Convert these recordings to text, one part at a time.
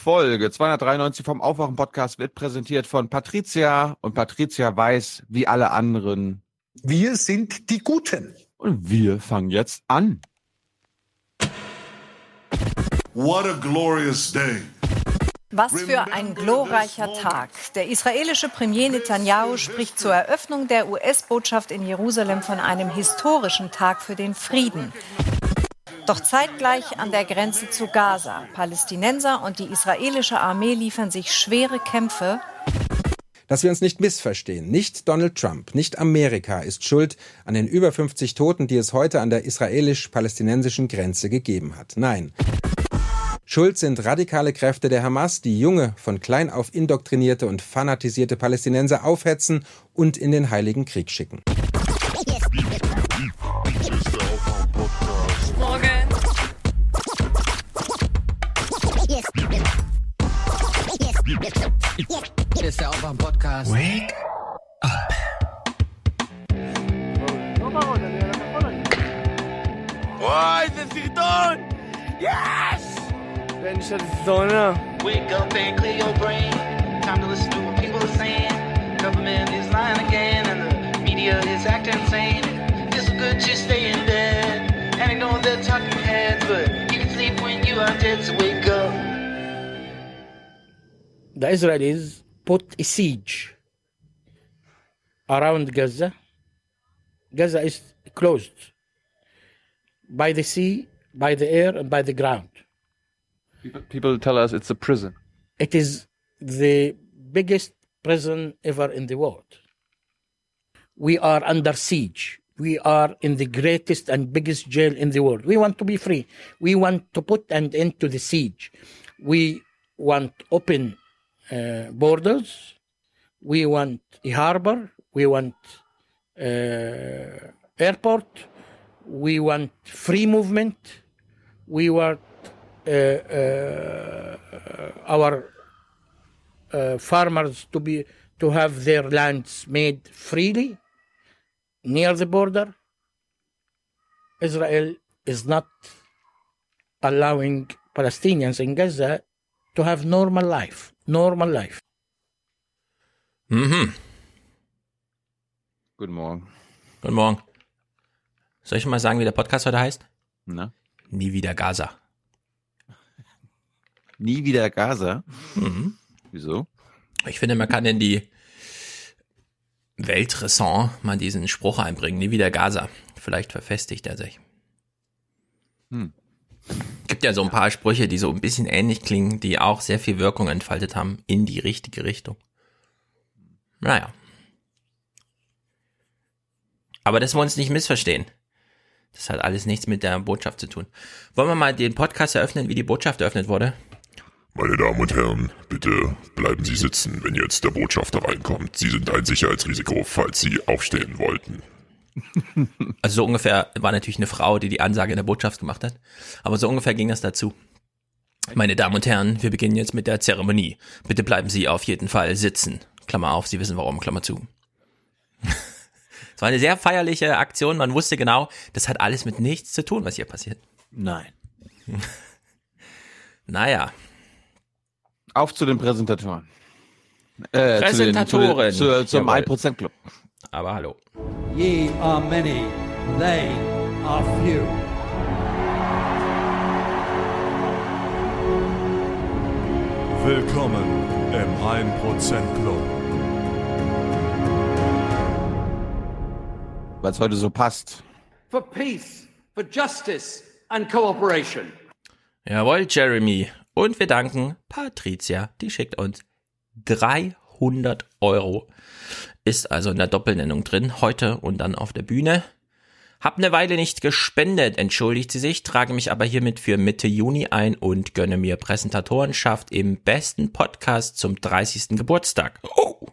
Folge 293 vom Aufwachen-Podcast wird präsentiert von Patricia und Patricia weiß, wie alle anderen. Wir sind die Guten. Und wir fangen jetzt an. What a glorious day. Was für ein glorreicher Tag. Der israelische Premier Netanyahu spricht zur Eröffnung der US-Botschaft in Jerusalem von einem historischen Tag für den Frieden. Doch zeitgleich an der Grenze zu Gaza. Palästinenser und die israelische Armee liefern sich schwere Kämpfe. Dass wir uns nicht missverstehen. Nicht Donald Trump, nicht Amerika ist schuld an den über 50 Toten, die es heute an der israelisch-palästinensischen Grenze gegeben hat. Nein. Schuld sind radikale Kräfte der Hamas, die junge, von klein auf indoktrinierte und fanatisierte Palästinenser aufhetzen und in den Heiligen Krieg schicken. der Aufwach-Podcast. Wake וואי, זה סרטון! יס! בן של זונה. Wake up and clear your brain. Time to listen to what people are saying. Government is lying again, and the media is acting insane. Feels so good just stay in bed and ignore the talking heads, but you can sleep when you are dead. So wake up. the Israelis put a siege around Gaza. Gaza is closed by the sea, by the air, and by the ground. People, people tell us it's a prison. It is the biggest prison ever in the world. We are under siege. We are in the greatest and biggest jail in the world. We want to be free. We want to put an end to the siege. We want open uh, borders. We want a harbor. We want uh, airport. We want free movement. We want uh, uh, our farmers to be to have their lands made freely near the border. Israel is not allowing Palestinians in Gaza to have normal life. Normal life. Mhm. Guten Morgen. Guten Morgen. Soll ich mal sagen, wie der Podcast heute heißt? Na? Nie wieder Gaza. Nie wieder Gaza. Mhm. Wieso? Ich finde, man kann in die Weltresson mal diesen Spruch einbringen. Nie wieder Gaza. Vielleicht verfestigt er sich. Hm. Gibt ja so ein paar Sprüche, die so ein bisschen ähnlich klingen, die auch sehr viel Wirkung entfaltet haben in die richtige Richtung. Naja. Aber dass wir uns nicht missverstehen. Das hat alles nichts mit der Botschaft zu tun. Wollen wir mal den Podcast eröffnen, wie die Botschaft eröffnet wurde? Meine Damen und Herren, bitte bleiben Sie sitzen, wenn jetzt der Botschafter reinkommt. Sie sind ein Sicherheitsrisiko, falls Sie aufstehen wollten. Also so ungefähr war natürlich eine Frau, die die Ansage in der Botschaft gemacht hat. Aber so ungefähr ging das dazu. Meine Damen und Herren, wir beginnen jetzt mit der Zeremonie. Bitte bleiben Sie auf jeden Fall sitzen. Klammer auf, Sie wissen warum, Klammer zu. Es war eine sehr feierliche Aktion. Man wusste genau, das hat alles mit nichts zu tun, was hier passiert. Nein. Naja, Auf zu den Präsentatoren. Äh, Präsentatoren. Zu den, zu, zum Jawohl. 1%-Club. aber hallo. Ye are many, they are few. Willkommen im 1% Club. Es heute so passt. For peace, for justice and cooperation. Jawohl, Jeremy. Und wir danken Patricia, die schickt uns 300 Euro. Ist also in der Doppelnennung drin, heute und dann auf der Bühne. Hab eine Weile nicht gespendet, entschuldigt sie sich, trage mich aber hiermit für Mitte Juni ein und gönne mir Präsentatorenschaft im besten Podcast zum 30. Geburtstag. Oh!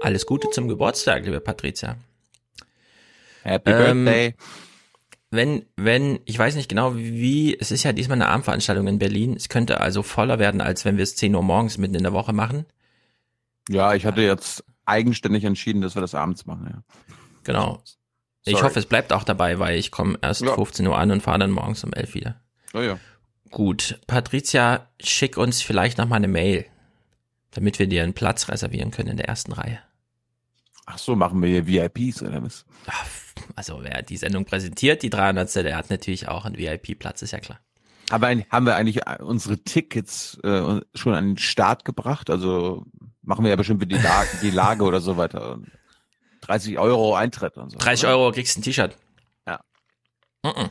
Alles Gute zum Geburtstag, liebe Patricia. Happy Ähm, Birthday. wenn, wenn, ich weiß nicht genau wie, es ist ja diesmal eine Abendveranstaltung in Berlin. Es könnte also voller werden, als wenn wir es 10 Uhr morgens mitten in der Woche machen. Ja, ich hatte jetzt eigenständig entschieden, dass wir das abends machen. Ja. Genau. Ich Sorry. hoffe, es bleibt auch dabei, weil ich komme erst Ja. 15 Uhr an und fahre dann morgens um 11 wieder. Oh ja. Gut, Patricia, schick uns vielleicht noch mal eine Mail, damit wir dir einen Platz reservieren können in der ersten Reihe. Ach so, machen wir hier VIPs oder was? Also wer die Sendung präsentiert, die 300. Der hat natürlich auch einen VIP-Platz, ist ja klar. Aber haben wir eigentlich unsere Tickets äh, schon an den Start gebracht? Also machen wir ja bestimmt die Lage, die Lage oder so weiter. 30 Euro Eintritt und so. 30 oder? Euro kriegst du ein T-Shirt. Ja. Mhm.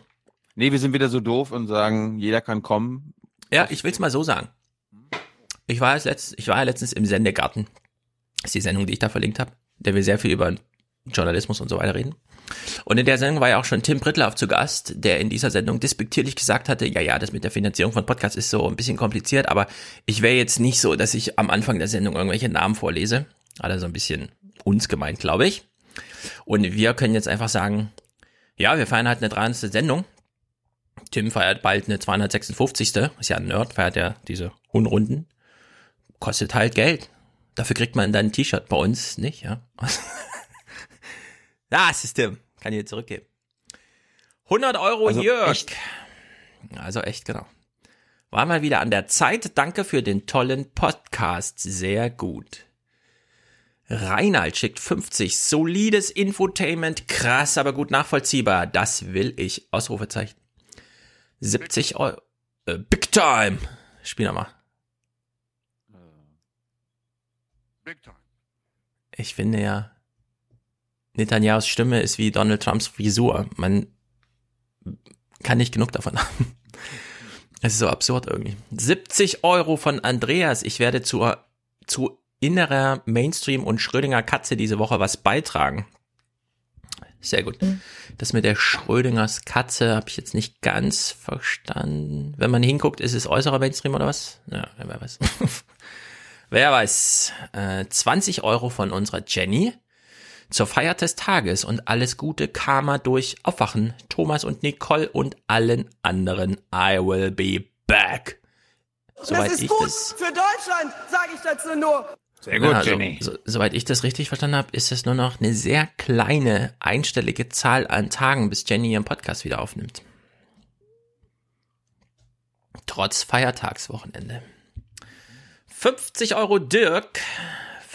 Nee, wir sind wieder so doof und sagen, jeder kann kommen. Ja, ich will's mal so sagen. Ich war, jetzt letzt, ich war ja letztens im Sendegarten. Das ist die Sendung, die ich da verlinkt habe, der wir sehr viel über Journalismus und so weiter reden. Und in der Sendung war ja auch schon Tim Prittlaff zu Gast, der in dieser Sendung despektierlich gesagt hatte, ja, ja, das mit der Finanzierung von Podcasts ist so ein bisschen kompliziert, aber ich wäre jetzt nicht so, dass ich am Anfang der Sendung irgendwelche Namen vorlese. Hat er so ein bisschen uns gemeint, glaube ich. Und wir können jetzt einfach sagen, ja, wir feiern halt eine 300. Sendung. Tim feiert bald eine 256. Ist ja ein Nerd, feiert ja diese Unrunden. Kostet halt Geld. Dafür kriegt man dann ein T-Shirt bei uns, nicht, ja? ja, es ist Tim. Kann ich dir zurückgeben. 100 Euro Also Jörg. echt? Also echt, genau. War mal wieder an der Zeit. Danke für den tollen Podcast. Sehr gut. Reinhard schickt 50. Solides Infotainment. Krass, aber gut nachvollziehbar. Das will ich. Ausrufezeichen. 70 Euro. Äh, Big Time. Spiel nochmal. Big time. Ich finde ja, Netanyahus Stimme ist wie Donald Trumps Frisur. Man kann nicht genug davon haben. Es ist so absurd irgendwie. 70 Euro von Andreas. Ich werde zur, zu innerer Mainstream und Schrödinger Katze diese Woche was beitragen. Sehr gut. Das mit der Schrödingers Katze habe ich jetzt nicht ganz verstanden. Wenn man hinguckt, ist es äußerer Mainstream oder was? Ja, wer weiß. wer weiß. Äh, 20 Euro von unserer Jenny zur Feier des Tages und alles Gute Karma durch Aufwachen, Thomas und Nicole und allen anderen. I will be back. Soweit das ist ich gut das für Deutschland, sage ich dazu nur. Sehr ja, also, so, soweit ich das richtig verstanden habe, ist es nur noch eine sehr kleine einstellige Zahl an Tagen, bis Jenny ihren Podcast wieder aufnimmt. Trotz Feiertagswochenende. 50 Euro Dirk,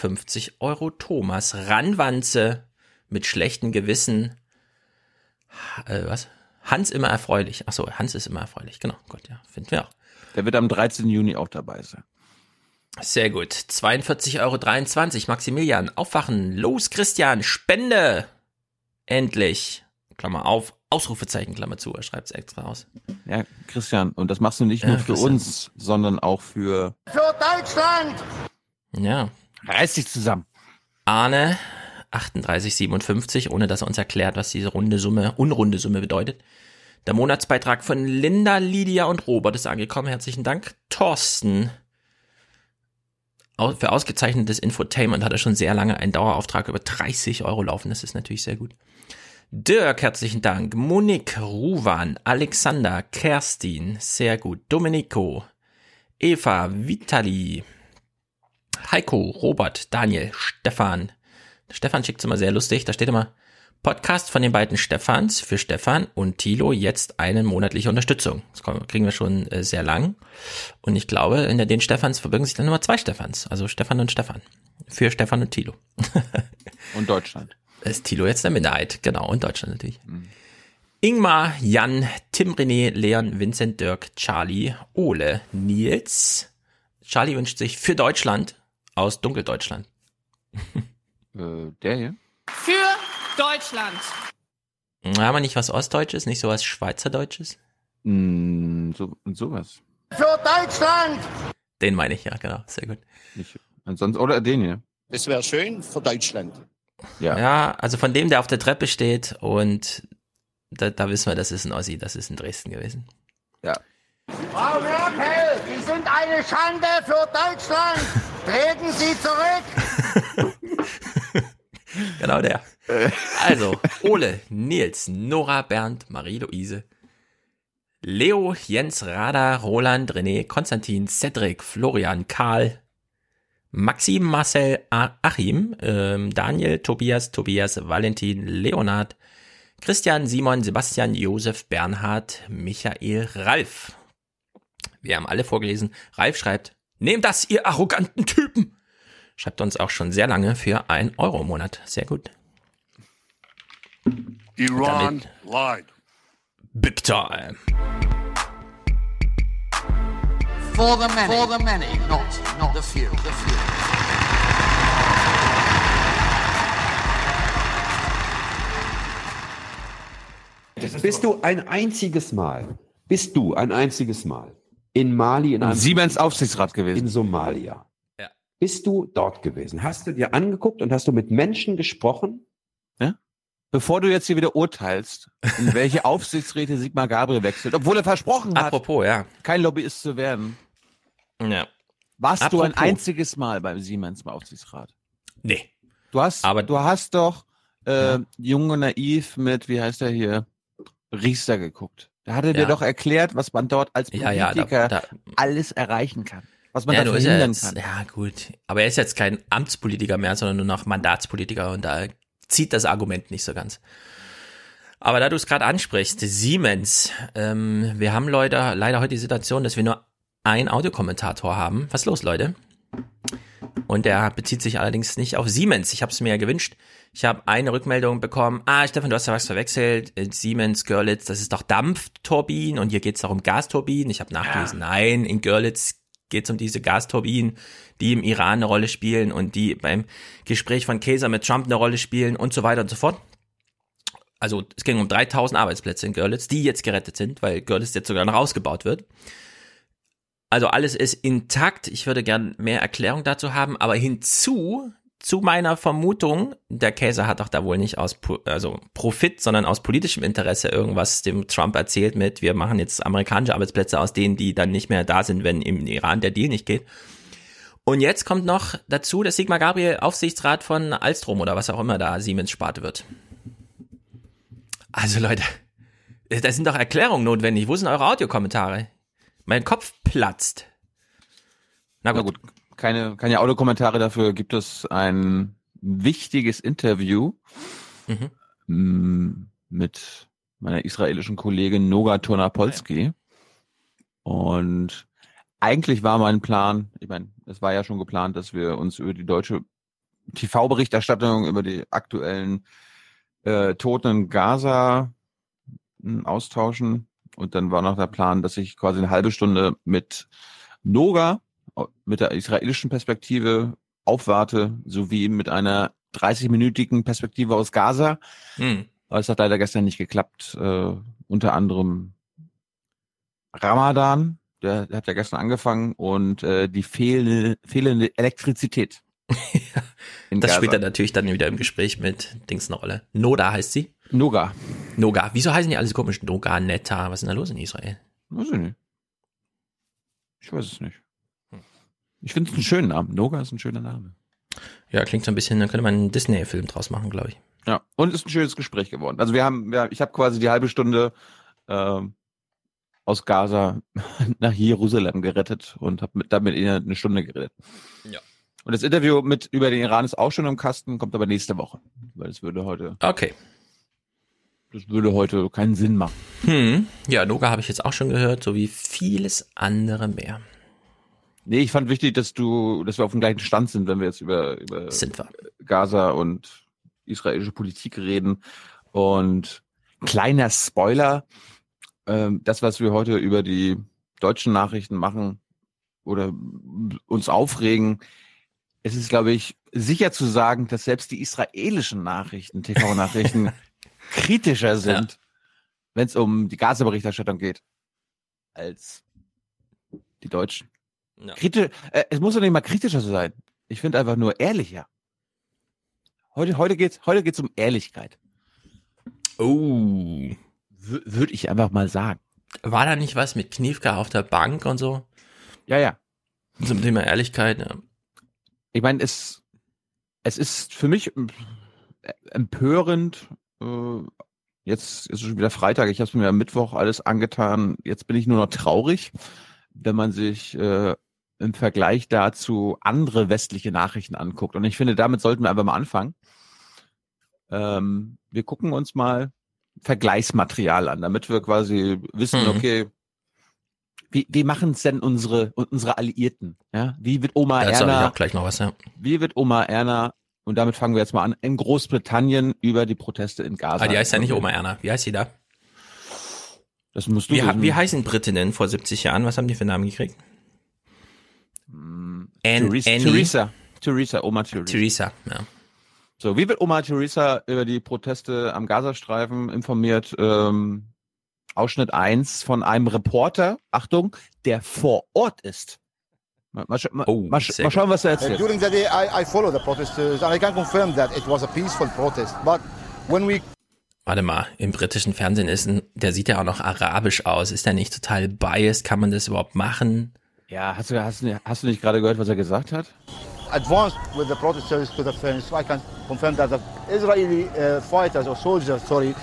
50 Euro Thomas, Ranwanze mit schlechtem Gewissen. Äh, was? Hans immer erfreulich. Ach so, Hans ist immer erfreulich. Genau, Gott, ja, finden wir auch. Der wird am 13. Juni auch dabei sein. Sehr gut. 42,23 Euro. Maximilian, aufwachen. Los, Christian, Spende. Endlich. Klammer auf, Ausrufezeichen, Klammer zu. Er schreibt es extra aus. Ja, Christian, und das machst du nicht Ja, nur für Christian. uns, sondern auch für. Für Deutschland! Ja. Reiß dich zusammen. Arne, 38,57, ohne dass er uns erklärt, was diese runde Summe, unrunde Summe bedeutet. Der Monatsbeitrag von Linda, Lydia und Robert ist angekommen. Herzlichen Dank. Thorsten. Für ausgezeichnetes Infotainment hat er schon sehr lange einen Dauerauftrag über 30 Euro laufen. Das ist natürlich sehr gut. Dirk, herzlichen Dank. Monique, Ruwan, Alexander, Kerstin, sehr gut. Domenico, Eva, Vitali, Heiko, Robert, Daniel, Stefan. Stefan schickt es immer sehr lustig. Da steht immer Podcast von den beiden Stefans für Stefan und Thilo jetzt eine monatliche Unterstützung. Das kriegen wir schon äh, sehr lang. Und ich glaube, in den Stefans verbirgen sich dann immer zwei Stefans. Also Stefan und Stefan. Für Stefan und Thilo. Und Deutschland. Ist Thilo jetzt der Minderheit, genau, und Deutschland natürlich. Ingmar, Jan, Tim René, Leon, Vincent, Dirk, Charlie, Ole, Nils. Charlie wünscht sich für Deutschland aus Dunkeldeutschland. Äh, der hier? Für Deutschland. Haben wir nicht was Ostdeutsches, nicht sowas Schweizerdeutsches? Mm, so, sowas. Für Deutschland! Den meine ich, ja, genau, sehr gut. Nicht, ansonsten, oder den hier. Das wäre schön für Deutschland. Ja. Ja, also von dem, der auf der Treppe steht und da, da wissen wir, das ist ein Ossi, das ist in Dresden gewesen. Ja. Frau Merkel, Sie sind eine Schande für Deutschland! Treten Sie zurück! Genau der. Also, Ole, Nils, Nora, Bernd, Marie-Louise, Leo, Jens, Rada, Roland, René, Konstantin, Cedric, Florian, Karl, Maxim, Marcel, Achim, ähm, Daniel, Tobias, Tobias, Valentin, Leonard, Christian, Simon, Sebastian, Josef, Bernhard, Michael, Ralf. Wir haben alle vorgelesen. Ralf schreibt, nehmt das, ihr arroganten Typen. Schreibt uns auch schon sehr lange für ein Euro im Monat. Sehr gut. Iran lied. Big time. For the many. For the many, not, not the few. The few. Bist du ein einziges Mal, bist du ein einziges Mal in Mali in einem Siemens Aufsichtsrat gewesen. in Somalia? Ja. Bist du dort gewesen? Hast du dir angeguckt und hast du mit Menschen gesprochen? Bevor du jetzt hier wieder urteilst, in welche Aufsichtsräte Sigmar Gabriel wechselt, obwohl er versprochen hat, Apropos, ja. kein Lobbyist zu werden. Ja. Warst du ein Apropos. einziges Mal beim Siemens Aufsichtsrat? Nee. Du hast, Aber- du hast doch äh, Jung und Naiv mit, wie heißt er hier, Riester geguckt. Da hat er dir Ja. doch erklärt, was man dort als Ja, ja, da- Politiker da- alles erreichen kann. Was man Ja, da er verhindern kann. ja gut. Aber er ist jetzt kein Amtspolitiker mehr, sondern nur noch Mandatspolitiker und da zieht das Argument nicht so ganz. Aber da du es gerade ansprichst, Siemens, ähm, wir haben Leute, leider heute die Situation, dass wir nur einen Audiokommentator haben. Was ist los, Leute? Und der bezieht sich allerdings nicht auf Siemens. Ich habe es mir ja gewünscht. Ich habe eine Rückmeldung bekommen. Ah, Stefan, du hast ja was verwechselt. Äh, Siemens, Görlitz, das ist doch Dampfturbinen und hier geht es doch um Gasturbinen. Ich habe nachgelesen. Nein, in Görlitz geht es um diese Gasturbinen, die im Iran eine Rolle spielen und die beim Gespräch von Kaiser mit Trump eine Rolle spielen und so weiter und so fort. Also es ging um 3000 Arbeitsplätze in Görlitz, die jetzt gerettet sind, weil Görlitz jetzt sogar noch ausgebaut wird. Also alles ist intakt. Ich würde gern mehr Erklärung dazu haben, aber hinzu zu meiner Vermutung, der Käse hat doch da wohl nicht aus also Profit, sondern aus politischem Interesse irgendwas dem Trump erzählt mit, wir machen jetzt amerikanische Arbeitsplätze aus denen, die dann nicht mehr da sind, wenn im Iran der Deal nicht geht. Und jetzt kommt noch dazu, dass Sigmar Gabriel Aufsichtsrat von Alstrom oder was auch immer da Siemens Sparte wird. Also Leute, da sind doch Erklärungen notwendig. Wo sind eure Audiokommentare? Mein Kopf platzt. Na Na gut. Keine, keine Audiokommentare dafür gibt es ein wichtiges Interview Mhm. m, mit meiner israelischen Kollegin Noga Tornapolski. Und eigentlich war mein Plan, ich meine, es war ja schon geplant, dass wir uns über die deutsche TV-Berichterstattung, über die aktuellen äh, Toten in Gaza m, austauschen. Und dann war noch der Plan, dass ich quasi eine halbe Stunde mit Noga mit der israelischen Perspektive aufwarte, sowie mit einer 30-minütigen Perspektive aus Gaza. Hm. Aber es hat leider gestern nicht geklappt. Äh, unter anderem Ramadan, der, der hat ja gestern angefangen und äh, die fehlende, fehlende Elektrizität. Das spielt er natürlich dann wieder im Gespräch mit Dings eine Rolle. Noda heißt sie. Noga. Noga. Wieso heißen die alle so komisch? Noga, Netta. Was ist denn da los in Israel? Weiß ich nicht. Ich weiß es nicht. Ich finde es einen schönen Namen. Noga ist ein schöner Name. Ja, klingt so ein bisschen, da könnte man einen Disney-Film draus machen, glaube ich. Ja, und ist ein schönes Gespräch geworden. Also wir haben, ja, ich habe quasi die halbe Stunde ähm, aus Gaza nach Jerusalem gerettet und habe mit, damit ihnen eine Stunde geredet. Ja. Und das Interview mit über den Iran ist auch schon im Kasten, kommt aber nächste Woche, weil es würde heute, Okay. das würde heute keinen Sinn machen. Hm. Ja, Noga habe ich jetzt auch schon gehört, so wie vieles andere mehr. Nee, ich fand wichtig, dass du, dass wir auf dem gleichen Stand sind, wenn wir jetzt über, über. Gaza und israelische Politik reden. Und kleiner Spoiler, ähm, das, was wir heute über die deutschen Nachrichten machen oder uns aufregen, es ist, glaube ich, sicher zu sagen, dass selbst die israelischen Nachrichten, TV-Nachrichten, kritischer sind, wenn es um die Gaza-Berichterstattung geht, als die Deutschen. Ja. Kritisch, äh, es muss doch nicht mal kritischer sein. Ich finde einfach nur ehrlicher. Heute, heute geht's, heute geht's um Ehrlichkeit. Oh. Würde ich einfach mal sagen. War da nicht was mit Kniefka auf der Bank und so? Ja, ja. Zum Thema Ehrlichkeit, ja. Ich meine, es, es ist für mich äh, empörend. Äh, jetzt ist es schon wieder Freitag. Ich habe es mir am Mittwoch alles angetan. Jetzt bin ich nur noch traurig, wenn man sich äh, im Vergleich dazu andere westliche Nachrichten anguckt. Und ich finde, damit sollten wir einfach mal anfangen. Ähm, wir gucken uns mal Vergleichsmaterial an, damit wir quasi wissen, Mhm. okay, wie, wie machen es denn unsere, unsere Alliierten? Ja? Wie wird Oma ich Erna, gleich noch was, ja. wie wird Oma Erna, und damit fangen wir jetzt mal an, in Großbritannien über die Proteste in Gaza? Ah, die heißt ja nicht Oma Erna. Wie heißt die da? Das musst du Wie, wissen. wie heißen Britinnen vor 70 Jahren? Was haben die für Namen gekriegt? Anne, Theresa, Annie, Theresa, Theresa, Oma Theresa. Theresa, ja. So, wie wird Oma Theresa über die Proteste am Gazastreifen informiert? Ähm, Ausschnitt 1 von einem Reporter, Achtung, der vor Ort ist. Mal, mal, Oh, mal, schauen, was er Uh, erzählt. during the day, I, I follow the protesters, and I can confirm that it was a peaceful protest. But when we Warte mal, im britischen Fernsehen ist ein, der sieht ja auch noch arabisch aus. Ist der nicht total biased? Kann man das überhaupt machen? Ja, hast du, hast, du- hast du nicht gerade gehört, was er gesagt hat? advanced with the protesters to the fence, I can confirm that the Israeli uh, fighters or soldiers, sorry,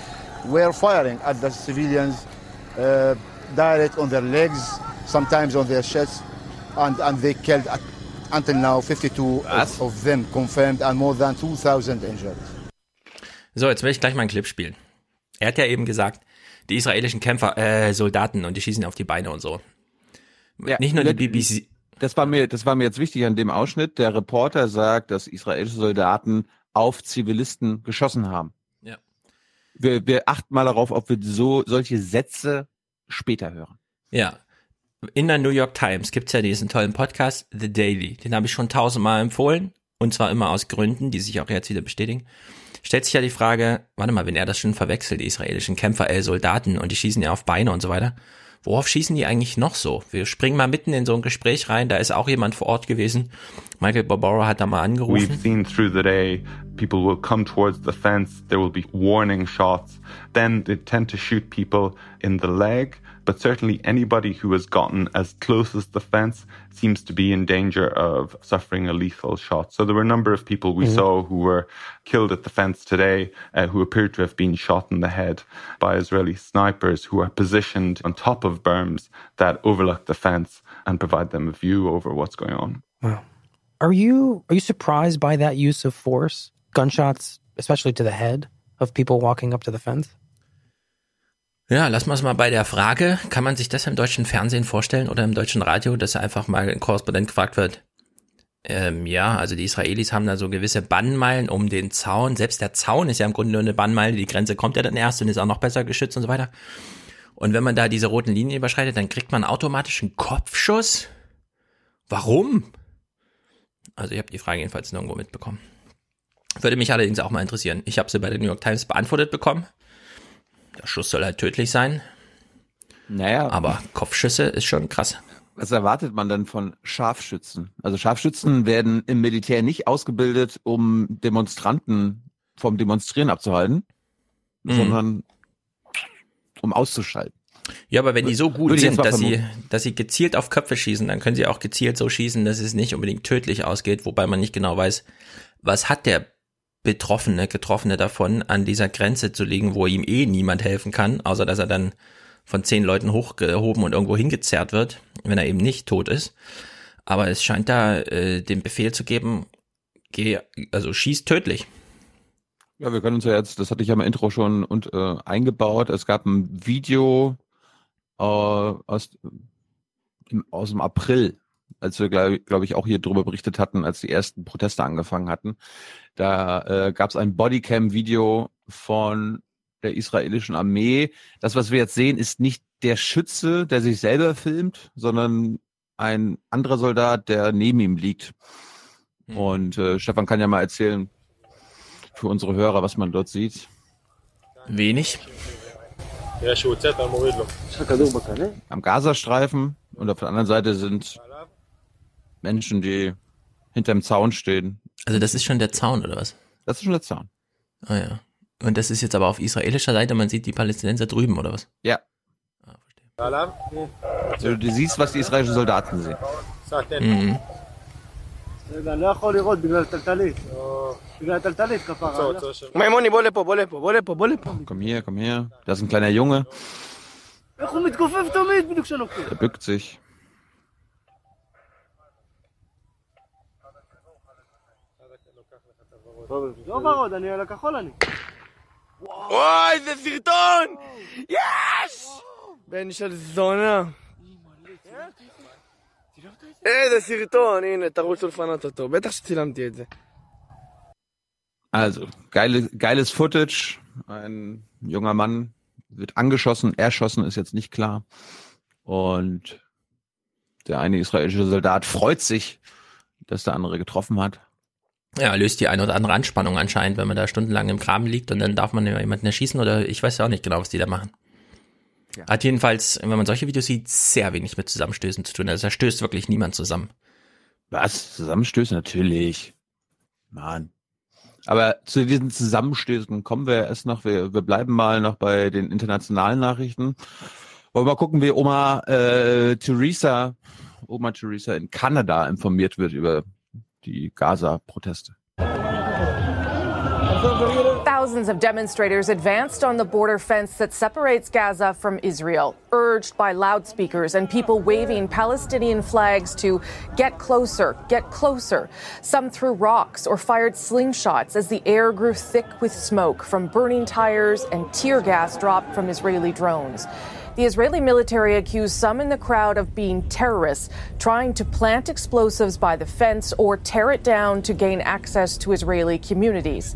were firing at the civilians, uh, direct on their legs, sometimes on their chests, and, and they killed uh, until now 52 of, of them confirmed and more than 2,000 injured. So, jetzt will ich gleich mal einen Clip spielen. Er hat ja eben gesagt, die israelischen Kämpfer, äh, Soldaten und die schießen auf die Beine und so. Ja, Nicht nur die le- BBC. Das war mir, das war mir jetzt wichtig an dem Ausschnitt. Der Reporter sagt, dass israelische Soldaten auf Zivilisten geschossen haben. Ja. Wir, wir achten mal darauf, ob wir so solche Sätze später hören. Ja. In der New York Times gibt's ja diesen tollen Podcast, The Daily. Den habe ich schon tausendmal empfohlen. Und zwar immer aus Gründen, die sich auch jetzt wieder bestätigen. Stellt sich ja die Frage, warte mal, wenn er das schon verwechselt, die israelischen Kämpfer, äh, Soldaten und die schießen ja auf Beine und so weiter. Worauf schießen die eigentlich noch so? Wir springen mal mitten in so ein Gespräch rein, da ist auch jemand vor Ort gewesen. Michael Barbaro hat da mal We've angerufen. seen through the day people will come towards the fence, there will be warning shots, then they tend to shoot people in the leg. But certainly anybody who has gotten as close as the fence seems to be in danger of suffering a lethal shot. So there were a number of people we Mhm. saw who were killed at the fence today uh, who appeared to have been shot in the head by Israeli snipers who are positioned on top of berms that overlook the fence and provide them a view over what's going on. Wow. Are you are you surprised by that use of force, gunshots, especially to the head of people walking up to the fence? Ja, lassen wir es mal bei der Frage, kann man sich das im deutschen Fernsehen vorstellen oder im deutschen Radio, dass einfach mal ein Korrespondent gefragt wird, ähm, ja, also die Israelis haben da so gewisse Bannmeilen um den Zaun. Selbst der Zaun ist ja im Grunde nur eine Bannmeile. Die Grenze kommt ja dann erst und ist auch noch besser geschützt und so weiter. Und wenn man da diese roten Linien überschreitet, dann kriegt man automatisch einen Kopfschuss. Warum? Also ich habe die Frage jedenfalls nirgendwo mitbekommen. Würde mich allerdings auch mal interessieren. Ich habe sie bei der New York Times beantwortet bekommen. Der Schuss soll halt tödlich sein. Naja. Aber Kopfschüsse ist schon krass. Was erwartet man dann von Scharfschützen? Also Scharfschützen werden im Militär nicht ausgebildet, um Demonstranten vom Demonstrieren abzuhalten, Mhm. sondern um auszuschalten. Ja, aber wenn die so gut sind, dass sie, dass sie gezielt auf Köpfe schießen, dann können sie auch gezielt so schießen, dass es nicht unbedingt tödlich ausgeht, wobei man nicht genau weiß, was hat der Betroffene, Getroffene davon, an dieser Grenze zu liegen, wo ihm eh niemand helfen kann, außer dass er dann von zehn Leuten hochgehoben und irgendwo hingezerrt wird, wenn er eben nicht tot ist. Aber es scheint da äh, den Befehl zu geben, geh, also schieß tödlich. Ja, wir können uns ja jetzt, das hatte ich ja im Intro schon und, äh, eingebaut. Es gab ein Video äh, aus, im, aus dem April, als wir, glaube glaub ich, auch hier drüber berichtet hatten, als die ersten Proteste angefangen hatten. Da äh, gab es ein Bodycam-Video von der israelischen Armee. Das, was wir jetzt sehen, ist nicht der Schütze, der sich selber filmt, sondern ein anderer Soldat, der neben ihm liegt. Und äh, Stefan kann ja mal erzählen für unsere Hörer, was man dort sieht. Wenig. Am Gazastreifen und auf der anderen Seite sind Menschen, die hinterm Zaun stehen. Also das ist schon der Zaun, oder was? Das ist schon der Zaun. Ah ja. Und das ist jetzt aber auf israelischer Seite, man sieht die Palästinenser drüben, oder was? Ja. Ah, verstehe. Also du siehst, was die israelischen Soldaten sehen. Mhm. Komm hier, komm her. Da ist ein kleiner Junge. Er bückt sich. לא ורוד, אני על הכחול אני. וואי, זה סרטון! יש! בן של זונה. איזה סרטון, הנה, תרוצו לפנות אותו. בטח שצילמתי את זה. Also, geile, geiles Footage. Ein junger Mann wird angeschossen, erschossen, ist jetzt nicht klar. Und der eine israelische Soldat freut sich, dass der andere getroffen hat. Ja, löst die eine oder andere Anspannung anscheinend, wenn man da stundenlang im Graben liegt und dann darf man ja jemanden erschießen oder ich weiß ja auch nicht genau, was die da machen. Ja. Hat jedenfalls, wenn man solche Videos sieht, sehr wenig mit Zusammenstößen zu tun. Also da stößt wirklich niemand zusammen. Was? Zusammenstöße? Natürlich. Mann. Aber zu diesen Zusammenstößen kommen wir erst noch. Wir, wir bleiben mal noch bei den internationalen Nachrichten. Wollen wir mal gucken, wie Oma äh, Theresa, Oma Theresa in Kanada informiert wird über die Gaza-Proteste. Thousands of demonstrators advanced on the border fence that separates Gaza from Israel, urged by loudspeakers and people waving Palestinian flags to get closer, get closer. Some threw rocks or fired slingshots as the air grew thick with smoke from burning tires and tear gas dropped from Israeli drones. The Israeli military accused some in the crowd of being terrorists, trying to plant explosives by the fence or tear it down to gain access to Israeli communities.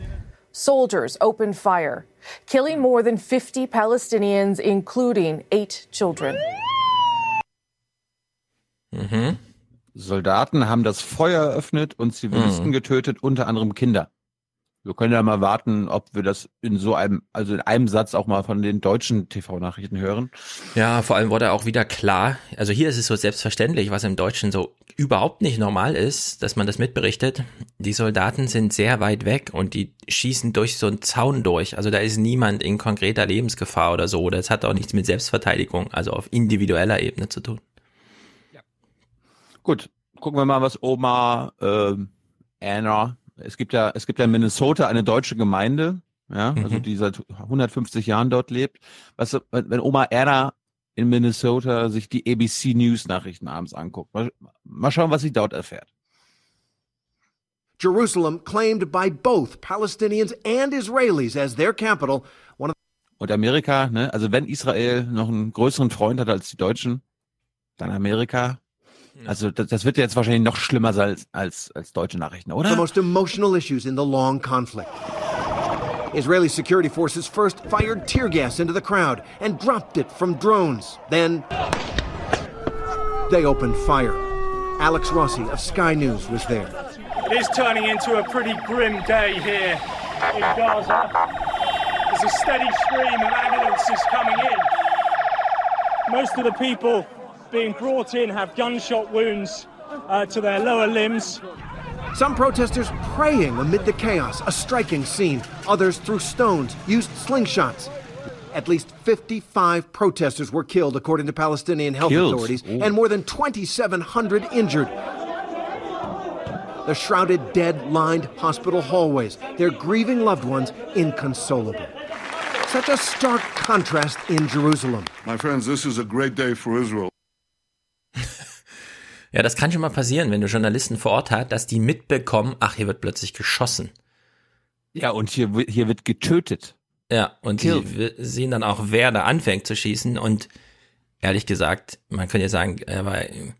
Soldiers opened fire, killing more than 50 Palestinians, including eight children. Mhm. Soldaten haben das Feuer eröffnet und Zivilisten Mhm. getötet, unter anderem Kinder. Wir können ja mal warten, ob wir das in so einem, also in einem Satz auch mal von den deutschen TV-Nachrichten hören. Ja, vor allem wurde auch wieder klar, also hier ist es so selbstverständlich, was im Deutschen so überhaupt nicht normal ist, dass man das mitberichtet. Die Soldaten sind sehr weit weg und die schießen durch so einen Zaun durch. Also da ist niemand in konkreter Lebensgefahr oder so. Das hat auch nichts mit Selbstverteidigung, also auf individueller Ebene zu tun. Gut, gucken wir mal, was Oma ähm, Anna. Es gibt ja, es gibt ja in Minnesota eine deutsche Gemeinde, ja, also Mhm. die seit 150 Jahren dort lebt. Was, wenn wenn Oma Anna in Minnesota sich die ABC News Nachrichten abends anguckt, mal, mal schauen, was sie dort erfährt. Jerusalem claimed by both Palestinians and Israelis as their capital, one of Und Amerika, ne, also wenn Israel noch einen größeren Freund hat als die Deutschen, dann Amerika. Also das, das wird jetzt wahrscheinlich noch schlimmer sein als, als, als deutsche Nachrichten, the oder? most emotional issues in the long conflict. Israeli security forces first fired tear gas into the crowd and dropped it from drones. Then they opened fire. Alex Rossi of Sky News was there. It is turning into a pretty grim day here in Gaza. There's a steady stream of ambulances coming in. Most of the people being brought in have gunshot wounds uh, to their lower limbs. Some protesters praying amid the chaos, a striking scene. Others threw stones, used slingshots. At least 55 protesters were killed, according to Palestinian health Killed? authorities, Ooh. and more than 2,700 injured. The shrouded dead lined hospital hallways, their grieving loved ones inconsolable. Such a stark contrast in Jerusalem. My friends, this is a great day for Israel. Ja, das kann schon mal passieren, wenn du Journalisten vor Ort hast, dass die mitbekommen, ach, hier wird plötzlich geschossen. Ja, und hier, hier wird getötet. Ja, und die w- sehen dann auch, wer da anfängt zu schießen. Und ehrlich gesagt, man könnte ja sagen, äh, weil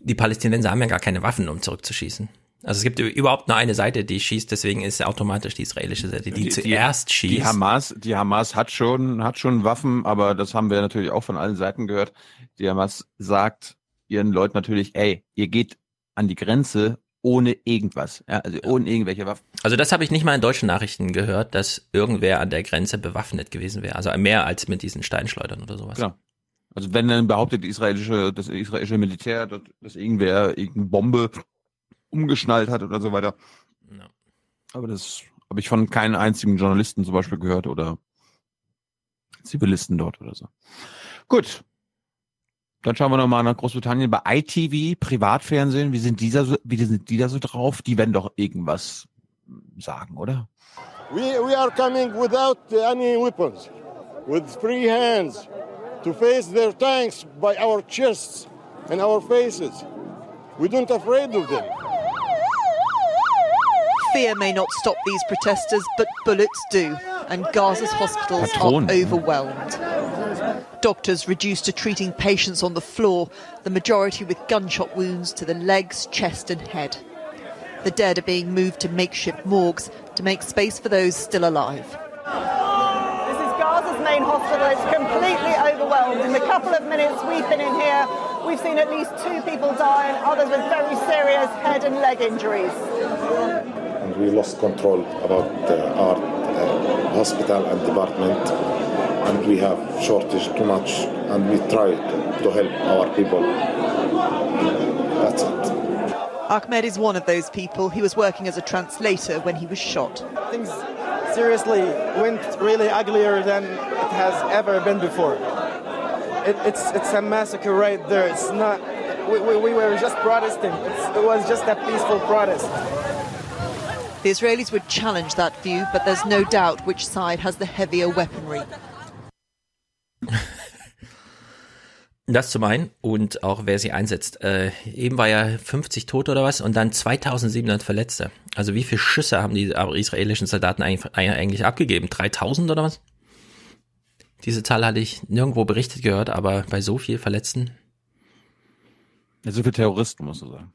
die Palästinenser haben ja gar keine Waffen, um zurückzuschießen. Also es gibt überhaupt nur eine Seite, die schießt, deswegen ist automatisch die israelische Seite, die, zuerst schießt. Die Hamas, die Hamas hat schon, hat schon Waffen, aber das haben wir natürlich auch von allen Seiten gehört. Die Hamas sagt ihren Leuten natürlich, ey, ihr geht an die Grenze ohne irgendwas, ja, also ohne irgendwelche Waffen. Also das habe ich nicht mal in deutschen Nachrichten gehört, dass irgendwer an der Grenze bewaffnet gewesen wäre. Also mehr als mit diesen Steinschleudern oder sowas. Klar. Also wenn dann behauptet die israelische, das israelische Militär, dass, dass irgendwer irgendeine Bombe umgeschnallt hat oder so weiter. Ja. Aber das habe ich von keinem einzigen Journalisten zum Beispiel gehört oder Zivilisten dort oder so. Gut. Dann schauen wir nochmal nach Großbritannien bei ITV, Privatfernsehen. Wie sind, dieser so, wie sind die da so drauf? Die werden doch irgendwas sagen, oder? We, we are coming without any weapons, with free hands, to face their tanks by our chests and our faces. We don't afraid of them. Fear may not stop these protesters, but bullets do. And Gaza's hospitals are overwhelmed. Doctors reduced to treating patients on the floor, the majority with gunshot wounds to the legs, chest, and head. The dead are being moved to makeshift morgues to make space for those still alive. This is Gaza's main hospital. It's completely overwhelmed. In the couple of minutes we've been in here, we've seen at least two people die and others with very serious head and leg injuries. and we lost control about uh, our hospital and department and we have shortage too much and we try to, to help our people that's it Ahmed is one of those people. He was working as a translator when he was shot. Things seriously went really uglier than it has ever been before. It, it's it's a massacre right there. It's not. We, we, we were just protesting. It's, it was just a peaceful protest. The Israelis would challenge that view, but there's no doubt which side has the heavier weaponry. Das zum einen und auch wer sie einsetzt. Äh, eben war ja 50 Tote oder was und dann 2700 Verletzte. Also wie viele Schüsse haben die israelischen Soldaten eigentlich, eigentlich abgegeben? 3000 oder was? Diese Zahl hatte ich nirgendwo berichtet gehört, aber bei so viel Verletzten. Ja, so viele Terroristen, musst du sagen.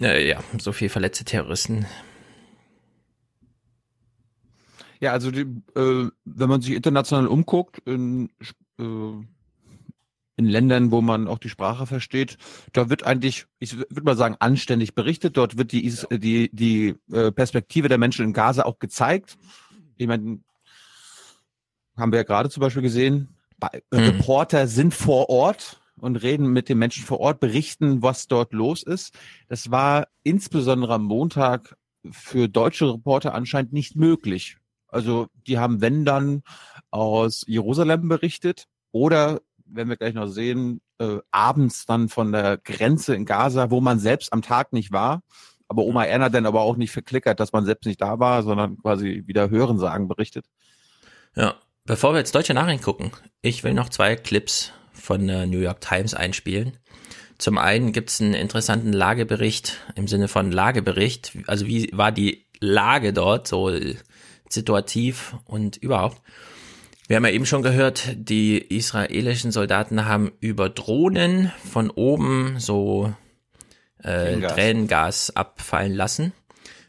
Äh, ja, so viel verletzte Terroristen. Ja, also die, äh, wenn man sich international umguckt, in, äh, in Ländern, wo man auch die Sprache versteht, da wird eigentlich, ich würde mal sagen, anständig berichtet. Dort wird die, die, die äh, Perspektive der Menschen in Gaza auch gezeigt. Ich meine, haben wir ja gerade zum Beispiel gesehen, bei- Mhm. Reporter sind vor Ort und reden mit den Menschen vor Ort, berichten, was dort los ist. Das war insbesondere am Montag für deutsche Reporter anscheinend nicht möglich. Also die haben, wenn dann, aus Jerusalem berichtet oder, wenn wir gleich noch sehen, äh, abends dann von der Grenze in Gaza, wo man selbst am Tag nicht war. Aber Oma Erna dann aber auch nicht verklickert, dass man selbst nicht da war, sondern quasi wieder Hörensagen berichtet. Ja, bevor wir jetzt deutsche Nachrichten gucken, ich will noch zwei Clips von der New York Times einspielen. Zum einen gibt es einen interessanten Lagebericht im Sinne von Lagebericht, also wie war die Lage dort, so situativ und überhaupt. Wir haben ja eben schon gehört, die israelischen Soldaten haben über Drohnen von oben so äh, Tränengas. Tränengas abfallen lassen.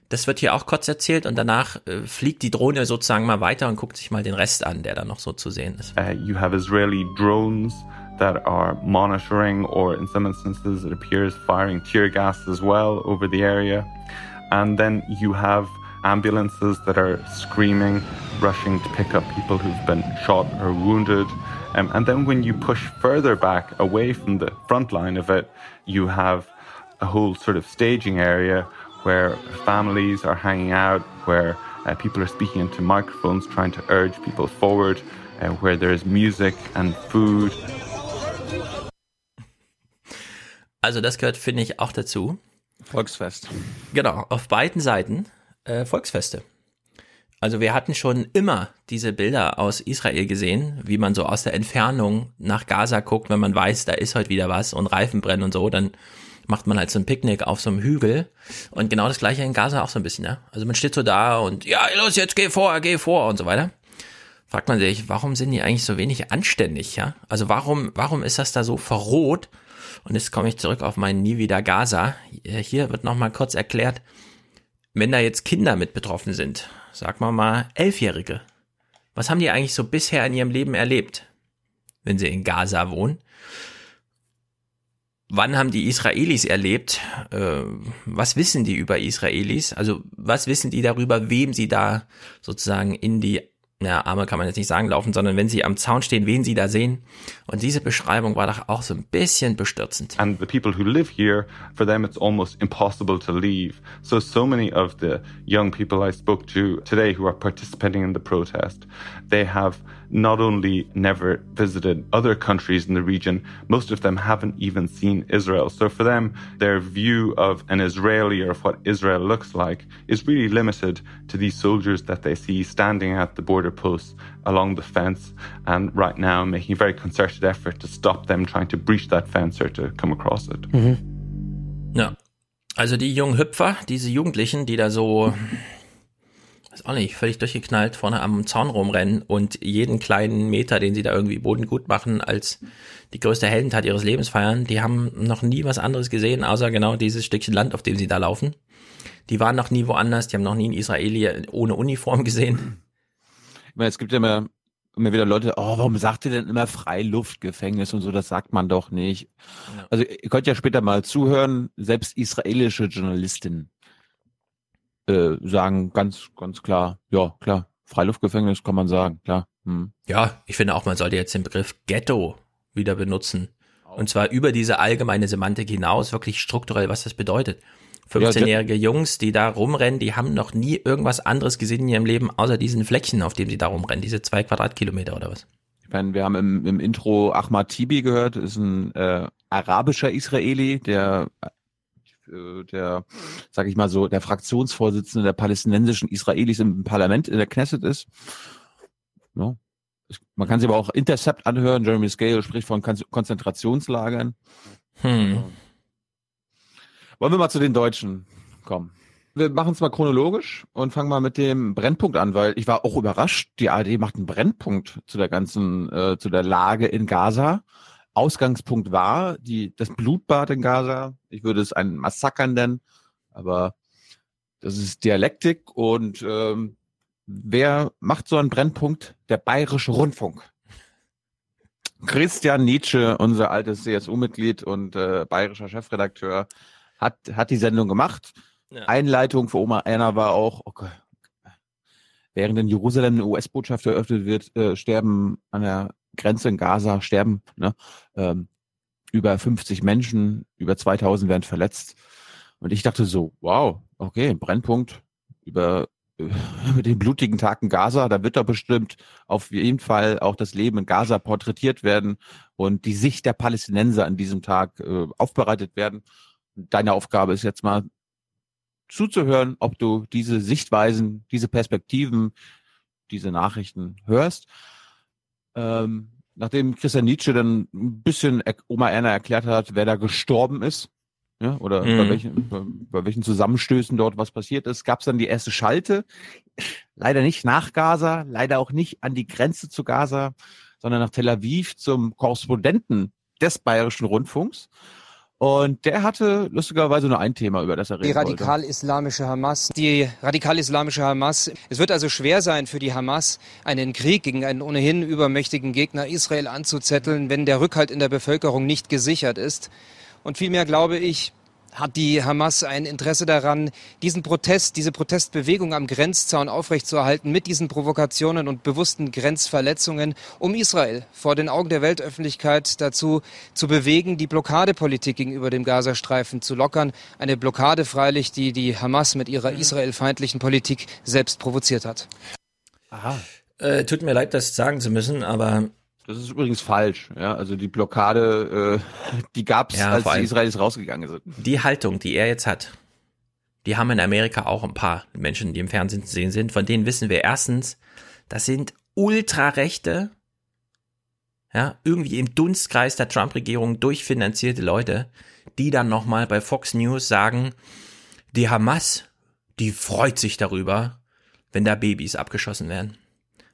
Das wird hier auch kurz erzählt und danach äh, fliegt die Drohne sozusagen mal weiter und guckt sich mal den Rest an, der da noch so zu sehen ist. Uh, you have Israeli drones that are monitoring, or in some instances, it appears firing tear gas as well over the area. And then you have ambulances that are screaming, rushing to pick up people who've been shot or wounded. Um, and then when you push further back away from the front line of it, you have a whole sort of staging area where families are hanging out, where uh, people are speaking into microphones trying to urge people forward, uh, where there's music and food. Also das gehört, finde ich, auch dazu. Volksfest. Genau, auf beiden Seiten äh, Volksfeste. Also wir hatten schon immer diese Bilder aus Israel gesehen, wie man so aus der Entfernung nach Gaza guckt, wenn man weiß, da ist heute wieder was und Reifen brennen und so, dann macht man halt so ein Picknick auf so einem Hügel. Und genau das gleiche in Gaza auch so ein bisschen, ja. Also man steht so da und ja, los, jetzt geh vor, geh vor und so weiter. Fragt man sich, warum sind die eigentlich so wenig anständig, ja? Also warum, warum ist das da so verroht? Und jetzt komme ich zurück auf mein Nie wieder Gaza. Hier wird nochmal kurz erklärt, wenn da jetzt Kinder mit betroffen sind, sag mal mal Elfjährige, was haben die eigentlich so bisher in ihrem Leben erlebt, wenn sie in Gaza wohnen? Wann haben die Israelis erlebt? Äh, was wissen die über Israelis? Also was wissen die darüber, wem sie da sozusagen in die ja, Arme kann man jetzt nicht sagen, laufen, sondern wenn sie am Zaun stehen, wen sie da sehen. Und diese Beschreibung war doch auch so ein bisschen bestürzend. And the people who live here, for them it's almost impossible to leave. So, so many of the young people I spoke to today who are participating in the protest, they have not only never visited other countries in the region, most of them haven't even seen Israel. So for them, their view of an Israeli or of what Israel looks like is really limited to these soldiers that they see standing at the border posts along the fence and right now making a very concerted effort to stop them trying to breach that fence or to come across it. Mhm. Ja. Also die jungen Hüpfer, diese Jugendlichen, die da so Ist auch nicht völlig durchgeknallt, vorne am Zaun rumrennen und jeden kleinen Meter, den sie da irgendwie Boden gut machen, als die größte Heldentat ihres Lebens feiern. Die haben noch nie was anderes gesehen, außer genau dieses Stückchen Land, auf dem sie da laufen. Die waren noch nie woanders, die haben noch nie einen Israeli ohne Uniform gesehen. Ich meine, es gibt ja immer, immer wieder Leute, oh, warum sagt ihr denn immer Freiluftgefängnis und so, das sagt man doch nicht. Ja. Also ihr könnt ja später mal zuhören, selbst israelische Journalistinnen äh, sagen ganz, ganz klar, ja, klar, Freiluftgefängnis kann man sagen, klar. Hm. Ja, ich finde auch, man sollte jetzt den Begriff Ghetto wieder benutzen. Und zwar über diese allgemeine Semantik hinaus, wirklich strukturell, was das bedeutet. 15-jährige Jungs, die da rumrennen, die haben noch nie irgendwas anderes gesehen in ihrem Leben, außer diesen Fleckchen, auf dem sie da rumrennen, diese zwei Quadratkilometer oder was. Ich meine, wir haben im, im Intro Ahmad Tibi gehört, ist ein äh, arabischer Israeli, der äh, der, sag ich mal so, der Fraktionsvorsitzende der palästinensischen Israelis im Parlament in der Knesset ist. Ja. Man kann sich aber auch Intercept anhören. Jeremy Scale spricht von Konzentrationslagern. Hm. Wollen wir mal zu den Deutschen kommen? Wir machen es mal chronologisch und fangen mal mit dem Brennpunkt an, weil ich war auch überrascht. Die ARD macht einen Brennpunkt zu der ganzen, äh, zu der Lage in Gaza. Ausgangspunkt war die, das Blutbad in Gaza. Ich würde es ein Massaker nennen, aber das ist Dialektik und ähm, wer macht so einen Brennpunkt? Der Bayerische Rundfunk. Christian Nietzsche, unser altes CSU-Mitglied und äh, bayerischer Chefredakteur, hat, hat die Sendung gemacht. Ja. Einleitung für Oma Erna war auch, okay, während in Jerusalem eine US-Botschaft eröffnet wird, äh, sterben an der Grenze in Gaza, sterben ne, ähm, über 50 Menschen, über 2000 werden verletzt. Und ich dachte so, wow, okay, Brennpunkt über mit den blutigen Tagen Gaza, da wird doch bestimmt auf jeden Fall auch das Leben in Gaza porträtiert werden und die Sicht der Palästinenser an diesem Tag äh, aufbereitet werden. Deine Aufgabe ist jetzt mal zuzuhören, ob du diese Sichtweisen, diese Perspektiven, diese Nachrichten hörst. Ähm, nachdem Christian Nietzsche dann ein bisschen Oma Erna erklärt hat, wer da gestorben ist, ja, oder Mhm. bei, welchen, bei, bei welchen Zusammenstößen dort was passiert ist, gab es dann die erste Schalte. Leider nicht nach Gaza, leider auch nicht an die Grenze zu Gaza, sondern nach Tel Aviv zum Korrespondenten des Bayerischen Rundfunks. Und der hatte lustigerweise nur ein Thema, über das er Die reden wollte. radikal-islamische Hamas. Die radikal-islamische Hamas. Es wird also schwer sein für die Hamas, einen Krieg gegen einen ohnehin übermächtigen Gegner Israel anzuzetteln, wenn der Rückhalt in der Bevölkerung nicht gesichert ist. Und vielmehr glaube ich, hat die Hamas ein Interesse daran, diesen Protest, diese Protestbewegung am Grenzzaun aufrechtzuerhalten mit diesen Provokationen und bewussten Grenzverletzungen, um Israel vor den Augen der Weltöffentlichkeit dazu zu bewegen, die Blockadepolitik gegenüber dem Gazastreifen zu lockern. Eine Blockade freilich, die die Hamas mit ihrer israelfeindlichen Politik selbst provoziert hat. Aha. Äh, tut mir leid, das sagen zu müssen, aber Das ist übrigens falsch. Ja, also die Blockade, äh, die gab's, Ja, als die Israelis rausgegangen sind. die Haltung, die er jetzt hat, die haben in Amerika auch ein paar Menschen, die im Fernsehen zu sehen sind. Von denen wissen wir erstens, das sind ultrarechte, ja, irgendwie im Dunstkreis der Trump-Regierung durchfinanzierte Leute, die dann nochmal bei Fox News sagen, die Hamas, die freut sich darüber, wenn da Babys abgeschossen werden.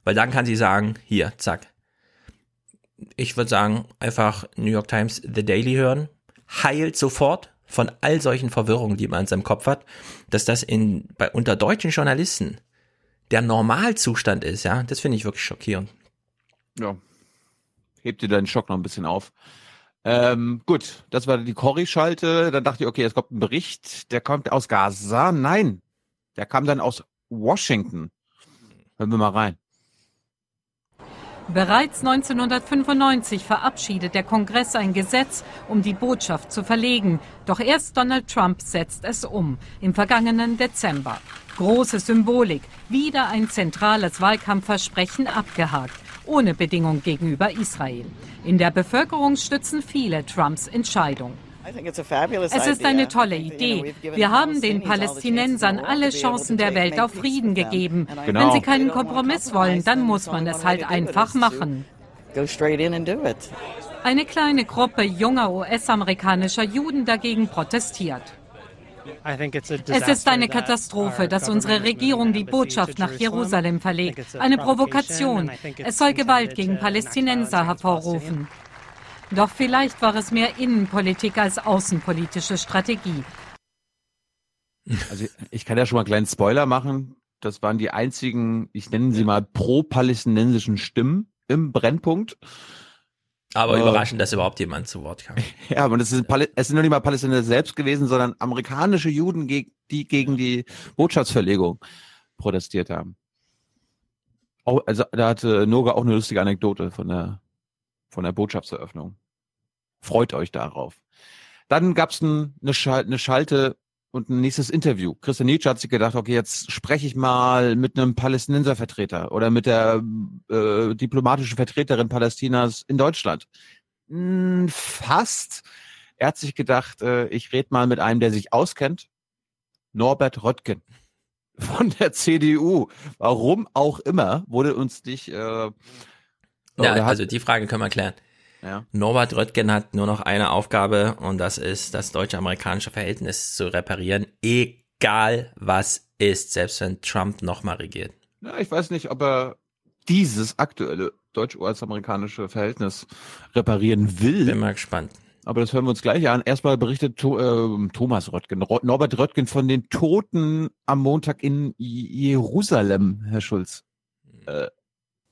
Weil dann kann sie sagen, hier, zack. Ich würde sagen, einfach New York Times The Daily hören, heilt sofort von all solchen Verwirrungen, die man in seinem Kopf hat, dass das in, bei, unter deutschen Journalisten der Normalzustand ist, ja, das finde ich wirklich schockierend. Ja. Hebt dir deinen Schock noch ein bisschen auf. Ähm, gut, das war die Corrie-Schalte. Dann dachte ich, okay, es kommt ein Bericht, der kommt aus Gaza. Nein, der kam dann aus Washington. Hören wir mal rein. Bereits 1995 verabschiedet der Kongress ein Gesetz, um die Botschaft zu verlegen. Doch erst Donald Trump setzt es um, im vergangenen Dezember. Große Symbolik, wieder ein zentrales Wahlkampfversprechen abgehakt, ohne Bedingung gegenüber Israel. In der Bevölkerung stützen viele Trumps Entscheidung. Es ist eine tolle Idee. Wir haben den Palästinensern alle Chancen der Welt auf Frieden gegeben. Wenn Genau. sie keinen Kompromiss wollen, dann muss man es halt einfach machen. Eine kleine Gruppe junger US-amerikanischer Juden dagegen protestiert. Es ist eine Katastrophe, dass unsere Regierung die Botschaft nach Jerusalem verlegt. Eine Provokation. Es soll Gewalt gegen Palästinenser hervorrufen. Doch vielleicht war es mehr Innenpolitik als außenpolitische Strategie. Also ich kann ja schon mal einen kleinen Spoiler machen. Das waren die einzigen, ich nenne sie mal pro-palästinensischen Stimmen im Brennpunkt. Aber Äh, überraschend, dass überhaupt jemand zu Wort kam. Ja, aber das ist, Pal- es sind noch nicht mal Palästinenser selbst gewesen, sondern amerikanische Juden, die gegen die Botschaftsverlegung protestiert haben. Auch, also da hatte Noga auch eine lustige Anekdote von der, von der Botschaftseröffnung. Freut euch darauf. Dann gab's ein, eine, Schal eine Schalte und ein nächstes Interview. Christian Nietzsche hat sich gedacht, okay, jetzt spreche ich mal mit einem Palästinenservertreter oder mit der äh, diplomatischen Vertreterin Palästinas in Deutschland. Hm, fast. Er hat sich gedacht, äh, ich rede mal mit einem, der sich auskennt. Norbert Röttgen von der CDU. Warum auch immer wurde uns nicht. Äh, Ja, hat- also die Frage können wir klären. Ja. Norbert Röttgen hat nur noch eine Aufgabe und das ist, das deutsche-amerikanische Verhältnis zu reparieren, egal was ist, selbst wenn Trump nochmal regiert. Ja, ich weiß nicht, ob er dieses aktuelle deutsch-US-amerikanische Verhältnis reparieren will. Bin mal gespannt. Aber das hören wir uns gleich an. Erstmal berichtet äh, Thomas Röttgen, Ro Norbert Röttgen von den Toten am Montag in J- Jerusalem, Herr Schulz. Äh,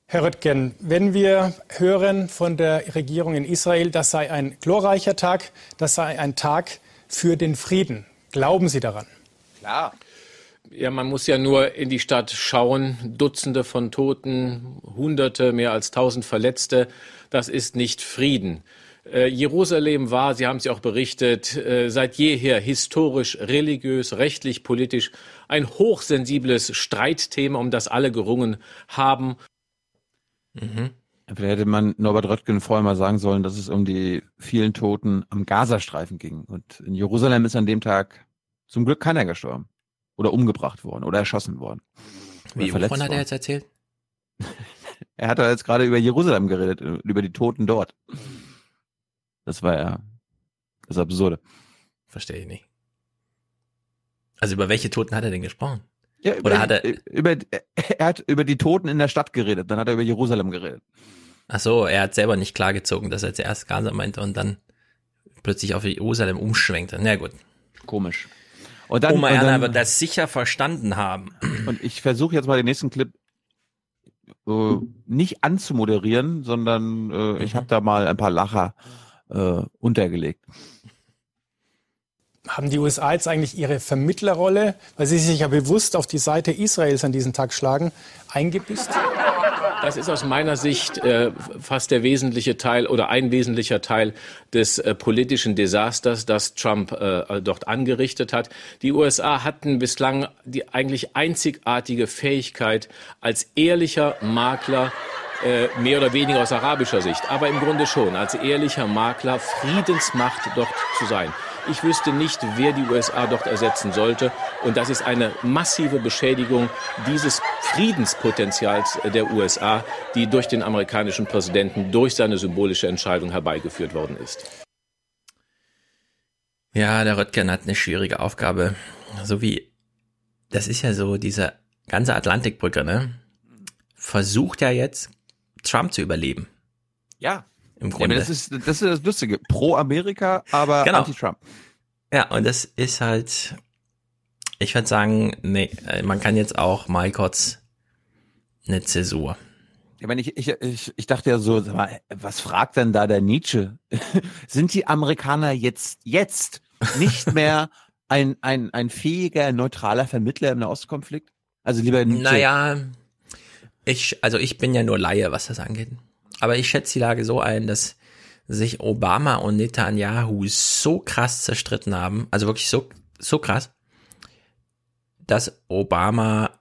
Herr Röttgen, wenn wir hören von der Regierung in Israel, das sei ein glorreicher Tag, das sei ein Tag für den Frieden. Glauben Sie daran? Klar. Ja, man muss ja nur in die Stadt schauen. Dutzende von Toten, Hunderte, mehr als tausend Verletzte. Das ist nicht Frieden. Äh, Jerusalem war, Sie haben es ja auch berichtet, äh, seit jeher historisch, religiös, rechtlich, politisch ein hochsensibles Streitthema, um das alle gerungen haben. Vielleicht hätte man Norbert Röttgen vorher mal sagen sollen, dass es um die vielen Toten am Gazastreifen ging. Und in Jerusalem ist an dem Tag zum Glück keiner gestorben. Oder umgebracht worden oder erschossen worden. Oder Wie, verletzt wovon hat er worden. jetzt erzählt? Er hat jetzt gerade über Jerusalem geredet, über die Toten dort. Das war ja das Absurde. Verstehe ich nicht. Also über welche Toten hat er denn gesprochen? Ja, über, Oder hat er, über, er hat über die Toten in der Stadt geredet, dann hat er über Jerusalem geredet. ach so, er hat selber nicht klargezogen, dass er zuerst Gaza meinte und dann plötzlich auf Jerusalem umschwenkte. Na gut. Komisch. Und dann, Oma und Erna dann- wird das sicher verstanden haben. Und ich versuche jetzt mal den nächsten Clip äh, nicht anzumoderieren, sondern äh, ich habe da mal ein paar Lacher äh, untergelegt. Haben die USA jetzt eigentlich ihre Vermittlerrolle, weil sie sich ja bewusst auf die Seite Israels an diesem Tag schlagen, eingebüßt? Das ist aus meiner Sicht äh, fast der wesentliche Teil oder ein wesentlicher Teil des äh, politischen Desasters, das Trump äh, dort angerichtet hat. Die USA hatten bislang die eigentlich einzigartige Fähigkeit, als ehrlicher Makler äh, mehr oder weniger aus arabischer Sicht, aber im Grunde schon, als ehrlicher Makler Friedensmacht dort zu sein. Ich wüsste nicht, wer die USA dort ersetzen sollte. Und das ist eine massive Beschädigung dieses Friedenspotenzials der USA, die durch den amerikanischen Präsidenten, durch seine symbolische Entscheidung herbeigeführt worden ist. Ja, der Röttgen hat eine schwierige Aufgabe. So wie, das ist ja so, diese ganze Atlantikbrücke, ne? Versucht ja jetzt, Trump zu überleben. Ja. Im Ja, Grunde. das ist das ist das Lustige. Pro Amerika, aber Genau. anti-Trump. Ja, und das ist halt, ich würde sagen, nee, äh, man kann jetzt auch mal kurz eine Zäsur. Ich meine, ich, ich, ich, ich dachte ja so, mal, was fragt denn da der Nietzsche? Sind die Amerikaner jetzt, jetzt nicht mehr ein, ein, ein fähiger, neutraler Vermittler im Nahostkonflikt? Also lieber Nietzsche. Naja, ich, also ich bin ja nur Laie, was das angeht. Aber ich schätze die Lage so ein, dass sich Obama und Netanyahu so krass zerstritten haben, also wirklich so, so krass, dass Obama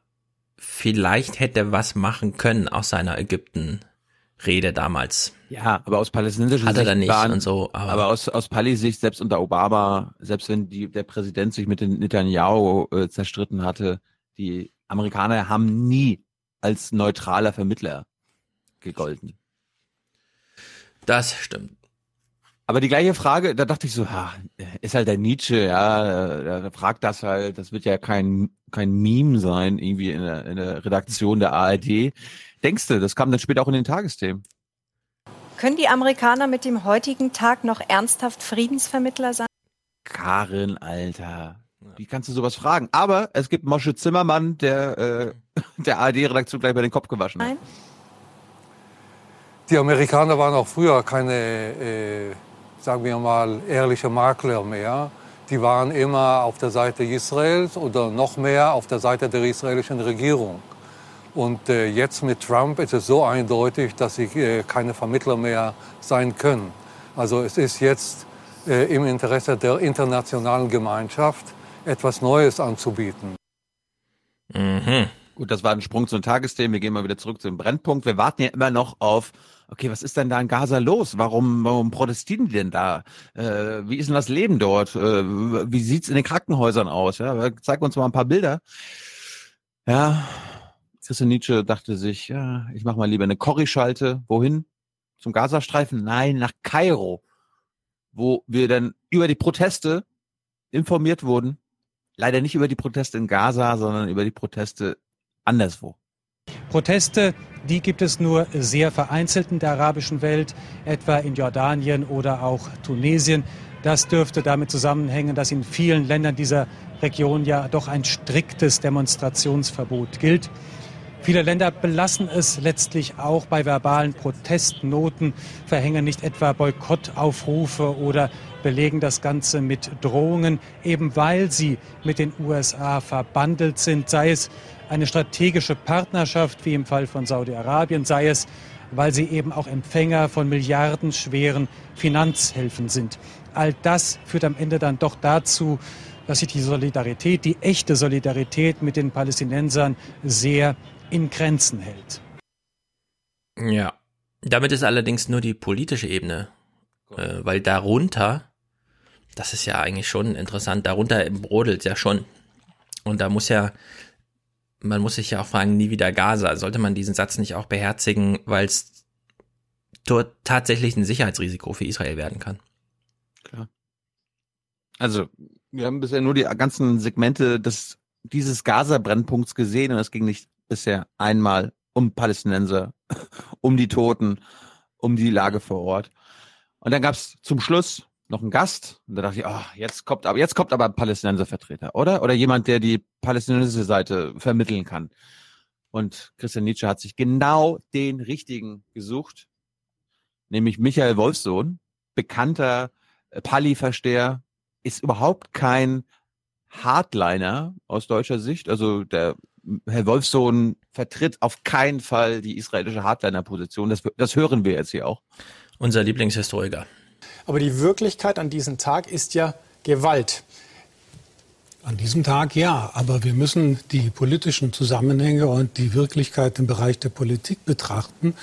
vielleicht hätte was machen können aus seiner Ägypten-Rede damals. Ja, aber aus palästinensischer Hat er Sicht dann nicht waren, und so, aber- aber, aus, aus Palis-Sicht, selbst unter Obama, selbst wenn die, der Präsident sich mit den Netanyahu äh, zerstritten hatte, die Amerikaner haben nie als neutraler Vermittler gegolten. Das stimmt. Aber die gleiche Frage, da dachte ich so, ha, ist halt der Nietzsche, ja, der, der fragt das halt, das wird ja kein, kein Meme sein, irgendwie in der, in der Redaktion der ARD. Denkst du, das kam dann später auch in den Tagesthemen? Können die Amerikaner mit dem heutigen Tag noch ernsthaft Friedensvermittler sein? Karin, Alter. Wie kannst du sowas fragen? Aber es gibt Mosche Zimmermann, der äh, der ARD-Redaktion gleich bei den Kopf gewaschen hat. Nein. Die Amerikaner waren auch früher keine, äh, sagen wir mal, ehrliche Makler mehr. Die waren immer auf der Seite Israels oder noch mehr auf der Seite der israelischen Regierung. Und äh, jetzt mit Trump ist es so eindeutig, dass sie äh, keine Vermittler mehr sein können. Also es ist jetzt äh, im Interesse der internationalen Gemeinschaft, etwas Neues anzubieten. Mhm. Gut, das war ein Sprung zu den Tagesthemen. Wir gehen mal wieder zurück zu dem Brennpunkt. Wir warten ja immer noch auf, okay, was ist denn da in Gaza los? Warum, warum protestieren die denn da? Äh, wie ist denn das Leben dort? Äh, wie sieht's in den Krankenhäusern aus? Ja, zeig uns mal ein paar Bilder. Ja, Christian Nietzsche dachte sich, ja, ich mache mal lieber eine Corrie-Schalte. Wohin? Zum Gazastreifen? Nein, nach Kairo, wo wir dann über die Proteste informiert wurden. Leider nicht über die Proteste in Gaza, sondern über die Proteste anderswo. Proteste, die gibt es nur sehr vereinzelt in der arabischen Welt, etwa in Jordanien oder auch Tunesien. Das dürfte damit zusammenhängen, dass in vielen Ländern dieser Region ja doch ein striktes Demonstrationsverbot gilt. Viele Länder belassen es letztlich auch bei verbalen Protestnoten, verhängen nicht etwa Boykottaufrufe oder belegen das Ganze mit Drohungen, eben weil sie mit den USA verbandelt sind, sei es eine strategische Partnerschaft wie im Fall von Saudi-Arabien, sei es, weil sie eben auch Empfänger von milliardenschweren Finanzhilfen sind. All das führt am Ende dann doch dazu, dass sich die Solidarität, die echte Solidarität mit den Palästinensern sehr in Grenzen hält. Ja, damit ist allerdings nur die politische Ebene, äh, weil darunter, das ist ja eigentlich schon interessant, darunter brodelt ja schon. Und da muss ja, man muss sich ja auch fragen, nie wieder Gaza. Sollte man diesen Satz nicht auch beherzigen, weil es dort tatsächlich ein Sicherheitsrisiko für Israel werden kann? Klar. Also, wir haben bisher nur die ganzen Segmente des, dieses Gaza-Brennpunkts gesehen und es ging nicht bisher einmal um Palästinenser, um die Toten, um die Lage vor Ort. Und dann gab es zum Schluss noch einen Gast und da dachte ich, oh, jetzt kommt aber jetzt kommt aber ein Palästinenservertreter, oder? Oder jemand, der die palästinensische Seite vermitteln kann. Und Christian Nietzsche hat sich genau den richtigen gesucht, nämlich Michael Wolfsohn, bekannter Pali-Versteher, ist überhaupt kein Hardliner aus deutscher Sicht. Also der Herr Wolfsohn vertritt auf keinen Fall die israelische Hardliner-Position. Das, das hören wir jetzt hier auch. Unser Lieblingshistoriker. Aber die Wirklichkeit an diesem Tag ist ja Gewalt. An diesem Tag ja, aber wir müssen die politischen Zusammenhänge und die Wirklichkeit im Bereich der Politik betrachten.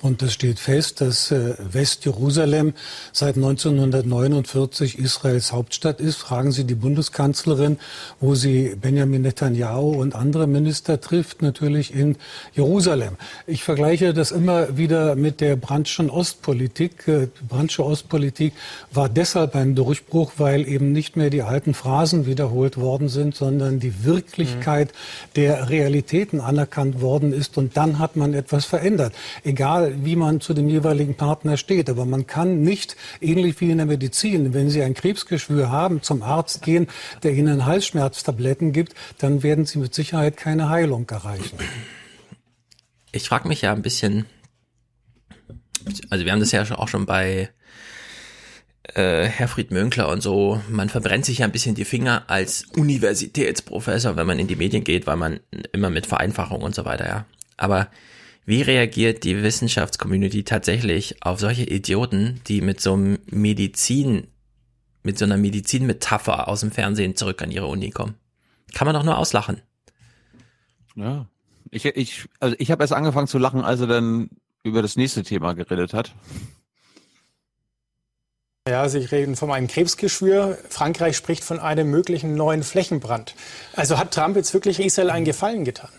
Und es steht fest, dass äh, Westjerusalem seit 1949 Israels Hauptstadt ist. Fragen Sie die Bundeskanzlerin, wo sie Benjamin Netanyahu und andere Minister trifft, natürlich in Jerusalem. Ich vergleiche das immer wieder mit der Brandtschen Ostpolitik. Äh, Brandsche Ostpolitik war deshalb ein Durchbruch, weil eben nicht mehr die alten Phrasen wiederholt wurden worden sind, sondern die Wirklichkeit mhm. der Realitäten anerkannt worden ist. Und dann hat man etwas verändert. Egal, wie man zu dem jeweiligen Partner steht. Aber man kann nicht, ähnlich wie in der Medizin, wenn Sie ein Krebsgeschwür haben, zum Arzt gehen, der Ihnen Halsschmerztabletten gibt, dann werden Sie mit Sicherheit keine Heilung erreichen. Ich frage mich ja ein bisschen, also wir haben das ja auch schon bei äh, Herfried Mönkler und so, man verbrennt sich ja ein bisschen die Finger als Universitätsprofessor, wenn man in die Medien geht, weil man immer mit Vereinfachung und so weiter, ja. Aber wie reagiert die Wissenschaftscommunity tatsächlich auf solche Idioten, die mit so einem Medizin, mit so einer Medizinmetapher aus dem Fernsehen zurück an ihre Uni kommen? Kann man doch nur auslachen. Ja. Ich, ich, also ich habe erst angefangen zu lachen, als er dann über das nächste Thema geredet hat. Ja, Sie reden von einem Krebsgeschwür. Frankreich spricht von einem möglichen neuen Flächenbrand. Also hat Trump jetzt wirklich Israel einen Gefallen getan?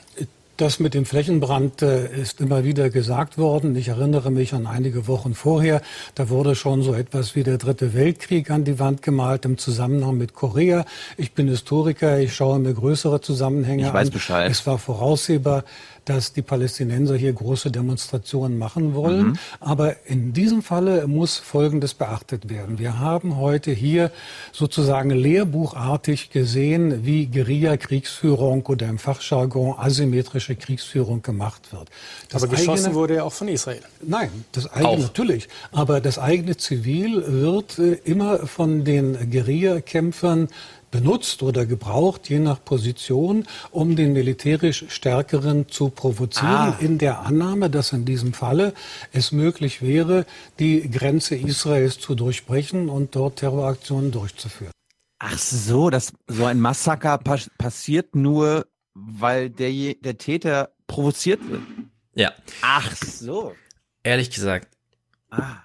Das mit dem Flächenbrand äh, ist immer wieder gesagt worden. Ich erinnere mich an einige Wochen vorher. Da wurde schon so etwas wie der Dritte Weltkrieg an die Wand gemalt im Zusammenhang mit Korea. Ich bin Historiker. Ich schaue mir größere Zusammenhänge ich weiß an. Bescheid. Es war voraussehbar, dass die Palästinenser hier große Demonstrationen machen wollen. Mhm. Aber in diesem Falle muss Folgendes beachtet werden. Wir haben heute hier sozusagen lehrbuchartig gesehen, wie Guerilla-Kriegsführung oder im Fachjargon asymmetrische Kriegsführung gemacht wird. Das Aber geschossen eigene- wurde ja auch von Israel. Nein, das eigene Auch. natürlich. Aber das eigene Zivil wird äh, immer von den Guerillakämpfern benutzt oder gebraucht, je nach Position, um den militärisch Stärkeren zu provozieren, Ah. in der Annahme, dass in diesem Falle es möglich wäre, die Grenze Israels zu durchbrechen und dort Terroraktionen durchzuführen. Ach so, das, so ein Massaker pas passiert nur, weil der, der Täter provoziert wird. Ja. Ach so. Ehrlich gesagt. Ah.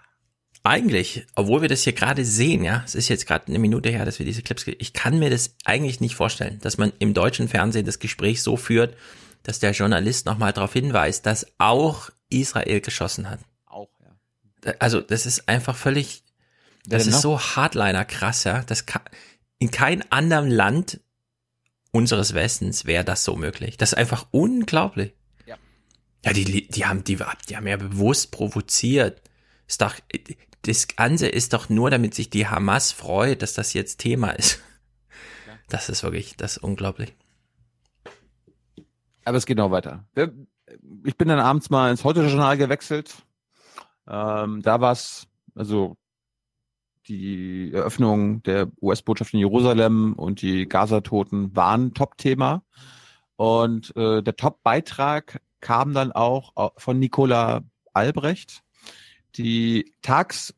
Eigentlich, obwohl wir das hier gerade sehen, ja, es ist jetzt gerade eine Minute her, dass wir diese Clips, ich kann mir das eigentlich nicht vorstellen, dass man im deutschen Fernsehen das Gespräch so führt, dass der Journalist nochmal darauf hinweist, dass auch Israel geschossen hat. Auch, ja. Also, das ist einfach völlig, das ist noch? so Hardliner krass, ja. Das kann, in keinem anderen Land unseres Westens wäre das so möglich. Das ist einfach unglaublich. Ja. Ja, die, die haben, die, die haben ja bewusst provoziert. Ist doch, das Ganze ist doch nur, damit sich die Hamas freut, dass das jetzt Thema ist. Das ist wirklich, das ist unglaublich. Aber es geht noch weiter. Ich bin dann abends mal ins Heute-Journal gewechselt. Ähm, da war es, also die Eröffnung der US-Botschaft in Jerusalem und die Gaza-Toten waren Top-Thema. Und äh, der Top-Beitrag kam dann auch au- von Nicola Albrecht, die tags,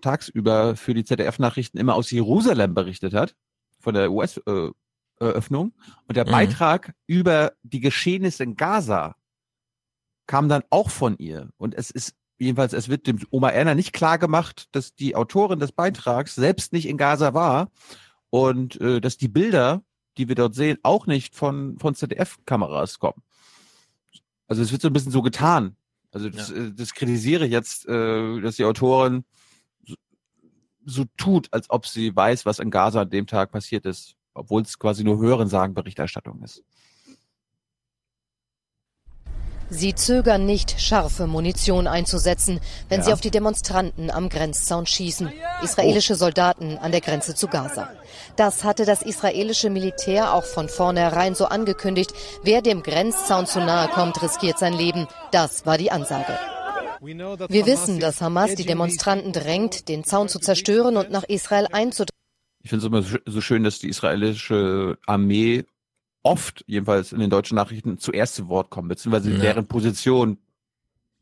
tagsüber für die ZDF-Nachrichten immer aus Jerusalem berichtet hat, von der US-Eröffnung. Und der Mhm. Beitrag über die Geschehnisse in Gaza kam dann auch von ihr. Und es ist jedenfalls, es wird dem Oma Erna nicht klar gemacht, dass die Autorin des Beitrags selbst nicht in Gaza war und äh, dass die Bilder, die wir dort sehen, auch nicht von, von ZDF-Kameras kommen. Also es wird so ein bisschen so getan. Also das, äh, das kritisiere ich jetzt, äh, dass die Autorin so, so tut, als ob sie weiß, was in Gaza an dem Tag passiert ist, obwohl es quasi nur Hörensagen-Berichterstattung ist. Sie zögern nicht, scharfe Munition einzusetzen, wenn Ja. sie auf die Demonstranten am Grenzzaun schießen. Israelische Soldaten an der Grenze zu Gaza. Das hatte das israelische Militär auch von vornherein so angekündigt. Wer dem Grenzzaun zu nahe kommt, riskiert sein Leben. Das war die Ansage. Wir wissen, dass Hamas die Demonstranten drängt, den Zaun zu zerstören und nach Israel einzudringen. Ich finde es immer so schön, dass die israelische Armee oft, jedenfalls in den deutschen Nachrichten, zuerst zu Wort kommt, beziehungsweise Ja. deren Position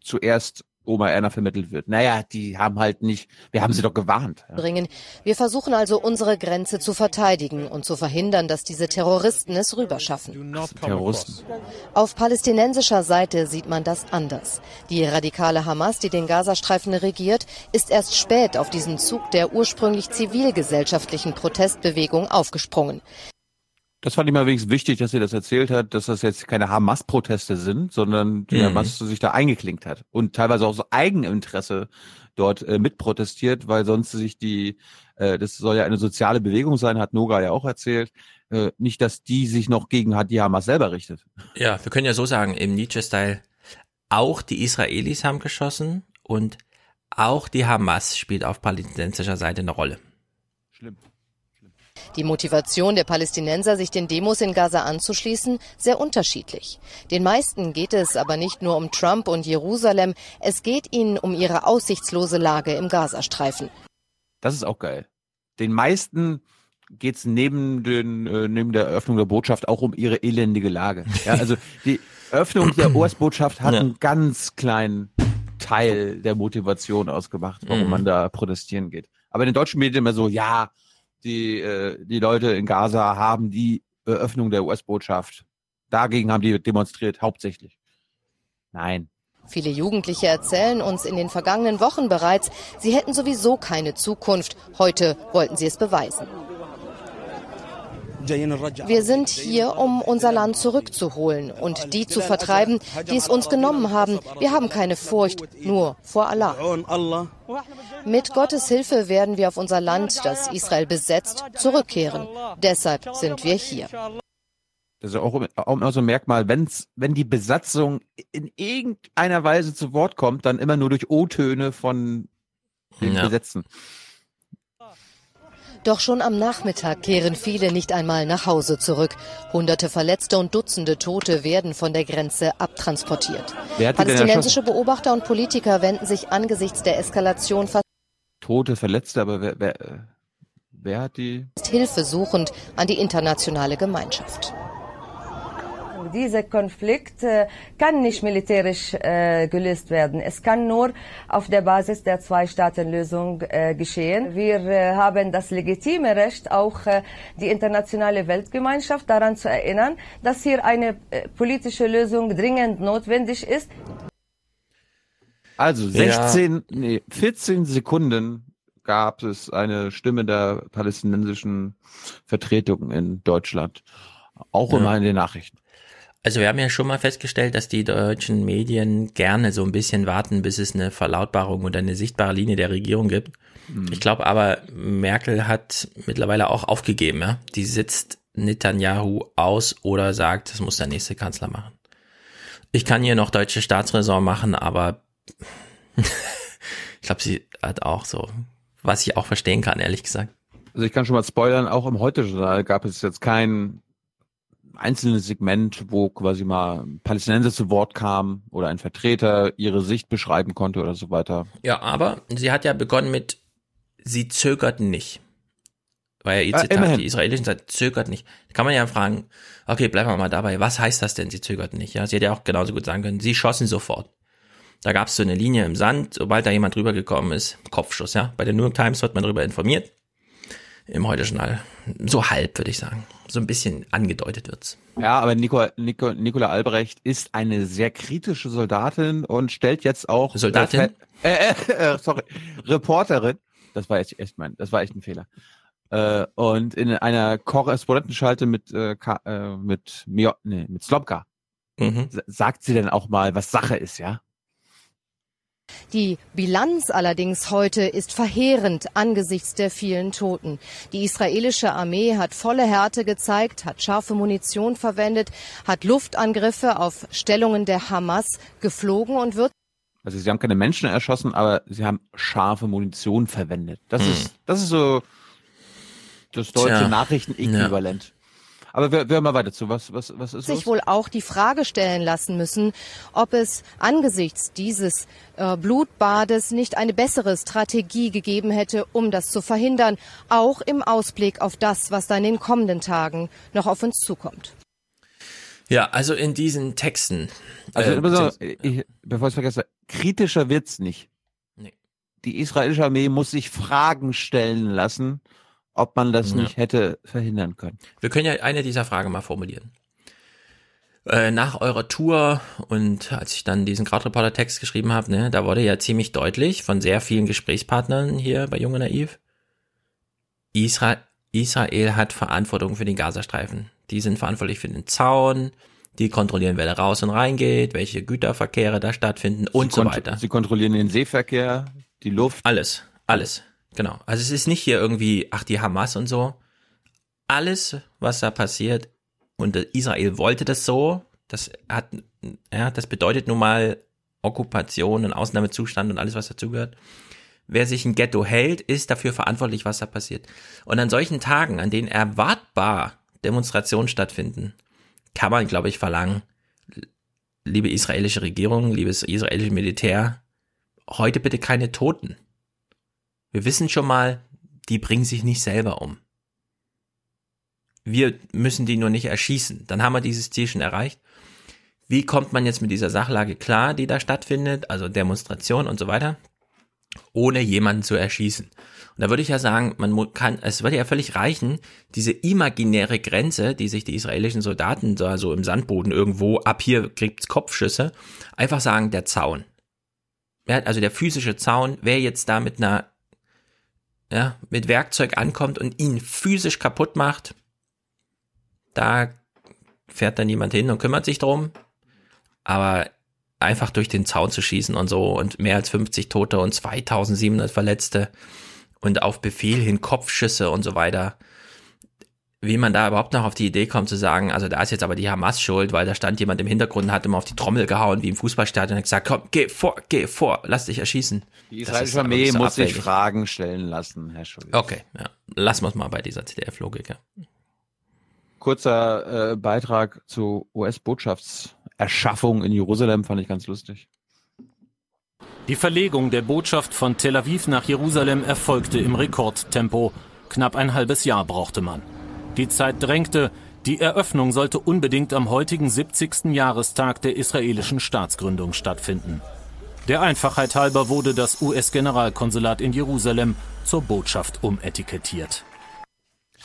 zuerst Oma Erna vermittelt wird. Naja, die haben halt nicht, wir haben sie doch gewarnt. Ja. bringen. Wir versuchen also unsere Grenze zu verteidigen und zu verhindern, dass diese Terroristen es rüberschaffen. Terroristen. Auf palästinensischer Seite sieht man das anders. Die radikale Hamas, die den Gazastreifen regiert, ist erst spät auf diesen Zug der ursprünglich zivilgesellschaftlichen Protestbewegung aufgesprungen. Das fand ich mal wenigstens wichtig, dass sie das erzählt hat, dass das jetzt keine Hamas-Proteste sind, sondern die Mhm. Hamas sich da eingeklinkt hat und teilweise auch so Eigeninteresse dort äh, mitprotestiert, weil sonst sich die, äh, das soll ja eine soziale Bewegung sein, hat Noga ja auch erzählt, äh, nicht, dass die sich noch gegen die Hamas selber richtet. Ja, wir können ja so sagen, im Nietzsche-Style, auch die Israelis haben geschossen und auch die Hamas spielt auf palästinensischer Seite eine Rolle. Schlimm. Die Motivation der Palästinenser, sich den Demos in Gaza anzuschließen, sehr unterschiedlich. Den meisten geht es aber nicht nur um Trump und Jerusalem, es geht ihnen um ihre aussichtslose Lage im Gazastreifen. Das ist auch geil. Den meisten geht's neben, den, äh, neben der Eröffnung der Botschaft auch um ihre elendige Lage. Ja, also die Eröffnung der US-Botschaft hat Ja. einen ganz kleinen Teil der Motivation ausgemacht, warum Mhm. man da protestieren geht. Aber in den deutschen Medien immer so, ja, die, äh, die Leute in Gaza haben die Eröffnung der US-Botschaft. Dagegen haben die demonstriert, hauptsächlich. Nein. Viele Jugendliche erzählen uns in den vergangenen Wochen bereits, sie hätten sowieso keine Zukunft. Heute wollten sie es beweisen. Wir sind hier, um unser Land zurückzuholen und die zu vertreiben, die es uns genommen haben. Wir haben keine Furcht, nur vor Allah. Mit Gottes Hilfe werden wir auf unser Land, das Israel besetzt, zurückkehren. Deshalb sind wir hier. Das ist auch, auch immer so ein Merkmal, wenn's, wenn die Besatzung in irgendeiner Weise zu Wort kommt, dann immer nur durch O-Töne von den Ja. Besetzten. Doch schon am Nachmittag kehren viele nicht einmal nach Hause zurück. Hunderte Verletzte und Dutzende Tote werden von der Grenze abtransportiert. Palästinensische Beobachter und Politiker wenden sich angesichts der Eskalation fast Tote, Verletzte, aber wer, wer, äh, wer hat die? Hilfe suchend an die internationale Gemeinschaft. Dieser Konflikt kann nicht militärisch äh, gelöst werden. Es kann nur auf der Basis der Zwei-Staaten-Lösung äh, geschehen. Wir äh, haben das legitime Recht, auch die internationale Weltgemeinschaft daran zu erinnern, dass hier eine politische Lösung dringend notwendig ist. Also Ja. 16, nee, 14 Sekunden gab es eine Stimme der palästinensischen Vertretung in Deutschland. Auch Ja. immer in den Nachrichten. Also wir haben ja schon mal festgestellt, dass die deutschen Medien gerne so ein bisschen warten, bis es eine Verlautbarung oder eine sichtbare Linie der Regierung gibt. Hm. Ich glaube aber, Merkel hat mittlerweile auch aufgegeben. Ja? Die sitzt Netanyahu aus oder sagt, das muss der nächste Kanzler machen. Ich kann hier noch deutsche Staatsräson machen, aber ich glaube, sie hat auch so, was ich auch verstehen kann, ehrlich gesagt. Also ich kann schon mal spoilern, auch im Heute-Journal gab es jetzt kein einzelnes Segment, wo quasi mal Palästinenser zu Wort kam oder ein Vertreter ihre Sicht beschreiben konnte oder so weiter. Ja, aber sie hat ja begonnen mit, sie zögerten nicht. War ja ihr Ah, Zitat, immerhin. die Israelischen sagt, zögert nicht. Da kann man ja fragen, okay, bleiben wir mal dabei, was heißt das denn, sie zögerten nicht? Ja, sie hätte ja auch genauso gut sagen können, sie schossen sofort. Da gab es so eine Linie im Sand, sobald da jemand drüber gekommen ist, Kopfschuss, ja. Bei der New York Times wird man darüber informiert. Im Heute-Journal. So halb, würde ich sagen. So ein bisschen angedeutet wird's. Ja, aber Nico, Nico, Nicola Albrecht ist eine sehr kritische Soldatin und stellt jetzt auch Soldatin? Äh, äh, äh, sorry, Reporterin. Das war echt, echt mein, das war echt ein Fehler. Äh, und in einer Korrespondentenschalte mit äh, Ka- äh, mit Mio, nee, mit Slomka Mhm. sa- sagt sie denn auch mal, was Sache ist, ja? Die Bilanz allerdings heute ist verheerend angesichts der vielen Toten. Die israelische Armee hat volle Härte gezeigt, hat scharfe Munition verwendet, hat Luftangriffe auf Stellungen der Hamas geflogen und wird Also sie haben keine Menschen erschossen, aber sie haben scharfe Munition verwendet. Das Hm. ist, das ist so das deutsche. Nachrichtenäquivalent. Aber wir, wir hören mal weiter zu. Was, was, was ist sich los? wohl auch die Frage stellen lassen müssen, ob es angesichts dieses äh, Blutbades nicht eine bessere Strategie gegeben hätte, um das zu verhindern, auch im Ausblick auf das, was dann in den kommenden Tagen noch auf uns zukommt. Ja, also in diesen Texten. Also, äh, ich, bevor ich es vergesse, kritischer wird's nicht. Nee. Die israelische Armee muss sich Fragen stellen lassen, ob man das Ja. nicht hätte verhindern können. Wir können ja eine dieser Fragen mal formulieren. Äh, nach eurer Tour und als ich dann diesen Krautreporter-Text geschrieben habe, ne, da wurde ja ziemlich deutlich von sehr vielen Gesprächspartnern hier bei Junge Naiv, Isra Israel hat Verantwortung für den Gazastreifen. Die sind verantwortlich für den Zaun, die kontrollieren, wer da raus und reingeht, welche Güterverkehre da stattfinden und sie so weiter. Sie kontrollieren den Seeverkehr, die Luft. Alles, alles, genau. Also es ist nicht hier irgendwie, ach die Hamas und so. Alles, was da passiert, und Israel wollte das so, das hat, ja, das bedeutet nun mal Okkupation und Ausnahmezustand und alles, was dazugehört. Wer sich ein Ghetto hält, ist dafür verantwortlich, was da passiert. Und an solchen Tagen, an denen erwartbar Demonstrationen stattfinden, kann man, glaube ich, verlangen, liebe israelische Regierung, liebes israelische Militär, heute bitte keine Toten. Wir wissen schon mal, die bringen sich nicht selber um. Wir müssen die nur nicht erschießen. Dann haben wir dieses Ziel schon erreicht. Wie kommt man jetzt mit dieser Sachlage klar, die da stattfindet, also Demonstration und so weiter, ohne jemanden zu erschießen? Und da würde ich ja sagen, man kann, es würde ja völlig reichen, diese imaginäre Grenze, die sich die israelischen Soldaten so also im Sandboden irgendwo ab hier kriegt's Kopfschüsse, einfach sagen, der Zaun. Ja, also der physische Zaun, wer jetzt da mit einer, ja, mit Werkzeug ankommt und ihn physisch kaputt macht, Da fährt dann niemand hin und kümmert sich drum. Aber einfach durch den Zaun zu schießen und so und mehr als 50 Tote und 2700 Verletzte und auf Befehl hin Kopfschüsse und so weiter. Wie man da überhaupt noch auf die Idee kommt zu sagen, also da ist jetzt aber die Hamas schuld, weil da stand jemand im Hintergrund und hat immer auf die Trommel gehauen, wie im Fußballstadion und gesagt, komm, geh vor, geh vor, lass dich erschießen. Die israelische Armee muss sich Fragen stellen lassen, Herr Schulz. Okay, ja. Lassen wir es mal bei dieser CDF-Logik. Ja. Kurzer äh, Beitrag zu US-Botschaftserschaffung in Jerusalem fand ich ganz lustig. Die Verlegung der Botschaft von Tel Aviv nach Jerusalem erfolgte im Rekordtempo. Knapp ein halbes Jahr brauchte man. Die Zeit drängte. Die Eröffnung sollte unbedingt am heutigen 70. Jahrestag der israelischen Staatsgründung stattfinden. Der Einfachheit halber wurde das US-Generalkonsulat in Jerusalem zur Botschaft umetikettiert.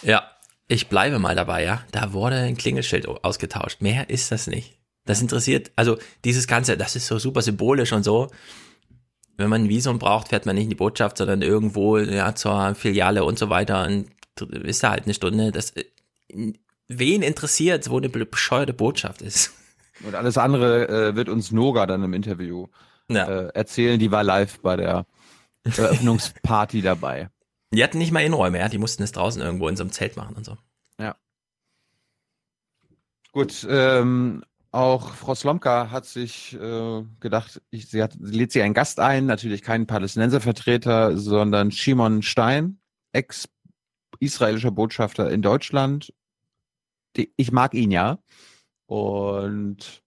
Ja, ich bleibe mal dabei, ja. Da wurde ein Klingelschild ausgetauscht. Mehr ist das nicht. Das interessiert, also dieses Ganze, das ist so super symbolisch und so. Wenn man ein Visum braucht, fährt man nicht in die Botschaft, sondern irgendwo ja, zur Filiale und so weiter und ist da halt eine Stunde. Das, wen interessiert, wo eine bescheuerte Botschaft ist? Und alles andere äh, wird uns Noga dann im Interview ja. äh, erzählen. Die war live bei der Eröffnungsparty dabei. Die hatten nicht mal Innenräume, ja. Die mussten es draußen irgendwo in so einem Zelt machen und so. Ja. Gut, ähm, auch Frau Slomka hat sich äh, gedacht, ich, sie, hat, sie lädt sie einen Gast ein, natürlich keinen Palästinenservertreter, sondern Shimon Stein, ex-israelischer Botschafter in Deutschland. Die, ich mag ihn ja. Und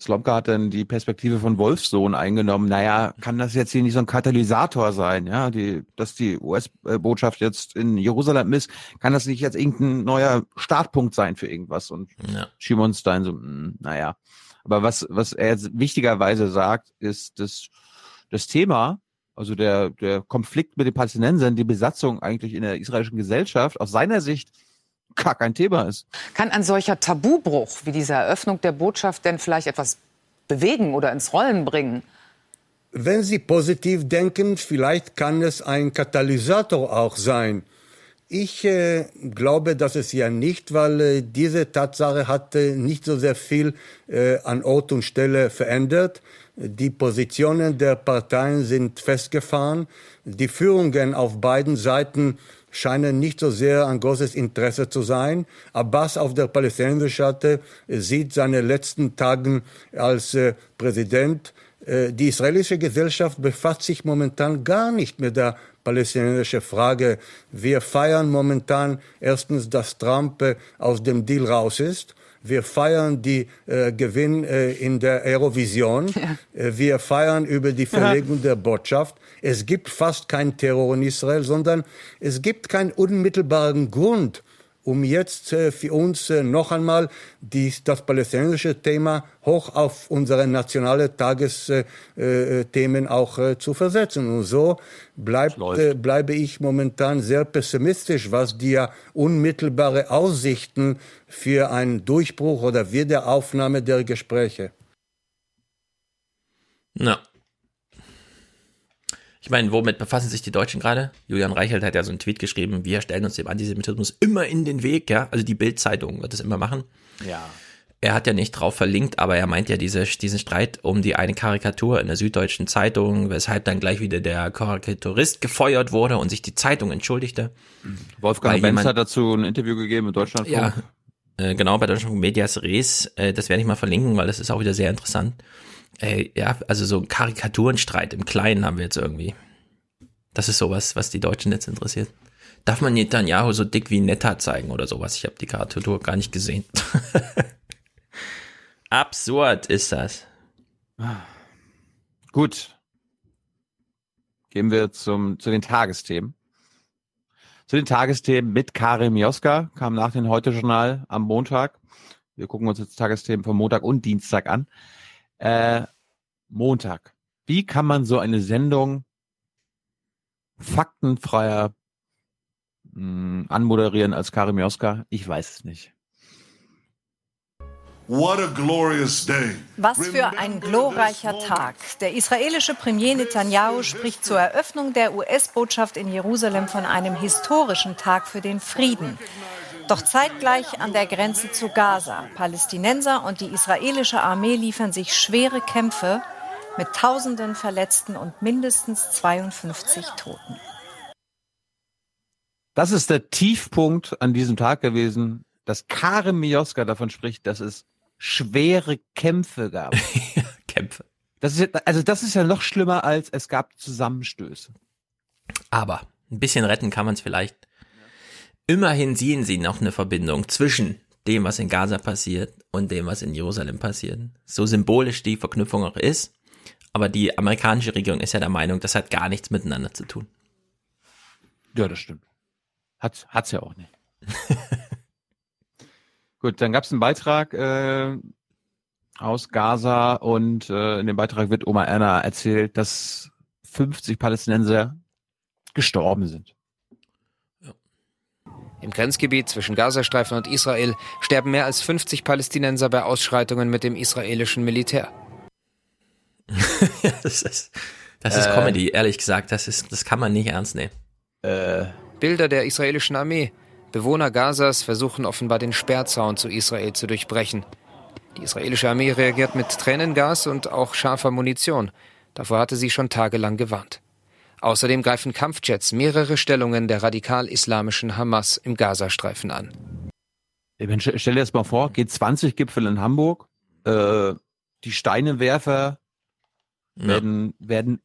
Slomka hat dann die Perspektive von Wolfsohn eingenommen. Naja, kann das jetzt hier nicht so ein Katalysator sein, ja, die, dass die US-Botschaft jetzt in Jerusalem ist, kann das nicht jetzt irgendein neuer Startpunkt sein für irgendwas? Und ja. Shimon Stein so, mh, hm, naja. Aber was, was er jetzt wichtigerweise sagt, ist, dass das Thema, also der, der Konflikt mit den Palästinensern, die Besatzung eigentlich in der israelischen Gesellschaft aus seiner Sicht gar kein Thema ist. Kann ein solcher Tabubruch wie diese Eröffnung der Botschaft denn vielleicht etwas bewegen oder ins Rollen bringen? Wenn Sie positiv denken, vielleicht kann es ein Katalysator auch sein. Ich äh, glaube, dass es ja nicht, weil äh, diese Tatsache hat äh, nicht so sehr viel äh, an Ort und Stelle verändert. Die Positionen der Parteien sind festgefahren. Die Führungen auf beiden Seiten scheinen nicht so sehr ein großes Interesse zu sein. Abbas auf der palästinensischen Seite sieht seine letzten Tagen als äh, Präsident. Äh, die israelische Gesellschaft befasst sich momentan gar nicht mit der palästinensischen Frage. Wir feiern momentan erstens, dass Trump äh, aus dem Deal raus ist. Wir feiern die äh, Gewinn äh, in der Eurovision. Ja. Äh, wir feiern über die Verlegung ja. der Botschaft. Es gibt fast keinen Terror in Israel, sondern es gibt keinen unmittelbaren Grund, um jetzt äh, für uns äh, noch einmal die, das palästinensische Thema hoch auf unsere nationale Tagesthemen äh, auch zu versetzen. Und so bleibt, bleibe ich momentan sehr pessimistisch, was die unmittelbare Aussichten für einen Durchbruch oder Wiederaufnahme der Gespräche. Na, ich meine, womit befassen sich die Deutschen gerade? Julian Reichelt hat ja so einen Tweet geschrieben, wir stellen uns dem Antisemitismus immer in den Weg, ja. Also die Bildzeitung wird das immer machen. Ja. Er hat ja nicht drauf verlinkt, aber er meint ja diese, diesen Streit um die eine Karikatur in der Süddeutschen Zeitung, weshalb dann gleich wieder der Karikaturist gefeuert wurde und sich die Zeitung entschuldigte. Wolfgang Benz hat dazu ein Interview gegeben in Deutschland. Ja, äh, genau, bei Deutschland Medias Res. Äh, das werde ich mal verlinken, weil das ist auch wieder sehr interessant. Ey, ja, also so Karikaturenstreit im Kleinen haben wir jetzt irgendwie. Das ist sowas, was die Deutschen jetzt interessiert. Darf man Netanyahu so dick wie Netta zeigen oder sowas? Ich habe die Karikatur gar nicht gesehen. Absurd ist das. Gut. Gehen wir zum, zu den Tagesthemen. Zu den Tagesthemen mit Karim Joska, kam nach dem Heute-Journal am Montag. Wir gucken uns jetzt Tagesthemen von Montag und Dienstag an. Äh, Montag. Wie kann man so eine Sendung faktenfreier mh, hm, anmoderieren als Karim Joska? Ich weiß es nicht. Was für ein glorreicher Tag. Der israelische Premier Netanyahu spricht zur Eröffnung der US-Botschaft in Jerusalem von einem historischen Tag für den Frieden. Doch zeitgleich an der Grenze zu Gaza. Palästinenser und die israelische Armee liefern sich schwere Kämpfe mit tausenden Verletzten und mindestens 52 Toten. Das ist der Tiefpunkt an diesem Tag gewesen, dass Karim Mioska davon spricht, dass es schwere Kämpfe gab. Kämpfe. Das ist, ja- also das ist ja noch schlimmer als es gab Zusammenstöße. Aber ein bisschen retten kann man es vielleicht. Immerhin sehen sie noch eine Verbindung zwischen dem, was in Gaza passiert und dem, was in Jerusalem passiert. So symbolisch die Verknüpfung auch ist. Aber die amerikanische Regierung ist ja der Meinung, das hat gar nichts miteinander zu tun. Ja, das stimmt. Hat, hat's ja auch nicht. Gut, dann gab es einen Beitrag äh, aus Gaza und äh, in dem Beitrag wird Oma Erna erzählt, dass 50 Palästinenser gestorben sind. Im Grenzgebiet zwischen Gazastreifen und Israel sterben mehr als 50 Palästinenser bei Ausschreitungen mit dem israelischen Militär. das ist, das ist Äh. Comedy, ehrlich gesagt. Das, ist, das kann man nicht ernst nehmen. Bilder der israelischen Armee. Bewohner Gazas versuchen offenbar den Sperrzaun zu Israel zu durchbrechen. Die israelische Armee reagiert mit Tränengas und auch scharfer Munition. Davor hatte sie schon tagelang gewarnt. Außerdem greifen Kampfjets mehrere Stellungen der radikal-islamischen Hamas im Gazastreifen an. Ich meine, stell dir das mal vor, G20-Gipfel in Hamburg, äh, die Steinewerfer werden, werden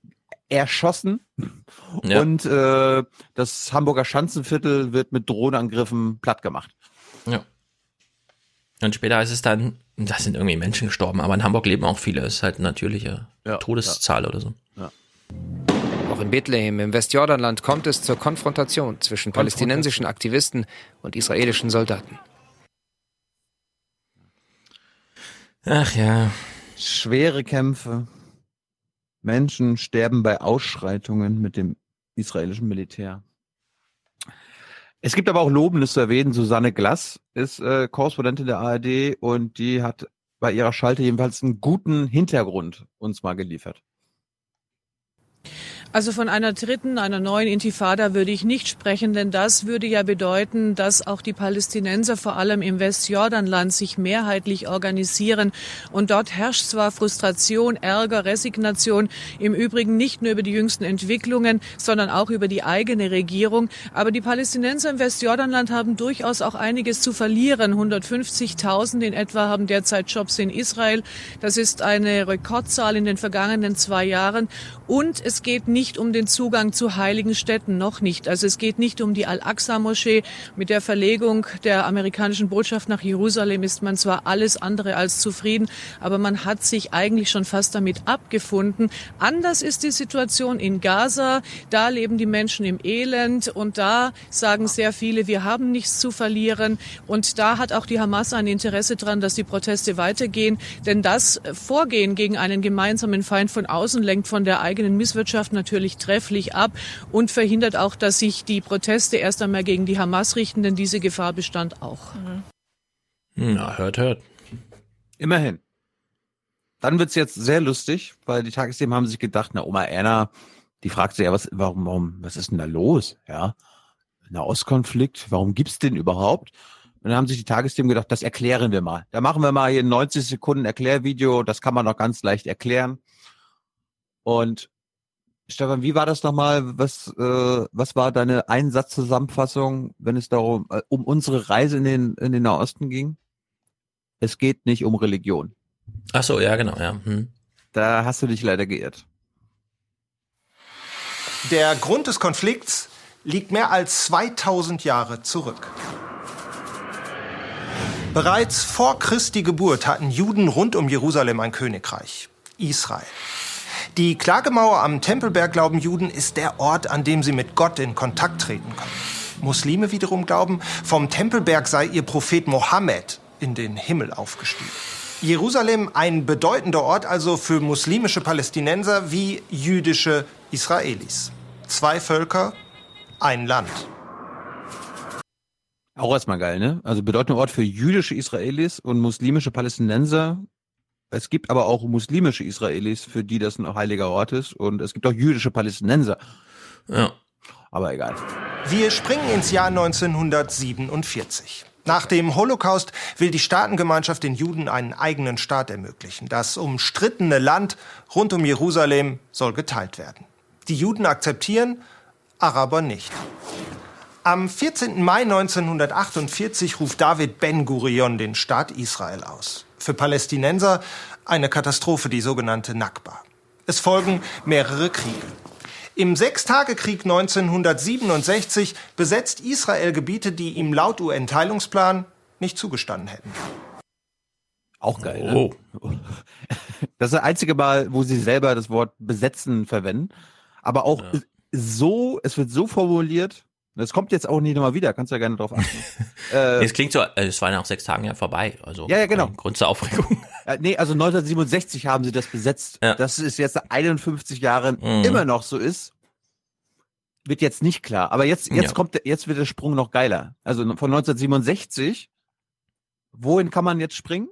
erschossen Ja. und äh, das Hamburger Schanzenviertel wird mit Drohnenangriffen plattgemacht. Ja. Und später ist es dann, da sind irgendwie Menschen gestorben, aber in Hamburg leben auch viele. Das ist halt eine natürliche Ja, Todeszahl oder so. Auch in Bethlehem im Westjordanland kommt es zur Konfrontation zwischen palästinensischen Aktivisten und israelischen Soldaten. Ach ja. Schwere Kämpfe. Menschen sterben bei Ausschreitungen mit dem israelischen Militär. Es gibt aber auch Lobendes zu erwähnen. Susanne Glass ist äh, Korrespondentin der ARD und die hat bei ihrer Schalte jedenfalls einen guten Hintergrund uns mal geliefert. Also von einer dritten, einer neuen Intifada würde ich nicht sprechen, denn das würde ja bedeuten, dass auch die Palästinenser vor allem im Westjordanland sich mehrheitlich organisieren. Und dort herrscht zwar Frustration, Ärger, Resignation, im Übrigen nicht nur über die jüngsten Entwicklungen, sondern auch über die eigene Regierung. Aber die Palästinenser im Westjordanland haben durchaus auch einiges zu verlieren. 150.000 in etwa haben derzeit Jobs in Israel. Das ist eine Rekordzahl in den vergangenen zwei Jahren. Und es geht nicht um den Zugang zu heiligen Städten, noch nicht. Also es geht nicht um die Al-Aqsa-Moschee. Mit der Verlegung der amerikanischen Botschaft nach Jerusalem ist man zwar alles andere als zufrieden, aber man hat sich eigentlich schon fast damit abgefunden. Anders ist die Situation in Gaza. Da leben die Menschen im Elend und da sagen sehr viele, wir haben nichts zu verlieren. Und da hat auch die Hamas ein Interesse daran, dass die Proteste weitergehen. Denn das Vorgehen gegen einen gemeinsamen Feind von außen lenkt von der eigenen Misswirtschaft natürlich trefflich ab und verhindert auch, dass sich die Proteste erst einmal gegen die Hamas richten, denn diese Gefahr bestand auch. Na, hört, hört. Immerhin. Dann wird's jetzt sehr lustig, weil die Tagesthemen haben sich gedacht, na Oma Erna, die fragt sich ja, was, warum, warum, was ist denn da los? Ja, Nahostkonflikt, warum gibt's den überhaupt? Und dann haben sich die Tagesthemen gedacht, das erklären wir mal. Da machen wir mal hier ein 90 Sekunden Erklärvideo, das kann man noch ganz leicht erklären. Und Stefan, wie war das nochmal? Was, äh, was war deine Einsatzzusammenfassung, wenn es darum, äh, um unsere Reise in den, in den Nahosten ging? Es geht nicht um Religion. Ach so, ja, genau, ja. Hm. Da hast du dich leider geirrt. Der Grund des Konflikts liegt mehr als 2000 Jahre zurück. Bereits vor Christi Geburt hatten Juden rund um Jerusalem ein Königreich, Israel. Die Klagemauer am Tempelberg, glauben Juden, ist der Ort, an dem sie mit Gott in Kontakt treten können. Muslime wiederum glauben, vom Tempelberg sei ihr Prophet Mohammed in den Himmel aufgestiegen. Jerusalem ein bedeutender Ort also für muslimische Palästinenser wie jüdische Israelis. Zwei Völker, ein Land. Auch erstmal geil, ne? Also bedeutender Ort für jüdische Israelis und muslimische Palästinenser. Es gibt aber auch muslimische Israelis, für die das ein heiliger Ort ist. Und es gibt auch jüdische Palästinenser. Ja. Aber egal. Wir springen ins Jahr 1947. Nach dem Holocaust will die Staatengemeinschaft den Juden einen eigenen Staat ermöglichen. Das umstrittene Land rund um Jerusalem soll geteilt werden. Die Juden akzeptieren, Araber nicht. Am 14. Mai 1948 ruft David Ben-Gurion den Staat Israel aus. Für Palästinenser eine Katastrophe, die sogenannte Nakba. Es folgen mehrere Kriege. Im Sechstagekrieg 1967 besetzt Israel Gebiete, die ihm laut UN-Teilungsplan nicht zugestanden hätten. Auch geil. Oh. Ne? Das ist das einzige Mal, wo sie selber das Wort besetzen verwenden. Aber auch ja. so, es wird so formuliert, das kommt jetzt auch nicht nochmal wieder, kannst du ja gerne drauf achten. äh, es klingt so, äh, es waren nach sechs Tagen ja vorbei. Also ja, ja, genau. Grund zur Aufregung. Äh, nee, also 1967 haben sie das besetzt. Ja. Dass es jetzt 51 Jahren mhm. immer noch so ist, wird jetzt nicht klar. Aber jetzt, jetzt ja. kommt, jetzt wird der Sprung noch geiler. Also von 1967, wohin kann man jetzt springen?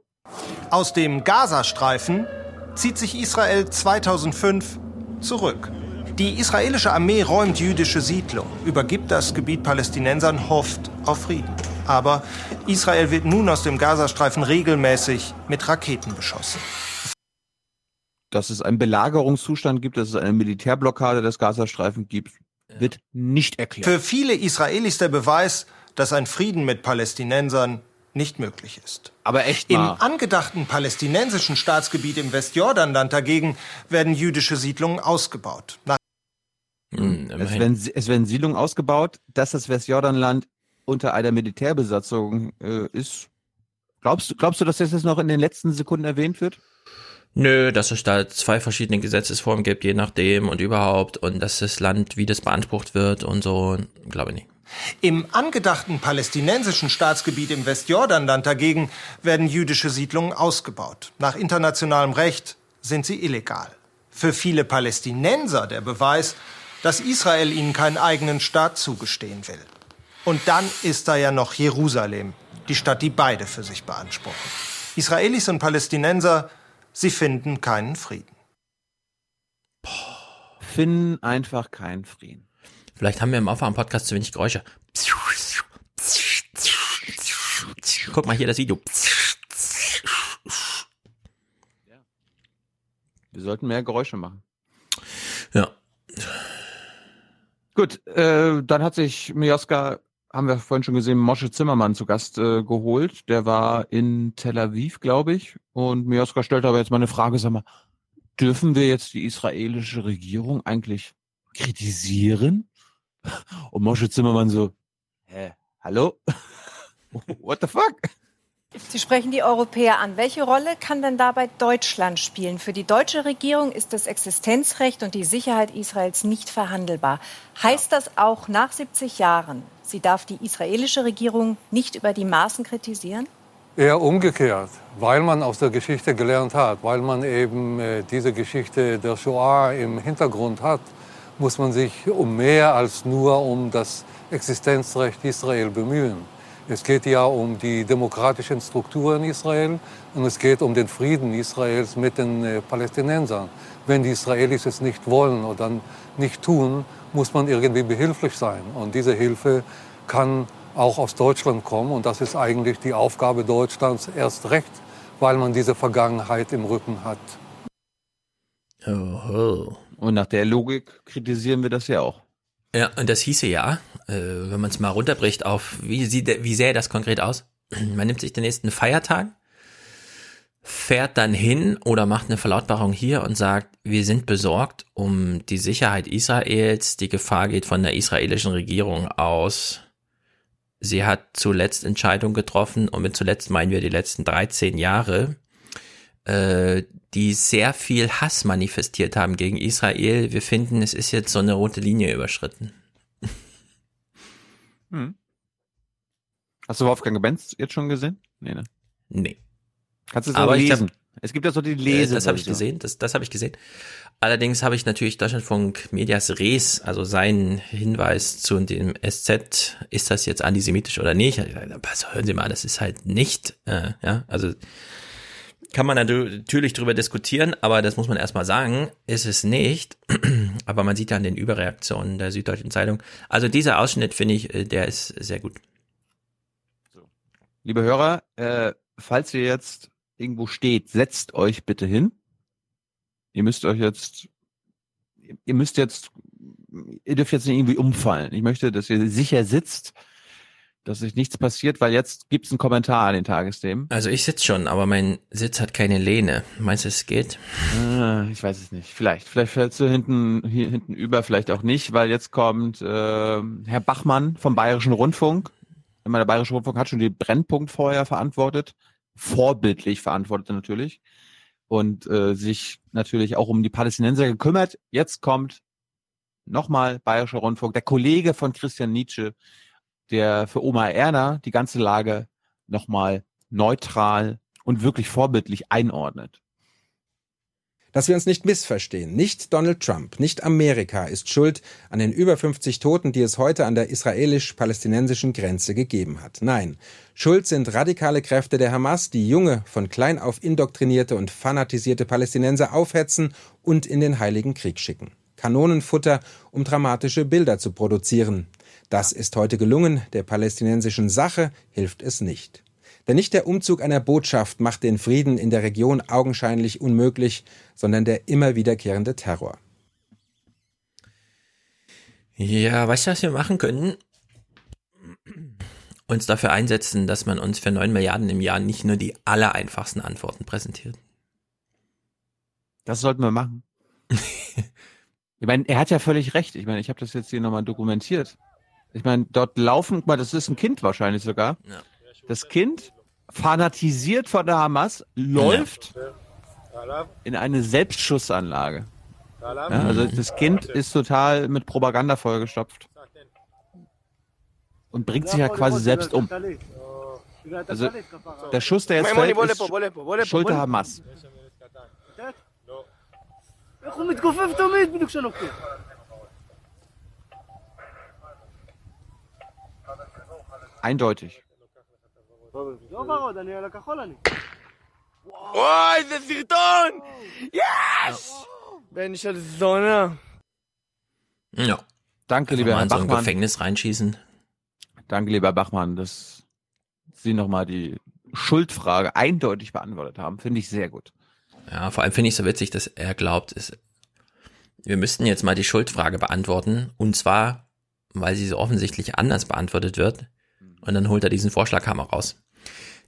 Aus dem Gazastreifen zieht sich Israel 2005 zurück. Die israelische Armee räumt jüdische Siedlungen, übergibt das Gebiet Palästinensern, hofft auf Frieden. Aber Israel wird nun aus dem Gazastreifen regelmäßig mit Raketen beschossen. Dass es einen Belagerungszustand gibt, dass es eine Militärblockade des Gazastreifens gibt, wird nicht erklärt. Für viele Israelis der Beweis, dass ein Frieden mit Palästinensern nicht möglich ist. Aber echt mal. Im angedachten palästinensischen Staatsgebiet im Westjordanland dagegen werden jüdische Siedlungen ausgebaut. Nach hm, es, werden, es werden Siedlungen ausgebaut, dass das Westjordanland unter einer Militärbesatzung äh, ist. Glaubst, du, glaubst du, dass das jetzt noch in den letzten Sekunden erwähnt wird? Nö, dass es da zwei verschiedene Gesetzesformen gibt, je nachdem und überhaupt und dass das Land, wie das beansprucht wird und so, glaube ich nicht. Im angedachten palästinensischen Staatsgebiet im Westjordanland dagegen werden jüdische Siedlungen ausgebaut. Nach internationalem Recht sind sie illegal. Für viele Palästinenser der Beweis, dass Israel ihnen keinen eigenen Staat zugestehen will. Und dann ist da ja noch Jerusalem, die Stadt, die beide für sich beanspruchen. Israelis und Palästinenser, sie finden keinen Frieden. Finden einfach keinen Frieden. Vielleicht haben wir im Aufwärm-Podcast zu wenig Geräusche. Guck mal hier das Video. Wir sollten mehr Geräusche machen. Ja. Gut, äh, dann hat sich Mioska, haben wir vorhin schon gesehen, Mosche Zimmermann zu Gast äh, geholt. Der war in Tel Aviv, glaube ich. Und Mioska stellt aber jetzt mal eine Frage, sag mal, dürfen wir jetzt die israelische Regierung eigentlich kritisieren? Und Mosche Zimmermann so, hä, hallo? What the fuck? Sie sprechen die Europäer an. Welche Rolle kann denn dabei Deutschland spielen? Für die deutsche Regierung ist das Existenzrecht und die Sicherheit Israels nicht verhandelbar. Heißt das auch nach 70 Jahren, sie darf die israelische Regierung nicht über die Maßen kritisieren? Eher umgekehrt, weil man aus der Geschichte gelernt hat, weil man eben äh, diese Geschichte der Shoah im Hintergrund hat, muss man sich um mehr als nur um das Existenzrecht Israel bemühen. Es geht ja um die demokratischen Strukturen Israel und es geht um den Frieden Israels mit den äh, Palästinensern. Wenn die Israelis es nicht wollen oder nicht tun, muss man irgendwie behilflich sein. Und diese Hilfe kann auch aus Deutschland kommen. Und das ist eigentlich die Aufgabe Deutschlands erst recht, weil man diese Vergangenheit im Rücken hat. Oho. Und nach der Logik kritisieren wir das ja auch. Ja, und das hieße ja, äh, wenn man es mal runterbricht auf, wie, sieht, wie sähe das konkret aus? Man nimmt sich den nächsten Feiertag, fährt dann hin oder macht eine Verlautbarung hier und sagt, wir sind besorgt um die Sicherheit Israels, die Gefahr geht von der israelischen Regierung aus. Sie hat zuletzt Entscheidungen getroffen und mit zuletzt meinen wir die letzten 13 Jahre, äh, die sehr viel Hass manifestiert haben gegen Israel. Wir finden, es ist jetzt so eine rote Linie überschritten. Hm. Hast du Wolfgang Benz jetzt schon gesehen? Nee, ne? Nee. Kannst du es aber lesen? Hab, es gibt ja so die Lese. Das habe ich gesehen, das, das habe ich gesehen. Allerdings habe ich natürlich Deutschlandfunk Medias Res, also seinen Hinweis zu dem SZ, ist das jetzt antisemitisch oder nicht? Also hören Sie mal, das ist halt nicht, äh, ja, also kann man natürlich drüber diskutieren, aber das muss man erstmal sagen, ist es nicht. aber man sieht ja an den Überreaktionen der Süddeutschen Zeitung. Also dieser Ausschnitt finde ich, äh, der ist sehr gut. liebe Hörer, äh, falls ihr jetzt irgendwo steht, setzt euch bitte hin. Ihr müsst euch jetzt, ihr müsst jetzt, ihr dürft jetzt nicht irgendwie umfallen. Ich möchte, dass ihr sicher sitzt, dass sich nichts passiert, weil jetzt gibt's einen Kommentar an den Tagesthemen. Also ich sitze schon, aber mein Sitz hat keine Lehne. Meinst du, es geht? Ah, ich weiß es nicht. Vielleicht. Vielleicht fällst du hinten, hier hinten über, vielleicht auch nicht, weil jetzt kommt äh, Herr Bachmann vom Bayerischen Rundfunk. Ich meine, der Bayerische Rundfunk hat schon die Brennpunkt vorher verantwortet. Vorbildlich verantwortet natürlich. Und äh, sich natürlich auch um die Palästinenser gekümmert. Jetzt kommt nochmal Bayerischer Rundfunk, der Kollege von Christian Nietzsche, der für Oma Erna die ganze Lage nochmal neutral und wirklich vorbildlich einordnet. Dass wir uns nicht missverstehen. Nicht Donald Trump, nicht Amerika ist schuld an den über 50 Toten, die es heute an der israelisch-palästinensischen Grenze gegeben hat. Nein, schuld sind radikale Kräfte der Hamas, die junge, von klein auf indoktrinierte und fanatisierte Palästinenser aufhetzen und in den Heiligen Krieg schicken. Kanonenfutter, um dramatische Bilder zu produzieren. Das ist heute gelungen, der palästinensischen Sache hilft es nicht. Denn nicht der Umzug einer Botschaft macht den Frieden in der Region augenscheinlich unmöglich, sondern der immer wiederkehrende Terror. Ja, weißt du, was wir machen können? Uns dafür einsetzen, dass man uns für 9 Milliarden im Jahr nicht nur die allereinfachsten Antworten präsentiert. Das sollten wir machen. ich meine, er hat ja völlig recht. Ich meine, ich habe das jetzt hier nochmal dokumentiert. Ich meine, dort laufen, guck mal, das ist ein Kind wahrscheinlich sogar. Ja. Das Kind, fanatisiert von der Hamas, läuft in eine Selbstschussanlage. Ja, also das Kind ist total mit Propaganda vollgestopft. Und bringt sich ja quasi selbst um. Also der Schuss, der jetzt fällt, ist Schuld der Hamas. Eindeutig. לא ורוד, אני על הכחול אני. וואי, איזה סרטון! יש! בן של זונה. Ja. Danke, Einfach lieber mal Herr in so ein Bachmann. Gefängnis reinschießen. Danke, lieber Bachmann, dass Sie nochmal die Schuldfrage eindeutig beantwortet haben. Finde ich sehr gut. Ja, vor allem finde ich so witzig, dass er glaubt, es, wir müssten jetzt mal die Schuldfrage beantworten. Und zwar, weil sie so offensichtlich anders beantwortet wird. und dann holt er diesen Vorschlaghammer raus.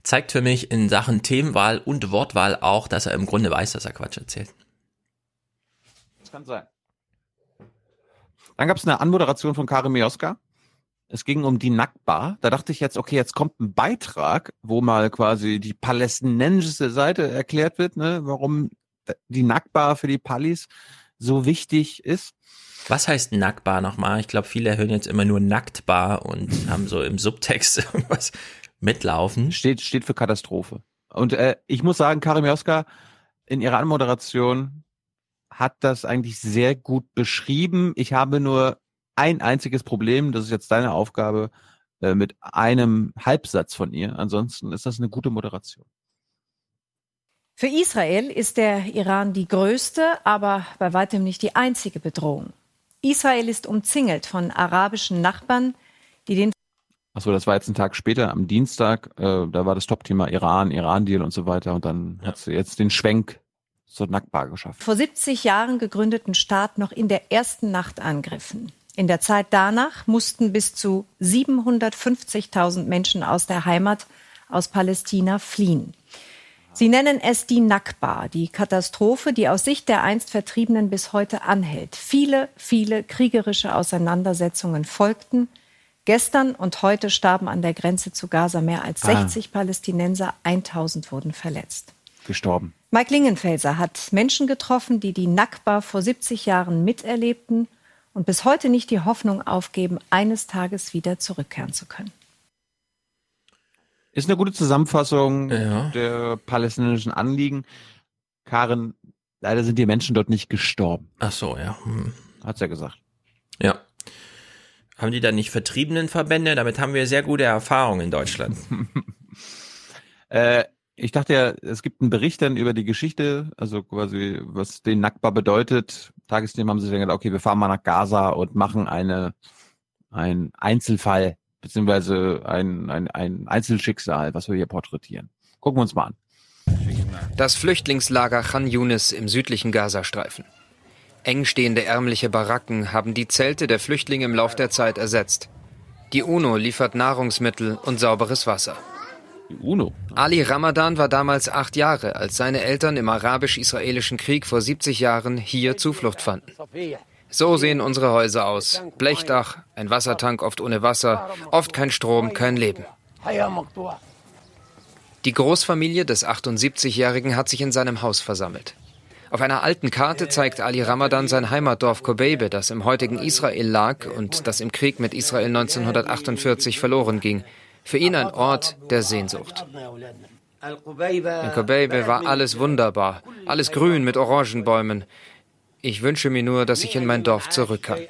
Zeigt für mich in Sachen Themenwahl und Wortwahl auch, dass er im Grunde weiß, dass er Quatsch erzählt. Das kann sein. Dann gab es eine Anmoderation von Karim Mioska. Es ging um die Nakba. Da dachte ich jetzt, okay, jetzt kommt ein Beitrag, wo mal quasi die palästinensische Seite erklärt wird, ne, warum die Nakba für die Palis so wichtig ist. Was heißt Nackbar nochmal? Ich glaube, viele hören jetzt immer nur Nacktbar und haben so im Subtext irgendwas mitlaufen. Steht, steht für Katastrophe. Und äh, ich muss sagen, Karim Joska in ihrer Anmoderation hat das eigentlich sehr gut beschrieben. Ich habe nur ein einziges Problem, das ist jetzt deine Aufgabe, äh, mit einem Halbsatz von ihr. Ansonsten ist das eine gute Moderation. Für Israel ist der Iran die größte, aber bei weitem nicht die einzige Bedrohung. Israel ist umzingelt von arabischen Nachbarn, die den Achso, das war jetzt ein Tag später, am Dienstag, äh, da war das Top-Thema Iran, Iran-Deal und so weiter. Und dann hat sie jetzt den Schwenk zur Nackbar geschafft. vor 70 Jahren gegründeten Staat noch in der ersten Nacht angriffen. In der Zeit danach mussten bis zu 750.000 Menschen aus der Heimat aus Palästina fliehen. Sie nennen es die Nakba, die Katastrophe, die aus Sicht der einst Vertriebenen bis heute anhält. Viele, viele kriegerische Auseinandersetzungen folgten. Gestern und heute starben an der Grenze zu Gaza mehr als Ah. 60 Palästinenser, 1000 wurden verletzt. Gestorben. Mike Lingenfelser hat Menschen getroffen, die die Nakba vor 70 Jahren miterlebten und bis heute nicht die Hoffnung aufgeben, eines Tages wieder zurückkehren zu können. Ist eine gute Zusammenfassung der palästinensischen Anliegen. Karin, leider sind die Menschen dort nicht gestorben. Ach so, ja. Hm. Hat's ja gesagt. Ja. Haben die da nicht Vertriebenenverbände? Damit haben wir sehr gute Erfahrungen in Deutschland. Äh, ich dachte ja, es gibt einen Bericht dann über die Geschichte, also quasi, was den Nakba bedeutet. Tagesthemen haben sie dann gedacht, okay, wir fahren mal nach Gaza und machen eine, ein Einzelfall beziehungsweise ein, ein, ein Einzelschicksal, was wir hier porträtieren. Gucken wir uns mal an. Das Flüchtlingslager Khan Yunis im südlichen Gazastreifen. Eng stehende ärmliche Baracken haben die Zelte der Flüchtlinge im Lauf der Zeit ersetzt. Die UNO liefert Nahrungsmittel und sauberes Wasser. Die UNO? Ali Ramadan war damals acht Jahre, als seine Eltern im arabisch-israelischen Krieg vor 70 Jahren hier Zuflucht fanden. So sehen unsere Häuser aus. Blechdach, ein Wassertank oft ohne Wasser, oft kein Strom, kein Leben. Die Großfamilie des 78-Jährigen hat sich in seinem Haus versammelt. Auf einer alten Karte zeigt Ali Ramadan sein Heimatdorf Kobebe, das im heutigen Israel lag und das im Krieg mit Israel 1948 verloren ging. Für ihn ein Ort der Sehnsucht. In Kobebe war alles wunderbar, alles grün mit Orangenbäumen. Ich wünsche mir nur, dass ich in mein Dorf zurück kann.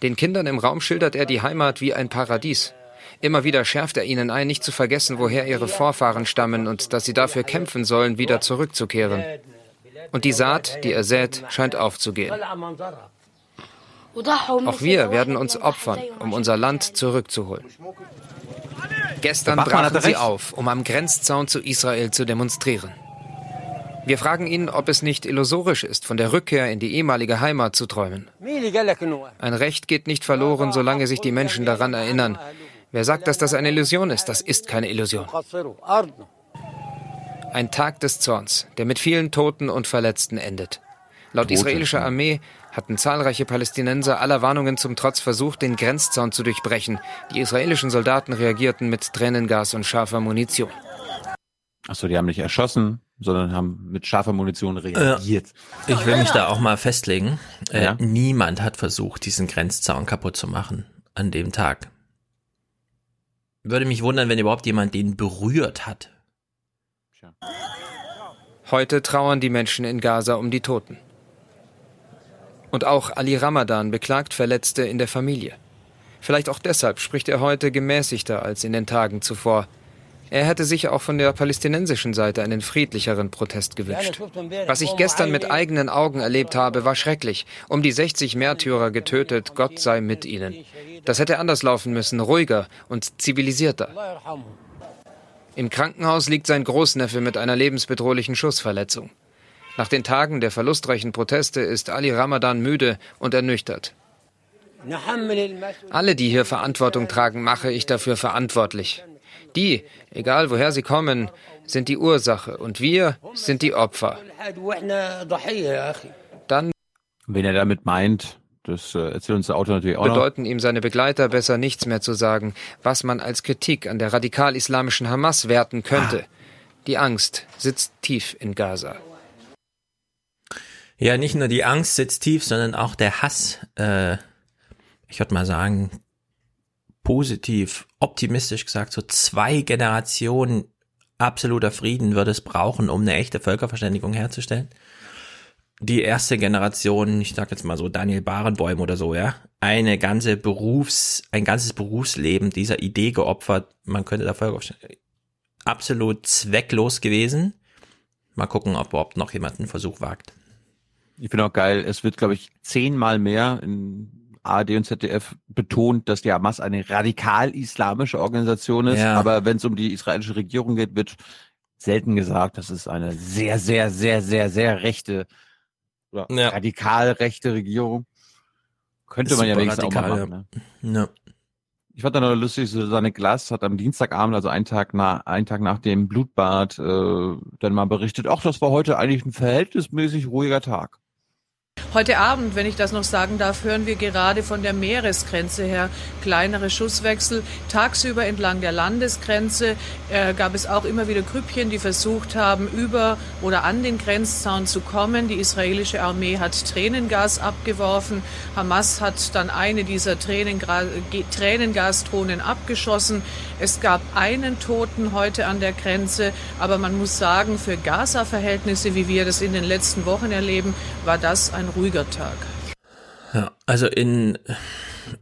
Den Kindern im Raum schildert er die Heimat wie ein Paradies. Immer wieder schärft er ihnen ein, nicht zu vergessen, woher ihre Vorfahren stammen und dass sie dafür kämpfen sollen, wieder zurückzukehren. Und die Saat, die er sät, scheint aufzugehen. Auch wir werden uns opfern, um unser Land zurückzuholen. Gestern brachen sie auf, um am Grenzzaun zu Israel zu demonstrieren. Wir fragen ihn, ob es nicht illusorisch ist, von der Rückkehr in die ehemalige Heimat zu träumen. Ein Recht geht nicht verloren, solange sich die Menschen daran erinnern. Wer sagt, dass das eine Illusion ist, das ist keine Illusion. Ein Tag des Zorns, der mit vielen Toten und Verletzten endet. Laut israelischer Armee hatten zahlreiche Palästinenser aller Warnungen zum Trotz versucht, den Grenzzaun zu durchbrechen. Die israelischen Soldaten reagierten mit Tränengas und scharfer Munition. Achso, die haben nicht erschossen, sondern haben mit scharfer Munition reagiert. Äh, ich will mich da auch mal festlegen. Äh, Ja. Niemand hat versucht, diesen Grenzzaun kaputt zu machen an dem Tag. Würde mich wundern, wenn überhaupt jemand den berührt hat. Heute trauern die Menschen in Gaza um die Toten. Und auch Ali Ramadan beklagt Verletzte in der Familie. Vielleicht auch deshalb spricht er heute gemäßigter als in den Tagen zuvor. Er hätte sich auch von der palästinensischen Seite einen friedlicheren Protest gewünscht. Was ich gestern mit eigenen Augen erlebt habe, war schrecklich. Um die 60 Märtyrer getötet, Gott sei mit ihnen. Das hätte anders laufen müssen, ruhiger und zivilisierter. Im Krankenhaus liegt sein Großneffe mit einer lebensbedrohlichen Schussverletzung. Nach den Tagen der verlustreichen Proteste ist Ali Ramadan müde und ernüchtert. Alle, die hier Verantwortung tragen, mache ich dafür verantwortlich. Die, egal woher sie kommen, sind die Ursache und wir sind die Opfer. Dann Wen er damit meint, das äh, erzählt uns der Autor natürlich auch noch. bedeuten ihm seine Begleiter besser nichts mehr zu sagen, was man als Kritik an der radikal-islamischen Hamas werten könnte. Die Angst sitzt tief in Gaza. Ja, nicht nur die Angst sitzt tief, sondern auch der Hass. Äh, ich würde mal sagen, positiv, optimistisch gesagt, so zwei Generationen absoluter Frieden würde es brauchen, um eine echte Völkerverständigung herzustellen. Die erste Generation, ich sag jetzt mal so Daniel Barenboim oder so, ja, eine ganze Berufs, ein ganzes Berufsleben dieser Idee geopfert, man könnte da Völkerverständigung, absolut zwecklos gewesen. Mal gucken, ob überhaupt noch jemand einen Versuch wagt. Ich finde auch geil, es wird, glaube ich, zehnmal mehr in ARD und ZDF betont, dass die Hamas eine radikal-islamische Organisation ist. Ja. Aber wenn es um die israelische Regierung geht, wird selten gesagt, das ist eine sehr, sehr, sehr, sehr, sehr rechte oder radikal rechte Regierung. Könnte man ja wenigstens auch mal radikal, machen. ja. Ne? Ja. Ich fand dann noch lustig, Susanne Glass hat am Dienstagabend, also einen Tag nach, einen Tag nach dem Blutbad, äh, dann mal berichtet, ach, das war heute eigentlich ein verhältnismäßig ruhiger Tag. Heute Abend, wenn ich das noch sagen darf, hören wir gerade von der Meeresgrenze her kleinere Schusswechsel. Tagsüber entlang der Landesgrenze äh, gab es auch immer wieder Grüppchen, die versucht haben, über oder an den Grenzzaun zu kommen. Die israelische Armee hat Tränengas abgeworfen. Hamas hat dann eine dieser Tränengra Ge- Tränengasdrohnen abgeschossen. Es gab einen Toten heute an der Grenze, aber man muss sagen, für Gaza-Verhältnisse, wie wir das in den letzten Wochen erleben, war das ein ruhiger Tag. Ja, also in,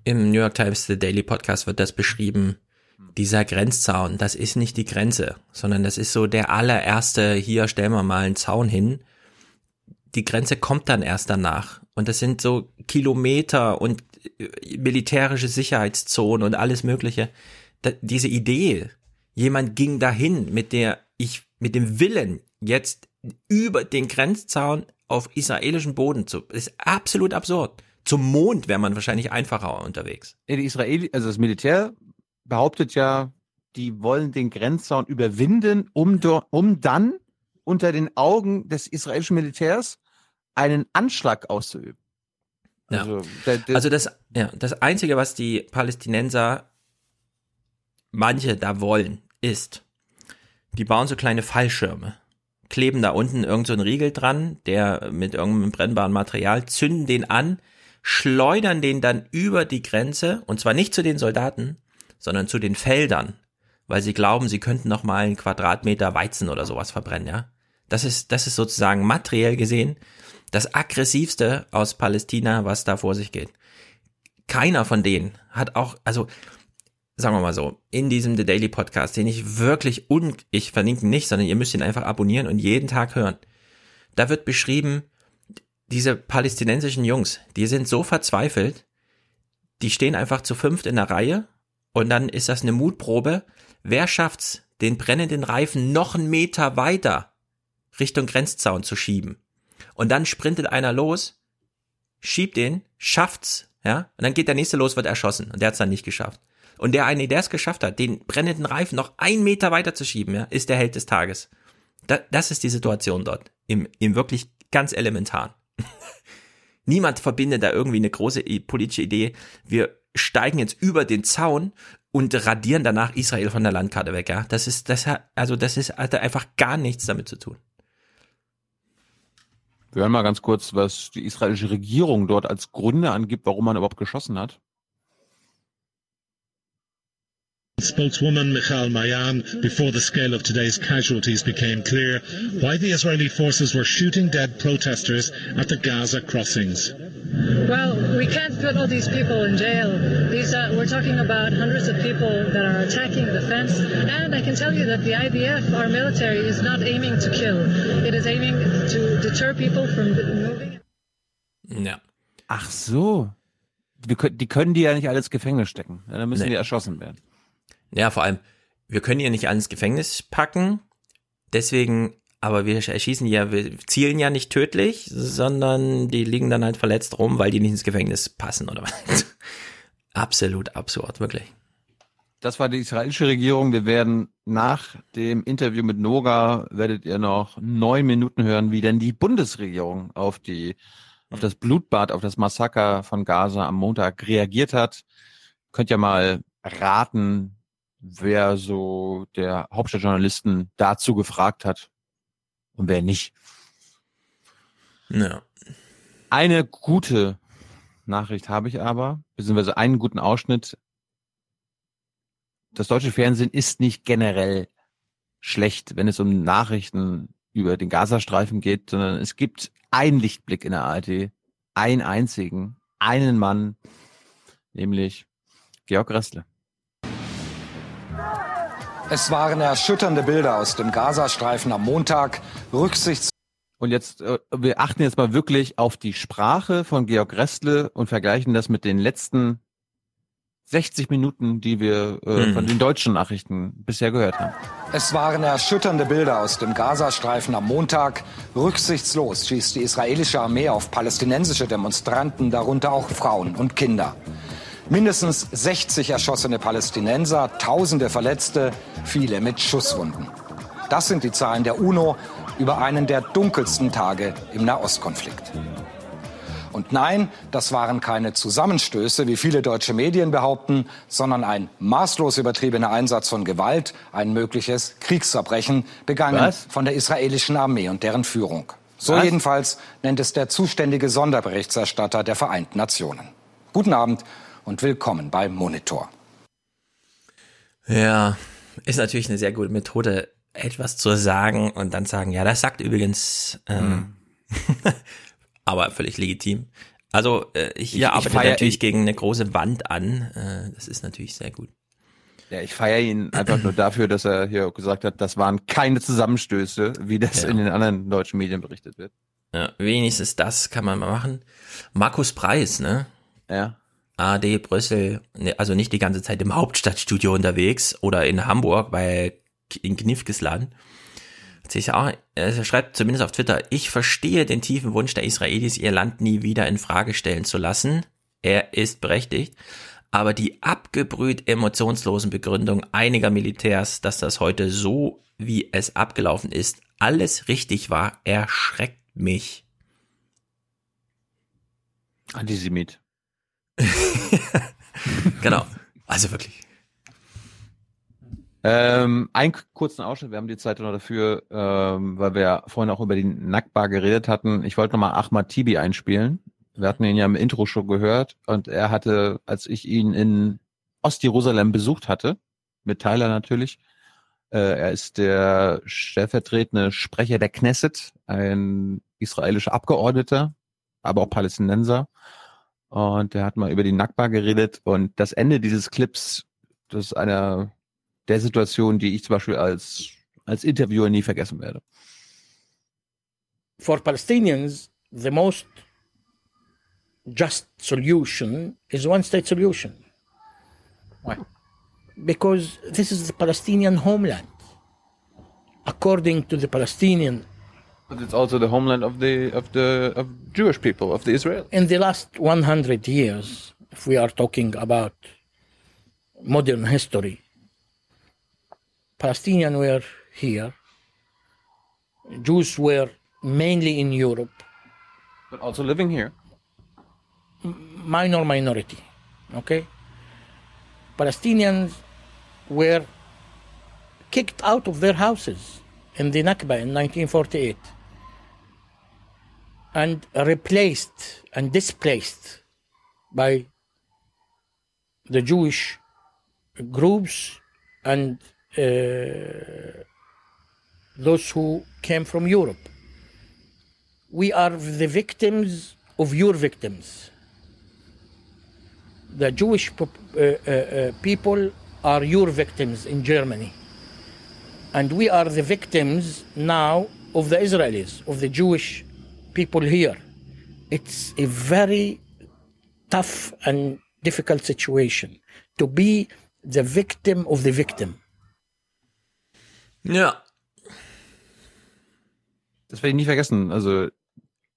im New York Times The Daily Podcast wird das beschrieben. Dieser Grenzzaun, das ist nicht die Grenze, sondern das ist so der allererste, hier stellen wir mal einen Zaun hin. Die Grenze kommt dann erst danach. Und das sind so Kilometer und militärische Sicherheitszonen und alles Mögliche. Diese Idee, jemand ging dahin mit der, ich, mit dem Willen, jetzt über den Grenzzaun auf israelischem Boden zu, ist absolut absurd. Zum Mond wäre man wahrscheinlich einfacher unterwegs. Die Israeli, also das Militär behauptet ja, die wollen den Grenzzaun überwinden, um, um dann unter den Augen des israelischen Militärs einen Anschlag auszuüben. Ja. Also, der also das, ja, das Einzige, was die Palästinenser manche da wollen, ist, die bauen so kleine Fallschirme, kleben da unten irgendeinen so Riegel dran, der mit irgendeinem brennbaren Material, zünden den an, schleudern den dann über die Grenze, und zwar nicht zu den Soldaten, sondern zu den Feldern, weil sie glauben, sie könnten noch mal einen Quadratmeter Weizen oder sowas verbrennen, ja. Das ist, das ist sozusagen materiell gesehen das aggressivste aus Palästina, was da vor sich geht. Keiner von denen hat auch, also sagen wir mal so, in diesem The Daily Podcast, den ich wirklich un, ich verlinke nicht, sondern ihr müsst ihn einfach abonnieren und jeden Tag hören. Da wird beschrieben, diese palästinensischen Jungs, die sind so verzweifelt, die stehen einfach zu fünft in der Reihe und dann ist das eine Mutprobe. Wer schafft's, den brennenden Reifen noch einen Meter weiter Richtung Grenzzaun zu schieben? Und dann sprintet einer los, schiebt den, schafft's, ja, und dann geht der nächste los, wird erschossen und der hat's dann nicht geschafft. Und der eine, der es geschafft hat, den brennenden Reifen noch einen Meter weiter zu schieben, ja, ist der Held des Tages. Da, das ist die Situation dort. Im, im wirklich ganz elementar. Niemand verbindet da irgendwie eine große politische Idee. Wir steigen jetzt über den Zaun und radieren danach Israel von der Landkarte weg, ja. Das ist, das hat, also das ist, hat einfach gar nichts damit zu tun. Wir hören mal ganz kurz, was die israelische Regierung dort als Gründe angibt, warum man überhaupt geschossen hat. Spokeswoman Michal Mayan, before the scale of today's casualties became clear, why the Israeli forces were shooting dead protesters at the Gaza crossings. Well, we can't put all these people in jail. These, uh, we're talking about hundreds of people that are attacking the fence. And I can tell you that the IDF, our military, is not aiming to kill. It is aiming to deter people from moving. Ja. Ach so. Die, die können die ja nicht alles Gefängnis stecken. Dann müssen nee. die erschossen werden. Ja, vor allem, wir können ja nicht ans Gefängnis packen. Deswegen, aber wir erschießen ja, wir zielen ja nicht tödlich, sondern die liegen dann halt verletzt rum, weil die nicht ins Gefängnis passen oder was. Absolut absurd, wirklich. Das war die israelische Regierung. Wir werden nach dem Interview mit Noga werdet ihr noch neun Minuten hören, wie denn die Bundesregierung auf die, auf das Blutbad, auf das Massaker von Gaza am Montag reagiert hat. Könnt ihr mal raten, wer so der Hauptstadtjournalisten dazu gefragt hat und wer nicht. Ja. Eine gute Nachricht habe ich aber, beziehungsweise einen guten Ausschnitt. Das deutsche Fernsehen ist nicht generell schlecht, wenn es um Nachrichten über den Gazastreifen geht, sondern es gibt einen Lichtblick in der ARD, einen einzigen, einen Mann, nämlich Georg Ressle. Es waren erschütternde Bilder aus dem Gazastreifen am Montag. Rücksichts und jetzt, äh, wir achten jetzt mal wirklich auf die Sprache von Georg Restle und vergleichen das mit den letzten 60 Minuten, die wir äh, hm. von den deutschen Nachrichten bisher gehört haben. Es waren erschütternde Bilder aus dem Gazastreifen am Montag. Rücksichtslos schießt die israelische Armee auf palästinensische Demonstranten, darunter auch Frauen und Kinder. Mindestens 60 erschossene Palästinenser, Tausende Verletzte, viele mit Schusswunden. Das sind die Zahlen der UNO über einen der dunkelsten Tage im Nahostkonflikt. Und nein, das waren keine Zusammenstöße, wie viele deutsche Medien behaupten, sondern ein maßlos übertriebener Einsatz von Gewalt, ein mögliches Kriegsverbrechen, begangen Was? von der israelischen Armee und deren Führung. So Was? jedenfalls nennt es der zuständige Sonderberichterstatter der Vereinten Nationen. Guten Abend und willkommen bei Monitor. Ja, ist natürlich eine sehr gute Methode, etwas zu sagen und dann sagen, ja, das sagt übrigens, ähm, mhm. aber völlig legitim. Also äh, ich, ich arbeite ich natürlich ich, gegen eine große Wand an. Äh, das ist natürlich sehr gut. Ja, ich feiere ihn einfach nur dafür, dass er hier gesagt hat, das waren keine Zusammenstöße, wie das ja. in den anderen deutschen Medien berichtet wird. Ja, wenigstens das kann man mal machen. Markus Preis, ne? Ja. AD Brüssel, ne, also nicht die ganze Zeit im Hauptstadtstudio unterwegs oder in Hamburg, weil in Knifkesland. Sich auch, er schreibt zumindest auf Twitter, ich verstehe den tiefen Wunsch der Israelis, ihr Land nie wieder in Frage stellen zu lassen. Er ist berechtigt. Aber die abgebrüht emotionslosen Begründungen einiger Militärs, dass das heute so, wie es abgelaufen ist, alles richtig war, erschreckt mich. Antisemit. genau. Also wirklich. Ähm, einen kurzen Ausschnitt, wir haben die Zeit noch dafür, ähm, weil wir ja vorhin auch über die Nackbar geredet hatten. Ich wollte nochmal Ahmad Tibi einspielen. Wir hatten ihn ja im Intro schon gehört und er hatte, als ich ihn in Ostjerusalem besucht hatte, mit Tyler natürlich, äh, er ist der stellvertretende Sprecher der Knesset, ein israelischer Abgeordneter, aber auch Palästinenser. Und der hat mal über die Nakba geredet und das Ende dieses Clips, das ist einer der Situationen, die ich zum Beispiel als, als Interviewer nie vergessen werde. For Palestinians, the most just solution is one state solution. Why? Because this is the Palestinian homeland. According to the Palestinian But it's also the homeland of the of the of Jewish people of the Israel. in the last 100 years, if we are talking about modern history, Palestinians were here, Jews were mainly in Europe, But also living here. minor minority. Okay? Palestinians were kicked out of their houses in the Nakba in 1948 and replaced and displaced by the Jewish groups and uh, those who came from Europe. We are the victims of your victims. The Jewish uh, uh, uh, people are your victims in Germany. And we are the victims now of the Israelis, of the Jewish people here. It's a very tough and difficult situation to be the victim of the victim. Ja. Das werde ich nie vergessen. Also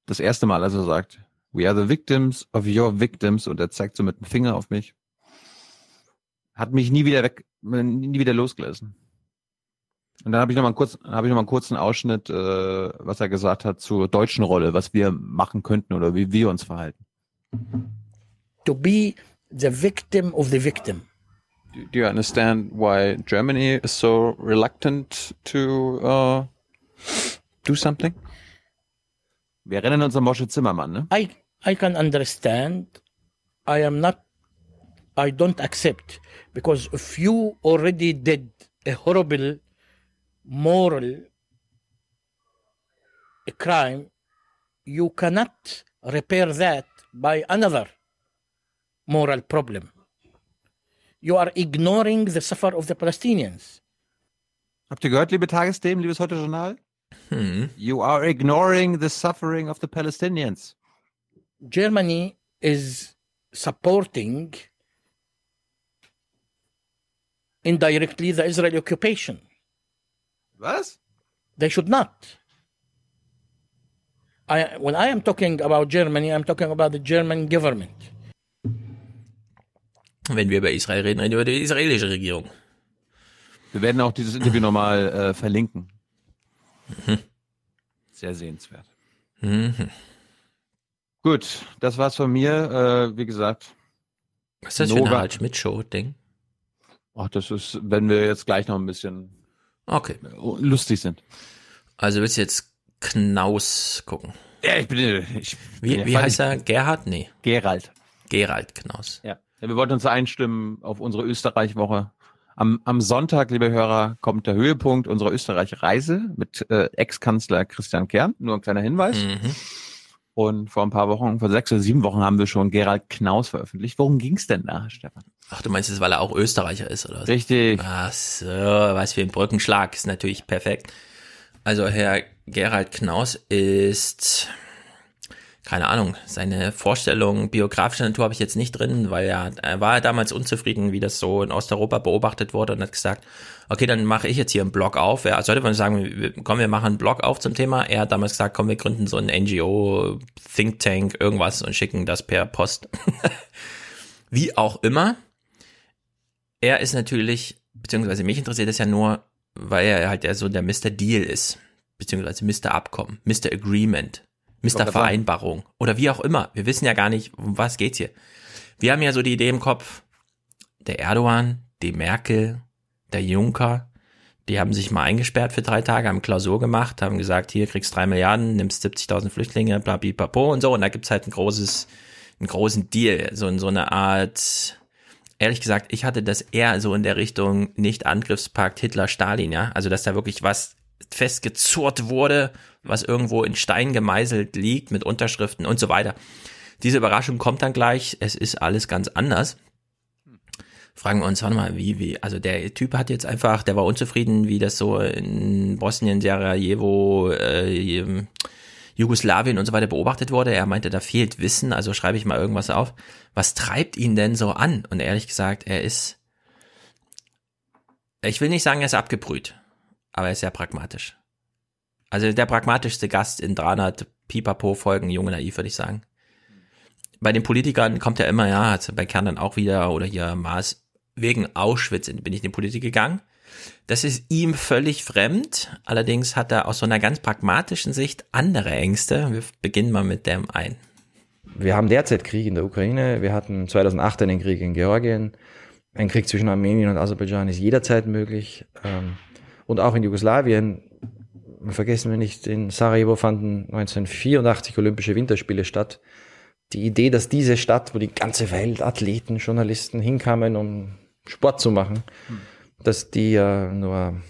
das erste Mal, als er sagt, we are the victims of your victims und er zeigt so mit dem Finger auf mich, hat mich nie wieder weg, nie wieder losgelassen. Und dann habe ich noch mal kurz, habe ich noch mal einen kurzen Ausschnitt, äh, was er gesagt hat zur deutschen Rolle, was wir machen könnten oder wie wir uns verhalten. To be the victim of the victim. Do, do you understand why Germany is so reluctant to uh, do something? Wir erinnern uns an Moshe Zimmermann, ne? I I can understand. I am not. I don't accept because if you already did a horrible moral crime, you cannot repair that by another moral problem. You are ignoring the suffer of the Palestinians. Habt ihr gehört, liebe Tagesthemen, liebes Heute Journal? Hm. You are ignoring the suffering of the Palestinians. Germany is supporting indirectly the Israeli occupation. Was? They should not. I, when I am talking about Germany, I'm talking about the German government. Wenn wir über Israel reden, reden wir über die israelische Regierung. Wir werden auch dieses Interview nochmal äh, verlinken. Mhm. Sehr sehenswert. Mhm. Gut, das war's von mir. Äh, wie gesagt. Was ist das für eine Harald Schmidt-Show-Ding? Ach, das ist, wenn wir jetzt gleich noch ein bisschen Okay. lustig sind. Also willst du jetzt Knaus gucken? Ja, ich bin. Ich, Wie, wie heißt er? Gerhard? Nee. Gerald. Gerald Knaus. Ja. ja. Wir wollten uns einstimmen auf unsere Österreich-Woche. Am, am Sonntag, liebe Hörer, kommt der Höhepunkt unserer Österreich-Reise mit äh, Ex-Kanzler Christian Kern. Nur ein kleiner Hinweis. Mhm. Und vor ein paar Wochen, vor sechs oder sieben Wochen haben wir schon Gerald Knaus veröffentlicht. Worum ging's denn da, Stefan? Ach, du meinst es, weil er auch Österreicher ist, oder? Richtig. Ach so, was für ein Brückenschlag. Ist natürlich perfekt. Also Herr Gerald Knaus ist keine Ahnung, seine Vorstellung biografischer Natur habe ich jetzt nicht drin, weil er, er war damals unzufrieden, wie das so in Osteuropa beobachtet wurde und hat gesagt, okay, dann mache ich jetzt hier einen Blog auf. Er sollte man sagen, komm, wir machen einen Blog auf zum Thema. Er hat damals gesagt, komm, wir gründen so ein NGO, Think Tank, irgendwas und schicken das per Post. wie auch immer. Er ist natürlich, beziehungsweise mich interessiert es ja nur, weil er halt ja so der Mr. Deal ist, beziehungsweise Mr. Abkommen, Mr. Agreement. Mr. Vereinbarung oder wie auch immer. Wir wissen ja gar nicht, um was geht's hier. Wir haben ja so die Idee im Kopf, der Erdogan, die Merkel, der Juncker, die haben sich mal eingesperrt für drei Tage, haben Klausur gemacht, haben gesagt, hier kriegst drei Milliarden, nimmst 70.000 Flüchtlinge, bla, bla, bla, und so. Und da gibt's halt ein großes, einen großen Deal, so so eine Art, ehrlich gesagt, ich hatte das eher so in der Richtung nicht Angriffspakt Hitler-Stalin, ja. Also, dass da wirklich was festgezurrt wurde, was irgendwo in Stein gemeißelt liegt mit Unterschriften und so weiter. Diese Überraschung kommt dann gleich. Es ist alles ganz anders. Fragen wir uns, warte mal, wie, wie, also der Typ hat jetzt einfach, der war unzufrieden, wie das so in Bosnien, Sarajevo, äh, Jugoslawien und so weiter beobachtet wurde. Er meinte, da fehlt Wissen, also schreibe ich mal irgendwas auf. Was treibt ihn denn so an? Und ehrlich gesagt, er ist, ich will nicht sagen, er ist abgebrüht aber er ist sehr pragmatisch. Also der pragmatischste Gast in 300 Pipapo-Folgen, junge naiv, würde ich sagen. Bei den Politikern kommt er immer, ja, bei Kern dann auch wieder, oder hier Maas, wegen Auschwitz bin ich in die Politik gegangen. Das ist ihm völlig fremd. Allerdings hat er aus so einer ganz pragmatischen Sicht andere Ängste. Wir beginnen mal mit dem ein. Wir haben derzeit Krieg in der Ukraine. Wir hatten 2008 einen Krieg in Georgien. Ein Krieg zwischen Armenien und Aserbaidschan ist jederzeit möglich. Ähm, und auch in Jugoslawien, vergessen wir nicht, in Sarajevo fanden 1984 Olympische Winterspiele statt. Die Idee, dass diese Stadt, wo die ganze Welt Athleten, Journalisten hinkamen, um Sport zu machen, hm. dass die ja nur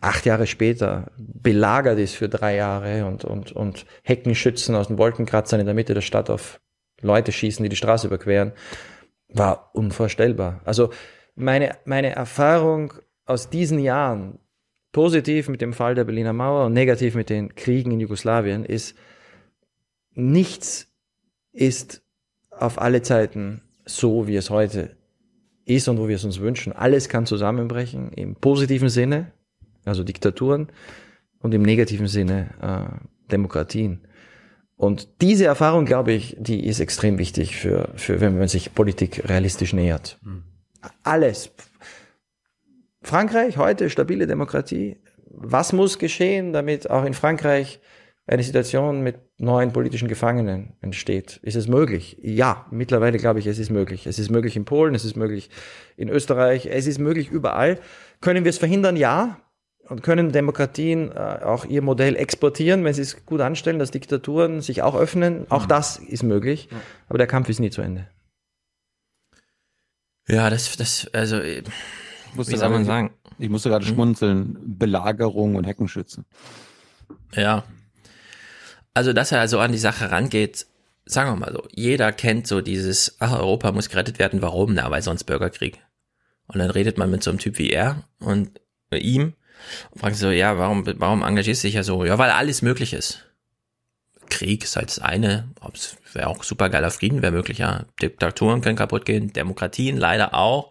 acht Jahre später belagert ist für drei Jahre und, und, und Heckenschützen aus den Wolkenkratzern in der Mitte der Stadt auf Leute schießen, die die Straße überqueren, war unvorstellbar. Also meine, meine Erfahrung aus diesen Jahren, positiv mit dem Fall der Berliner Mauer und negativ mit den Kriegen in Jugoslawien ist, nichts ist auf alle Zeiten so, wie es heute ist und wo wir es uns wünschen. Alles kann zusammenbrechen im positiven Sinne, also Diktaturen, und im negativen Sinne äh, Demokratien. Und diese Erfahrung, glaube ich, die ist extrem wichtig für, für wenn man sich Politik realistisch nähert. Mhm. Alles, Frankreich heute stabile Demokratie. Was muss geschehen, damit auch in Frankreich eine Situation mit neuen politischen Gefangenen entsteht? Ist es möglich? Ja, mittlerweile glaube ich, es ist möglich. Es ist möglich in Polen, es ist möglich in Österreich, es ist möglich überall. Können wir es verhindern? Ja. Und können Demokratien äh, auch ihr Modell exportieren, wenn sie es gut anstellen, dass Diktaturen sich auch öffnen? Auch das ist möglich. Aber der Kampf ist nie zu Ende. Ja, das, das, also wie soll man sagen? Ich musste gerade hm? schmunzeln. Belagerung und Heckenschützen. Ja. Also, dass er also an die Sache rangeht, sagen wir mal so, jeder kennt so dieses, ach, Europa muss gerettet werden, warum? Na, weil sonst Bürgerkrieg. Und dann redet man mit so einem Typ wie er und ihm und fragt so, ja, warum, warum engagierst du dich ja so? Ja, weil alles möglich ist. Krieg ist halt das eine, es wäre auch super geiler Frieden, wäre möglich, ja. Diktaturen können kaputt gehen, Demokratien leider auch.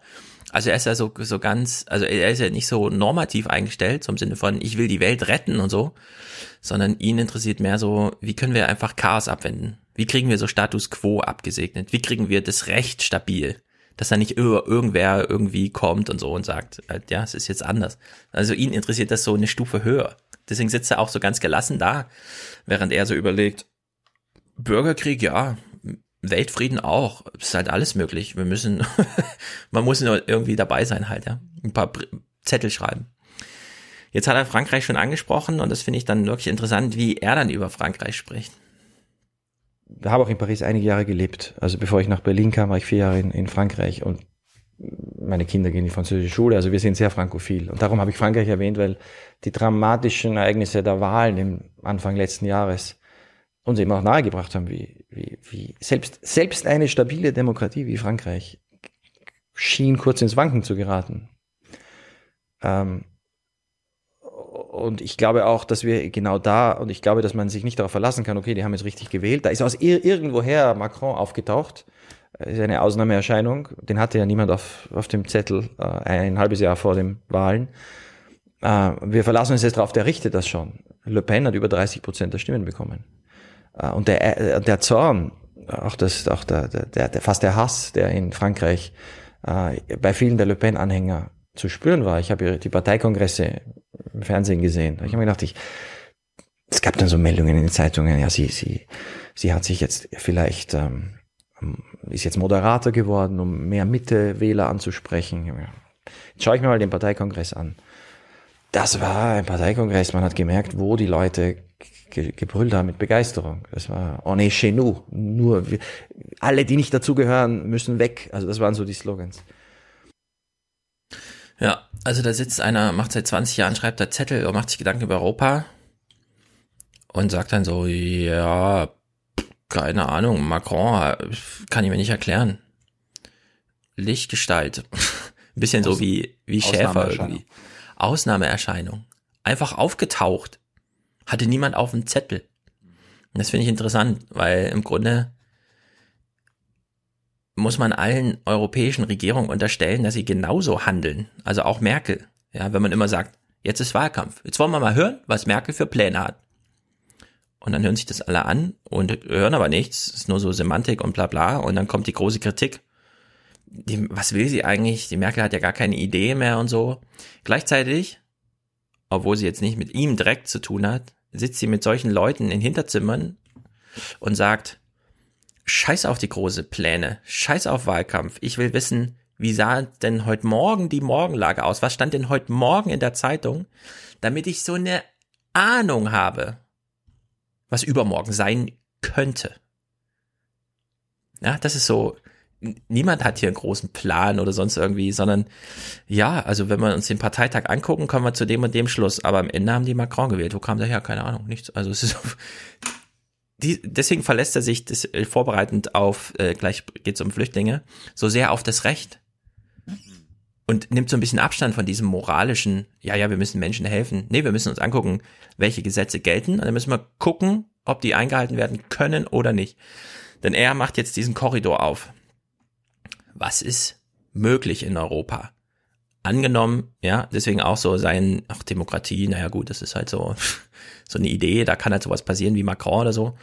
Also er ist ja so, so ganz, also er ist ja nicht so normativ eingestellt, zum Sinne von, ich will die Welt retten und so, sondern ihn interessiert mehr so, wie können wir einfach Chaos abwenden? Wie kriegen wir so Status quo abgesegnet? Wie kriegen wir das Recht stabil? Dass da nicht irgendwer irgendwie kommt und so und sagt, halt, ja, es ist jetzt anders. Also ihn interessiert das so eine Stufe höher. Deswegen sitzt er auch so ganz gelassen da, während er so überlegt, Bürgerkrieg, ja, Weltfrieden auch. Ist halt alles möglich. Wir müssen, man muss nur irgendwie dabei sein halt, ja. Ein paar Zettel schreiben. Jetzt hat er Frankreich schon angesprochen und das finde ich dann wirklich interessant, wie er dann über Frankreich spricht. Ich habe auch in Paris einige Jahre gelebt. Also bevor ich nach Berlin kam, war ich vier Jahre in, in Frankreich und meine Kinder gehen in die französische Schule, also wir sind sehr frankophil. Und darum habe ich Frankreich erwähnt, weil die dramatischen Ereignisse der Wahlen im Anfang letzten Jahres uns eben auch nahegebracht haben, wie, wie, wie selbst, selbst eine stabile Demokratie wie Frankreich schien kurz ins Wanken zu geraten. Ähm, und ich glaube auch, dass wir genau da, und ich glaube, dass man sich nicht darauf verlassen kann, okay, die haben jetzt richtig gewählt. Da ist aus ir irgendwoher Macron aufgetaucht. Das ist eine Ausnahmeerscheinung. Den hatte ja niemand auf, auf dem Zettel äh, ein halbes Jahr vor den Wahlen. Äh, wir verlassen uns jetzt darauf, der richtet das schon. Le Pen hat über 30 Prozent der Stimmen bekommen. Äh, und der, äh, der Zorn, auch, das, auch der, der, der, fast der Hass, der in Frankreich äh, bei vielen der Le Pen-Anhänger zu spüren war. Ich habe die Parteikongresse im Fernsehen gesehen. Ich habe mir gedacht, ich, es gab dann so Meldungen in den Zeitungen, ja, sie, sie, sie hat sich jetzt vielleicht, ähm, ist jetzt Moderator geworden, um mehr Mitte-Wähler anzusprechen. Jetzt schaue ich mir mal den Parteikongress an. Das war ein Parteikongress, man hat gemerkt, wo die Leute ge gebrüllt haben mit Begeisterung. Das war on est chez nous. Nur wir, alle, die nicht dazugehören, müssen weg. Also das waren so die Slogans. Ja, also da sitzt einer, macht seit 20 Jahren, schreibt da Zettel und macht sich Gedanken über Europa und sagt dann so, ja, keine Ahnung, Macron kann ich mir nicht erklären. Lichtgestalt. Ein bisschen so wie, wie Schäfer irgendwie. Ausnahmeerscheinung. Einfach aufgetaucht. Hatte niemand auf dem Zettel. Und das finde ich interessant, weil im Grunde muss man allen europäischen Regierungen unterstellen, dass sie genauso handeln. Also auch Merkel. Ja, wenn man immer sagt, jetzt ist Wahlkampf. Jetzt wollen wir mal hören, was Merkel für Pläne hat. Und dann hören sich das alle an und hören aber nichts. ist nur so Semantik und bla bla. Und dann kommt die große Kritik. Die, was will sie eigentlich? Die Merkel hat ja gar keine Idee mehr und so. Gleichzeitig, obwohl sie jetzt nicht mit ihm direkt zu tun hat, sitzt sie mit solchen Leuten in Hinterzimmern und sagt, Scheiß auf die große Pläne, scheiß auf Wahlkampf. Ich will wissen, wie sah denn heute Morgen die Morgenlage aus? Was stand denn heute Morgen in der Zeitung? Damit ich so eine Ahnung habe, was übermorgen sein könnte. Ja, das ist so, niemand hat hier einen großen Plan oder sonst irgendwie, sondern ja, also wenn wir uns den Parteitag angucken, kommen wir zu dem und dem Schluss. Aber am Ende haben die Macron gewählt. Wo kam der her? Keine Ahnung, nichts. Also es ist die, deswegen verlässt er sich das, äh, vorbereitend auf, äh, gleich geht's um Flüchtlinge, so sehr auf das Recht. Und nimmt so ein bisschen Abstand von diesem moralischen, ja, ja, wir müssen Menschen helfen. Nee, wir müssen uns angucken, welche Gesetze gelten. Und dann müssen wir gucken, ob die eingehalten werden können oder nicht. Denn er macht jetzt diesen Korridor auf. Was ist möglich in Europa? Angenommen, ja, deswegen auch so sein, ach, Demokratie, naja gut, das ist halt so, so eine Idee, da kann halt sowas passieren wie Macron oder so.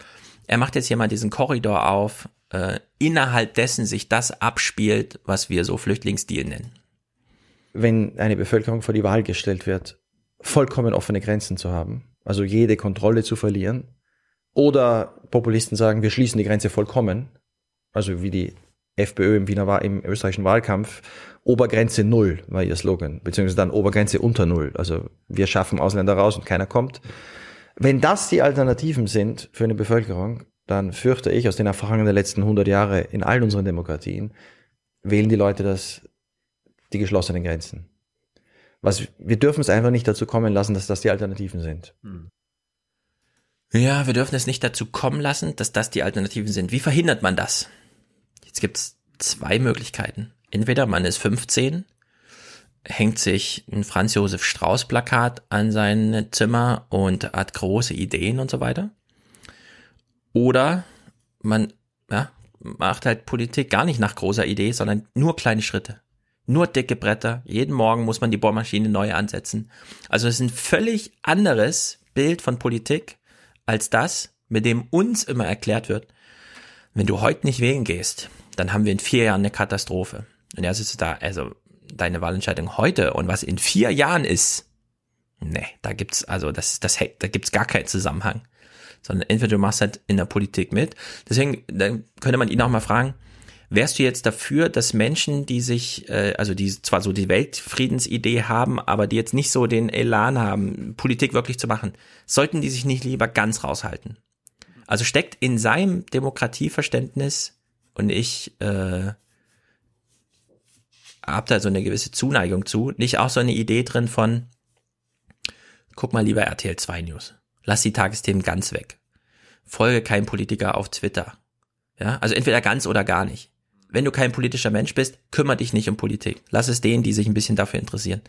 Er macht jetzt hier mal diesen Korridor auf, äh, innerhalb dessen sich das abspielt, was wir so Flüchtlingsdeal nennen. Wenn eine Bevölkerung vor die Wahl gestellt wird, vollkommen offene Grenzen zu haben, also jede Kontrolle zu verlieren, oder Populisten sagen, wir schließen die Grenze vollkommen, also wie die FPÖ im Wiener im österreichischen Wahlkampf, Obergrenze Null war ihr Slogan, beziehungsweise dann Obergrenze unter Null. Also wir schaffen Ausländer raus und keiner kommt. Wenn das die Alternativen sind für eine Bevölkerung, dann fürchte ich aus den Erfahrungen der letzten 100 Jahre in allen unseren Demokratien, wählen die Leute das, die geschlossenen Grenzen. Was, wir dürfen es einfach nicht dazu kommen lassen, dass das die Alternativen sind. Hm. Ja, wir dürfen es nicht dazu kommen lassen, dass das die Alternativen sind. Wie verhindert man das? Jetzt gibt es zwei Möglichkeiten. Entweder man ist 15 hängt sich ein Franz Josef Strauß Plakat an sein Zimmer und hat große Ideen und so weiter. Oder man ja, macht halt Politik gar nicht nach großer Idee, sondern nur kleine Schritte. Nur dicke Bretter. Jeden Morgen muss man die Bohrmaschine neu ansetzen. Also es ist ein völlig anderes Bild von Politik als das, mit dem uns immer erklärt wird, wenn du heute nicht wählen gehst, dann haben wir in vier Jahren eine Katastrophe. Und er sitzt da, also deine Wahlentscheidung heute und was in vier Jahren ist, nee, da gibt's, also das, das, da gibt's gar keinen Zusammenhang. Sondern entweder du machst halt in der Politik mit. Deswegen, dann könnte man ihn auch mal fragen, wärst du jetzt dafür, dass Menschen, die sich, äh, also die zwar so die Weltfriedensidee haben, aber die jetzt nicht so den Elan haben, Politik wirklich zu machen, sollten die sich nicht lieber ganz raushalten? Also steckt in seinem Demokratieverständnis und ich äh, habe da so eine gewisse Zuneigung zu. Nicht auch so eine Idee drin von, guck mal lieber RTL 2 News. Lass die Tagesthemen ganz weg. Folge kein Politiker auf Twitter. Ja, also entweder ganz oder gar nicht. wenn du kein politischer Mensch bist, kümmere dich nicht um Politik. Lass es denen, die sich ein bisschen dafür interessieren.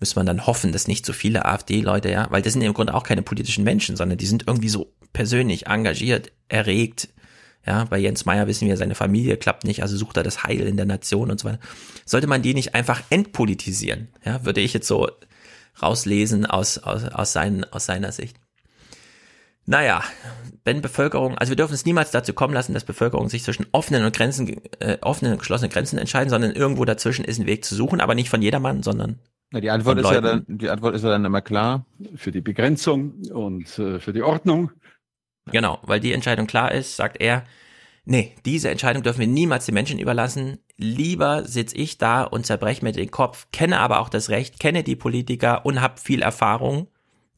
Muss man dann hoffen, dass nicht so viele AfD-Leute, ja, weil das sind im Grunde auch keine politischen Menschen, sondern die sind irgendwie so persönlich engagiert, erregt. Ja, bei Jens Meyer wissen wir, seine Familie klappt nicht, also sucht er das Heil in der Nation und so weiter. Sollte man die nicht einfach entpolitisieren? Ja, würde ich jetzt so rauslesen aus, aus, aus, seinen, aus seiner Sicht. Naja, wenn Bevölkerung, also wir dürfen es niemals dazu kommen lassen, dass Bevölkerung sich zwischen offenen und Grenzen, äh, offenen und geschlossenen Grenzen entscheiden, sondern irgendwo dazwischen ist ein Weg zu suchen, aber nicht von jedermann, sondern Na, die Antwort ist ja dann, die Antwort ist ja dann immer klar. Für die Begrenzung und äh, für die Ordnung. Genau, weil die Entscheidung klar ist, sagt er, nee, diese Entscheidung dürfen wir niemals den Menschen überlassen. Lieber sitze ich da und zerbreche mir den Kopf, kenne aber auch das Recht, kenne die Politiker und habe viel Erfahrung.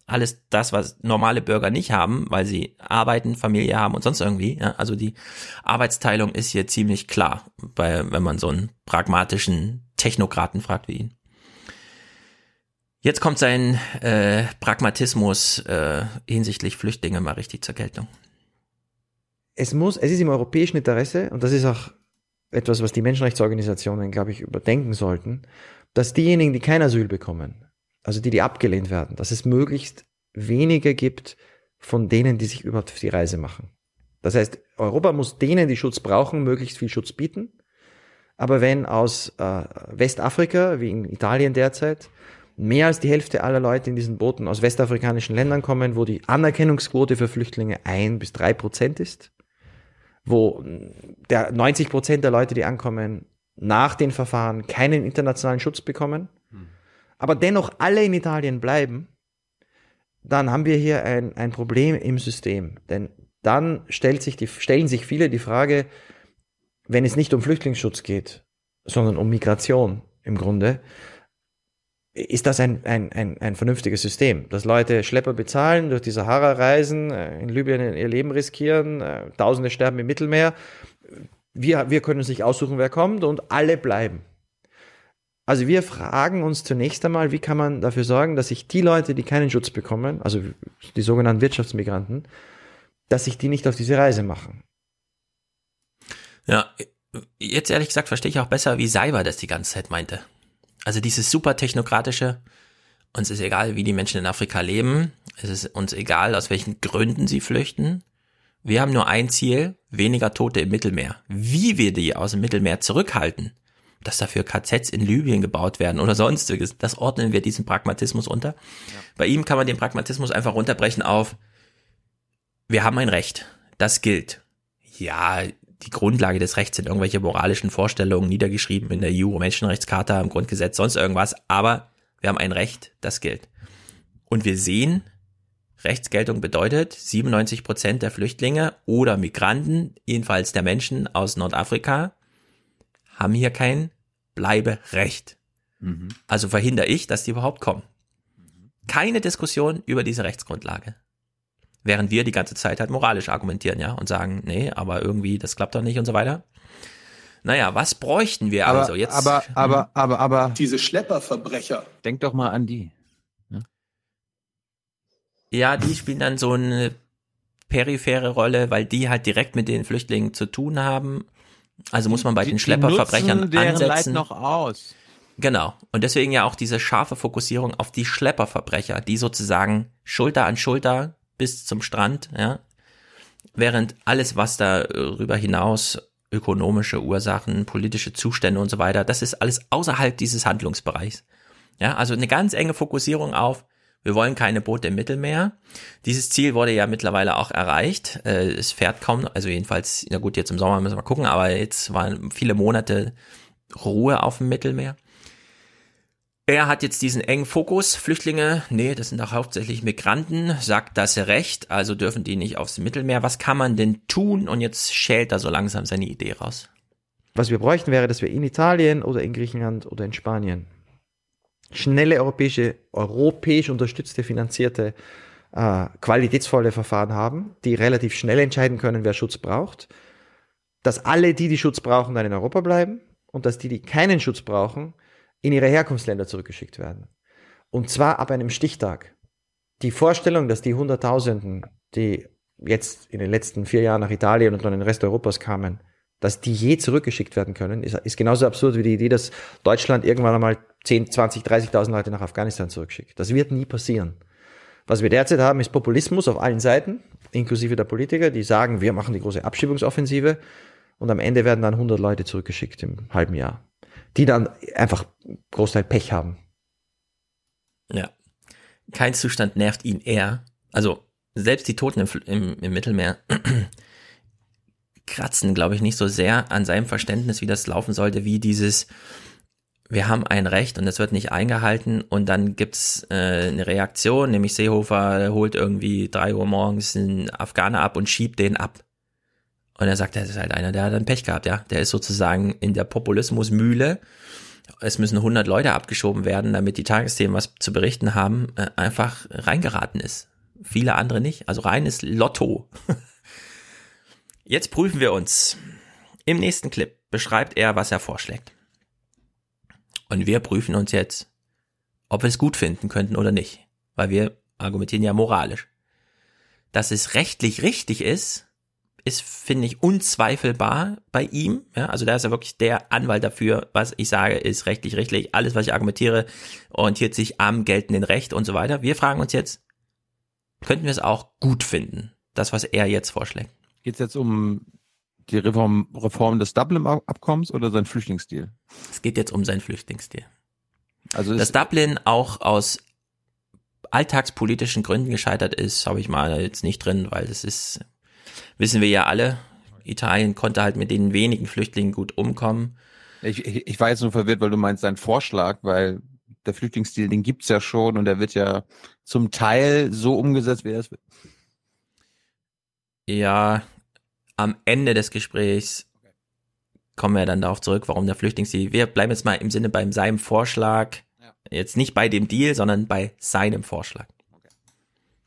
Alles das, was normale Bürger nicht haben, weil sie arbeiten, Familie haben und sonst irgendwie. Ja, also die Arbeitsteilung ist hier ziemlich klar, bei, wenn man so einen pragmatischen Technokraten fragt wie ihn. Jetzt kommt sein äh, Pragmatismus äh, hinsichtlich Flüchtlinge mal richtig zur Geltung. Es muss, es ist im europäischen Interesse, und das ist auch etwas, was die Menschenrechtsorganisationen, glaube ich, überdenken sollten, dass diejenigen, die kein Asyl bekommen, also die, die abgelehnt werden, dass es möglichst weniger gibt von denen, die sich überhaupt auf die Reise machen. Das heißt, Europa muss denen, die Schutz brauchen, möglichst viel Schutz bieten. Aber wenn aus äh, Westafrika, wie in Italien derzeit, mehr als die Hälfte aller Leute in diesen Booten aus westafrikanischen Ländern kommen, wo die Anerkennungsquote für Flüchtlinge ein bis drei Prozent ist, wo der 90 Prozent der Leute, die ankommen, nach den Verfahren keinen internationalen Schutz bekommen, aber dennoch alle in Italien bleiben, dann haben wir hier ein, ein Problem im System. Denn dann stellt sich die, stellen sich viele die Frage, wenn es nicht um Flüchtlingsschutz geht, sondern um Migration im Grunde, ist das ein, ein, ein, ein vernünftiges System, dass Leute Schlepper bezahlen, durch die Sahara reisen, äh, in Libyen ihr Leben riskieren, äh, Tausende sterben im Mittelmeer. Wir, wir können uns nicht aussuchen, wer kommt und alle bleiben. Also wir fragen uns zunächst einmal, wie kann man dafür sorgen, dass sich die Leute, die keinen Schutz bekommen, also die sogenannten Wirtschaftsmigranten, dass sich die nicht auf diese Reise machen. Ja, jetzt ehrlich gesagt verstehe ich auch besser, wie Seiber das die ganze Zeit meinte. Also dieses super technokratische, uns ist egal, wie die Menschen in Afrika leben, es ist uns egal, aus welchen Gründen sie flüchten. Wir haben nur ein Ziel, weniger Tote im Mittelmeer. Wie wir die aus dem Mittelmeer zurückhalten, dass dafür KZs in Libyen gebaut werden oder sonstiges, das ordnen wir diesem Pragmatismus unter. Ja. Bei ihm kann man den Pragmatismus einfach runterbrechen auf, wir haben ein Recht, das gilt. Ja, die Grundlage des Rechts sind irgendwelche moralischen Vorstellungen niedergeschrieben in der EU-Menschenrechtscharta, im Grundgesetz, sonst irgendwas, aber wir haben ein Recht, das gilt. Und wir sehen, Rechtsgeltung bedeutet, 97 Prozent der Flüchtlinge oder Migranten, jedenfalls der Menschen aus Nordafrika, haben hier kein Bleiberecht. Mhm. Also verhindere ich, dass die überhaupt kommen. Keine Diskussion über diese Rechtsgrundlage. Während wir die ganze Zeit halt moralisch argumentieren, ja, und sagen, nee, aber irgendwie, das klappt doch nicht und so weiter. Naja, was bräuchten wir aber, also jetzt? Aber, aber, aber, aber. Diese Schlepperverbrecher. Denk doch mal an die. Ja, ja die spielen dann so eine periphere Rolle, weil die halt direkt mit den Flüchtlingen zu tun haben. Also muss man bei die, den Schlepperverbrechern die ansetzen. Leid noch aus. Genau. Und deswegen ja auch diese scharfe Fokussierung auf die Schlepperverbrecher, die sozusagen Schulter an Schulter bis zum Strand, ja. Während alles, was darüber hinaus ökonomische Ursachen, politische Zustände und so weiter, das ist alles außerhalb dieses Handlungsbereichs. Ja, also eine ganz enge Fokussierung auf, wir wollen keine Boote im Mittelmeer. Dieses Ziel wurde ja mittlerweile auch erreicht. Äh, es fährt kaum, also jedenfalls, na gut, jetzt im Sommer müssen wir gucken, aber jetzt waren viele Monate Ruhe auf dem Mittelmeer. Er hat jetzt diesen engen Fokus. Flüchtlinge, nee, das sind auch hauptsächlich Migranten, sagt das Recht, also dürfen die nicht aufs Mittelmeer. Was kann man denn tun? Und jetzt schält er so langsam seine Idee raus. Was wir bräuchten, wäre, dass wir in Italien oder in Griechenland oder in Spanien schnelle europäische, europäisch unterstützte, finanzierte, äh, qualitätsvolle Verfahren haben, die relativ schnell entscheiden können, wer Schutz braucht, dass alle, die die Schutz brauchen, dann in Europa bleiben und dass die, die keinen Schutz brauchen, in ihre Herkunftsländer zurückgeschickt werden. Und zwar ab einem Stichtag. Die Vorstellung, dass die Hunderttausenden, die jetzt in den letzten vier Jahren nach Italien und dann in den Rest Europas kamen, dass die je zurückgeschickt werden können, ist, ist genauso absurd wie die Idee, dass Deutschland irgendwann einmal 10, 20, 30.000 Leute nach Afghanistan zurückschickt. Das wird nie passieren. Was wir derzeit haben, ist Populismus auf allen Seiten, inklusive der Politiker, die sagen, wir machen die große Abschiebungsoffensive und am Ende werden dann 100 Leute zurückgeschickt im halben Jahr, die dann einfach Großteil Pech haben. Ja. Kein Zustand nervt ihn eher. Also selbst die Toten im, im, im Mittelmeer kratzen, glaube ich, nicht so sehr an seinem Verständnis, wie das laufen sollte, wie dieses, wir haben ein Recht und es wird nicht eingehalten und dann gibt's äh, eine Reaktion, nämlich Seehofer holt irgendwie drei Uhr morgens einen Afghaner ab und schiebt den ab. Und er sagt, das ist halt einer, der hat dann Pech gehabt, ja. Der ist sozusagen in der Populismusmühle. Es müssen 100 Leute abgeschoben werden, damit die Tagesthemen was zu berichten haben, äh, einfach reingeraten ist. Viele andere nicht. Also reines Lotto. Jetzt prüfen wir uns. Im nächsten Clip beschreibt er, was er vorschlägt. Und wir prüfen uns jetzt, ob wir es gut finden könnten oder nicht. Weil wir argumentieren ja moralisch. Dass es rechtlich richtig ist, ist, finde ich, unzweifelbar bei ihm. Ja, also da ist er wirklich der Anwalt dafür, was ich sage, ist rechtlich richtig. Alles, was ich argumentiere, orientiert sich am geltenden Recht und so weiter. Wir fragen uns jetzt, könnten wir es auch gut finden? Das, was er jetzt vorschlägt. Geht es jetzt um die Reform, Reform des Dublin-Abkommens oder sein Flüchtlingsdeal? Es geht jetzt um sein Flüchtlingsdeal. Also dass Dublin auch aus alltagspolitischen Gründen gescheitert ist, habe ich mal jetzt nicht drin, weil das ist, wissen wir ja alle. Italien konnte halt mit den wenigen Flüchtlingen gut umkommen. Ich, ich, ich war jetzt nur verwirrt, weil du meinst dein Vorschlag, weil der Flüchtlingsdeal, den gibt's ja schon und der wird ja zum Teil so umgesetzt, wie er es will. Ja, am Ende des Gesprächs kommen wir dann darauf zurück, warum der Flüchtlingsdeal. Wir bleiben jetzt mal im Sinne bei seinem Vorschlag. Jetzt nicht bei dem Deal, sondern bei seinem Vorschlag.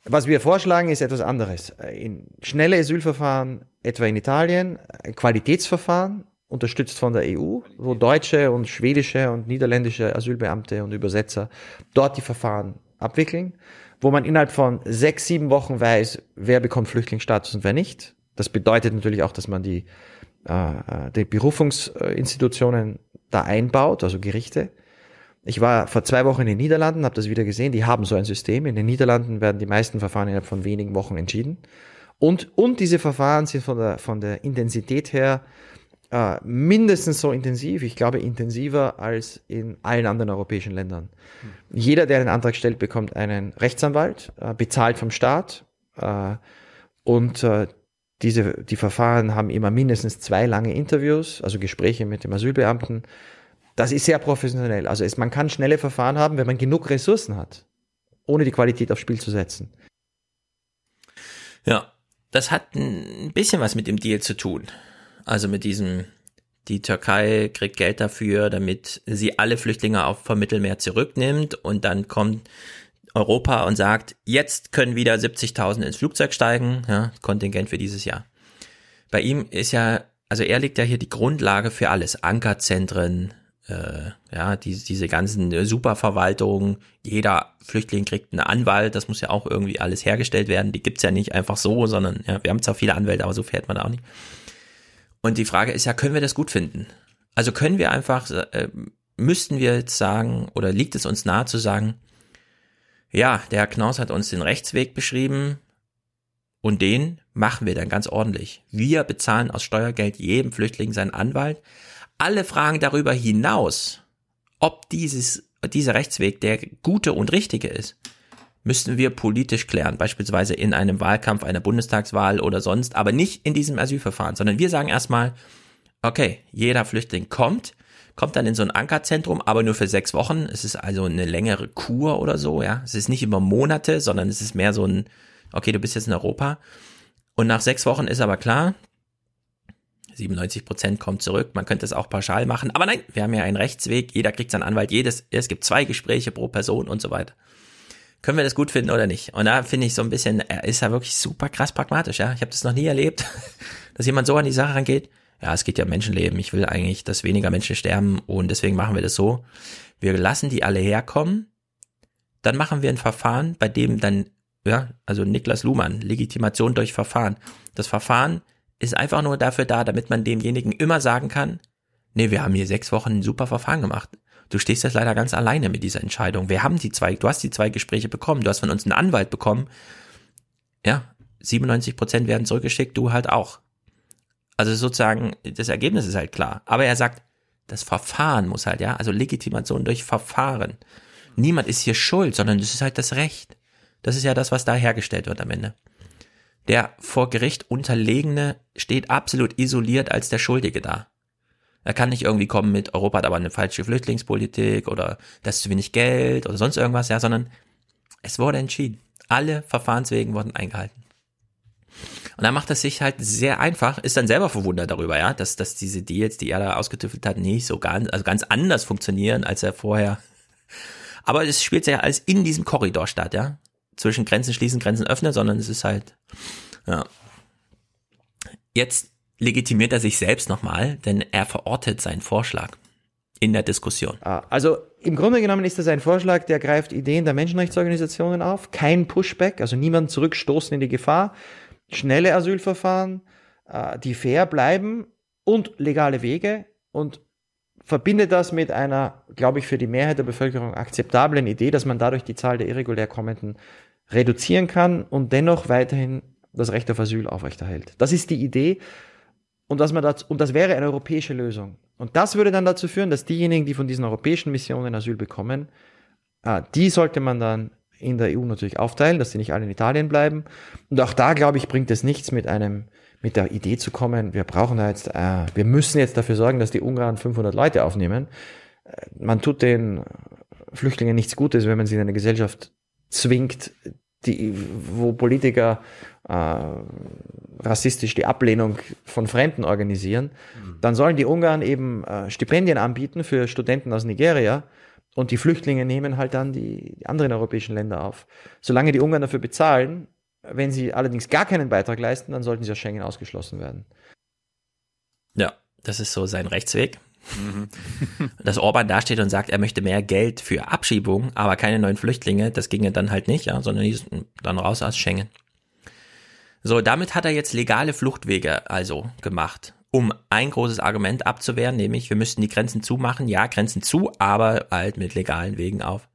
Was wir vorschlagen, ist etwas anderes. In schnelle Asylverfahren, etwa in Italien, ein Qualitätsverfahren, unterstützt von der EU, wo deutsche und schwedische und niederländische Asylbeamte und Übersetzer dort die Verfahren abwickeln, wo man innerhalb von sechs, sieben Wochen weiß, wer bekommt Flüchtlingsstatus und wer nicht. Das bedeutet natürlich auch, dass man die, äh, äh, die Berufungsinstitutionen da einbaut, also Gerichte. Ich war vor zwei Wochen in den Niederlanden, habe das wieder gesehen. Die haben so ein System. In den Niederlanden werden die meisten Verfahren innerhalb von wenigen Wochen entschieden. Und, und diese Verfahren sind von der, von der Intensität her äh, mindestens so intensiv, ich glaube intensiver als in allen anderen europäischen Ländern. Hm. Jeder, der einen Antrag stellt, bekommt einen Rechtsanwalt, äh, bezahlt vom Staat. Äh, und äh, diese, die Verfahren haben immer mindestens zwei lange Interviews, also Gespräche mit dem Asylbeamten. Das ist sehr professionell. Also es, man kann schnelle Verfahren haben, wenn man genug Ressourcen hat, ohne die Qualität aufs Spiel zu setzen. Ja, das hat ein bisschen was mit dem Deal zu tun. Also mit diesem, die Türkei kriegt Geld dafür, damit sie alle Flüchtlinge auf vom Mittelmeer zurücknimmt und dann kommt Europa und sagt, jetzt können wieder 70.000 ins Flugzeug steigen, ja, Kontingent für dieses Jahr. Bei ihm ist ja, also er legt ja hier die Grundlage für alles, Ankerzentren, äh, ja, die, diese ganzen Superverwaltungen, jeder Flüchtling kriegt einen Anwalt, das muss ja auch irgendwie alles hergestellt werden, die gibt's ja nicht einfach so, sondern ja, wir haben zwar viele Anwälte, aber so fährt man auch nicht. Und die Frage ist ja, können wir das gut finden? Also können wir einfach, äh, müssten wir jetzt sagen, oder liegt es uns nahe zu sagen, ja, der Herr Knaus hat uns den Rechtsweg beschrieben und den machen wir dann ganz ordentlich. Wir bezahlen aus Steuergeld jedem Flüchtling seinen Anwalt. Alle Fragen darüber hinaus, ob dieses, dieser Rechtsweg der gute und richtige ist, müssten wir politisch klären, beispielsweise in einem Wahlkampf einer Bundestagswahl oder sonst, aber nicht in diesem Asylverfahren, sondern wir sagen erstmal, okay, jeder Flüchtling kommt, kommt dann in so ein Ankerzentrum, aber nur für sechs Wochen. Es ist also eine längere Kur oder so, ja. Es ist nicht über Monate, sondern es ist mehr so ein, okay, du bist jetzt in Europa. Und nach sechs Wochen ist aber klar, 97 Prozent kommt zurück. Man könnte es auch pauschal machen. Aber nein, wir haben ja einen Rechtsweg. Jeder kriegt seinen Anwalt. Jedes, es gibt zwei Gespräche pro Person und so weiter. Können wir das gut finden oder nicht? Und da finde ich so ein bisschen, er ist ja wirklich super krass pragmatisch, ja. Ich habe das noch nie erlebt, dass jemand so an die Sache rangeht ja, es geht ja um Menschenleben, ich will eigentlich, dass weniger Menschen sterben und deswegen machen wir das so. Wir lassen die alle herkommen, dann machen wir ein Verfahren, bei dem dann, ja, also Niklas Luhmann, Legitimation durch Verfahren. Das Verfahren ist einfach nur dafür da, damit man demjenigen immer sagen kann, nee, wir haben hier sechs Wochen ein super Verfahren gemacht. Du stehst jetzt leider ganz alleine mit dieser Entscheidung. Wir haben die zwei, du hast die zwei Gespräche bekommen, du hast von uns einen Anwalt bekommen. Ja, 97 Prozent werden zurückgeschickt, du halt auch. Also sozusagen, das Ergebnis ist halt klar. Aber er sagt, das Verfahren muss halt, ja, also Legitimation durch Verfahren. Niemand ist hier schuld, sondern das ist halt das Recht. Das ist ja das, was da hergestellt wird am Ende. Der vor Gericht Unterlegene steht absolut isoliert als der Schuldige da. Er kann nicht irgendwie kommen mit, Europa hat aber eine falsche Flüchtlingspolitik oder das ist zu wenig Geld oder sonst irgendwas, ja, sondern es wurde entschieden. Alle Verfahrenswegen wurden eingehalten. Und dann macht es sich halt sehr einfach, ist dann selber verwundert darüber, ja, dass, dass diese Deals, die er da ausgetüffelt hat, nicht so ganz, also ganz anders funktionieren, als er vorher. Aber es spielt ja alles in diesem Korridor statt, ja. Zwischen Grenzen schließen, Grenzen öffnen, sondern es ist halt, ja. Jetzt legitimiert er sich selbst nochmal, denn er verortet seinen Vorschlag in der Diskussion. Ah, also im Grunde genommen ist das ein Vorschlag, der greift Ideen der Menschenrechtsorganisationen auf, kein Pushback, also niemand zurückstoßen in die Gefahr, schnelle Asylverfahren, äh, die fair bleiben und legale Wege und verbindet das mit einer, glaube ich, für die Mehrheit der Bevölkerung akzeptablen Idee, dass man dadurch die Zahl der irregulär Kommenden reduzieren kann und dennoch weiterhin das Recht auf Asyl aufrechterhält. Das ist die Idee und, dass man das, und das wäre eine europäische Lösung. Und das würde dann dazu führen, dass diejenigen, die von diesen europäischen Missionen Asyl bekommen, äh, die sollte man dann in der EU natürlich aufteilen, dass sie nicht alle in Italien bleiben. Und auch da, glaube ich, bringt es nichts mit einem, mit der Idee zu kommen, wir brauchen jetzt, äh, wir müssen jetzt dafür sorgen, dass die Ungarn 500 Leute aufnehmen. Äh, man tut den Flüchtlingen nichts Gutes, wenn man sie in eine Gesellschaft zwingt, die, wo Politiker äh, rassistisch die Ablehnung von Fremden organisieren, mhm. dann sollen die Ungarn eben äh, Stipendien anbieten für Studenten aus Nigeria und die Flüchtlinge nehmen halt dann die, die anderen europäischen Länder auf. Solange die Ungarn dafür bezahlen, wenn sie allerdings gar keinen Beitrag leisten, dann sollten sie aus Schengen ausgeschlossen werden. Ja, das ist so sein Rechtsweg. Mhm. Dass Orban dasteht und sagt, er möchte mehr Geld für Abschiebung, aber keine neuen Flüchtlinge, das ginge dann halt nicht, ja, sondern dann raus aus Schengen. So, damit hat er jetzt legale Fluchtwege also gemacht, um ein großes Argument abzuwehren, nämlich wir müssten die Grenzen zumachen. Ja, Grenzen zu, aber halt mit legalen Wegen auf.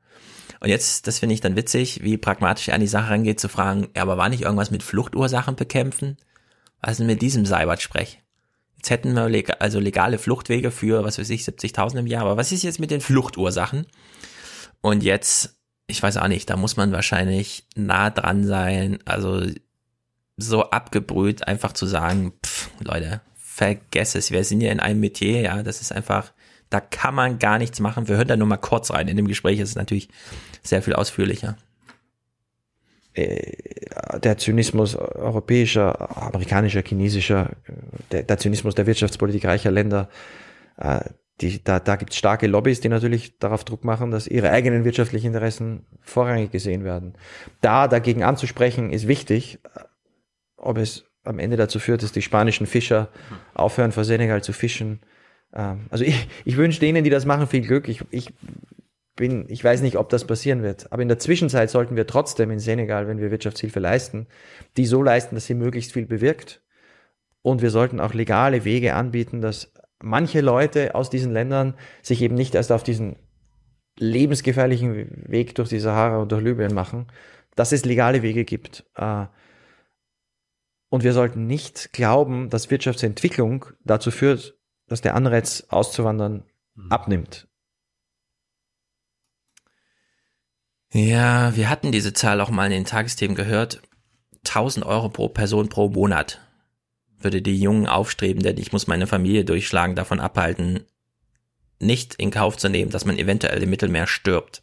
Und jetzt, das finde ich dann witzig, wie pragmatisch er an die Sache rangeht, zu fragen, ja, aber war nicht irgendwas mit Fluchtursachen bekämpfen? Was ist denn mit diesem Seibert-Sprech? Jetzt hätten wir leg also legale Fluchtwege für, was weiß ich, 70.000 im Jahr. Aber was ist jetzt mit den Fluchtursachen? Und jetzt, ich weiß auch nicht, da muss man wahrscheinlich nah dran sein. Also so abgebrüht, einfach zu sagen, pff, Leute, vergess es. Wir sind ja in einem Metier, ja, das ist einfach, da kann man gar nichts machen. Wir hören da nur mal kurz rein. In dem Gespräch ist es natürlich sehr viel ausführlicher. Äh, der Zynismus europäischer, amerikanischer, chinesischer, der, der Zynismus der Wirtschaftspolitik reicher Länder, äh, die, da, da gibt es starke Lobbys, die natürlich darauf Druck machen, dass ihre eigenen wirtschaftlichen Interessen vorrangig gesehen werden. Da dagegen anzusprechen, ist wichtig. Ob es am Ende dazu führt, dass die spanischen Fischer aufhören, vor Senegal zu fischen. Ähm, also ich, ich wünsche denen, die das machen, viel Glück. Ich, ich bin, ich weiß nicht, ob das passieren wird. Aber in der Zwischenzeit sollten wir trotzdem in Senegal, wenn wir Wirtschaftshilfe leisten, die so leisten, dass sie möglichst viel bewirkt. Und wir sollten auch legale Wege anbieten, dass manche Leute aus diesen Ländern sich eben nicht erst auf diesen lebensgefährlichen Weg durch die Sahara und durch Libyen machen, dass es legale Wege gibt. Äh, und wir sollten nicht glauben, dass Wirtschaftsentwicklung dazu führt, dass der Anreiz auszuwandern mhm. abnimmt. Ja, wir hatten diese Zahl auch mal in den Tagesthemen gehört. 1000 Euro pro Person pro Monat würde die jungen Aufstrebenden, ich muss meine Familie durchschlagen, davon abhalten, nicht in Kauf zu nehmen, dass man eventuell im Mittelmeer stirbt.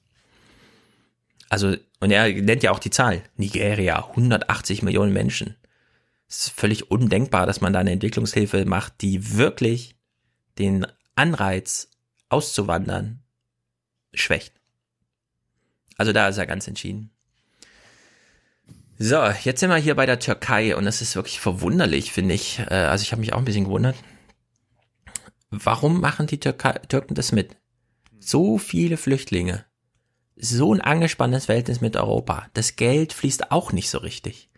Also, und er nennt ja auch die Zahl. Nigeria, 180 Millionen Menschen. Es ist völlig undenkbar, dass man da eine Entwicklungshilfe macht, die wirklich den Anreiz auszuwandern schwächt. Also da ist er ganz entschieden. So, jetzt sind wir hier bei der Türkei und das ist wirklich verwunderlich, finde ich. Äh, also ich habe mich auch ein bisschen gewundert. Warum machen die Türkei, Türken das mit? So viele Flüchtlinge. So ein angespanntes Verhältnis mit Europa. Das Geld fließt auch nicht so richtig.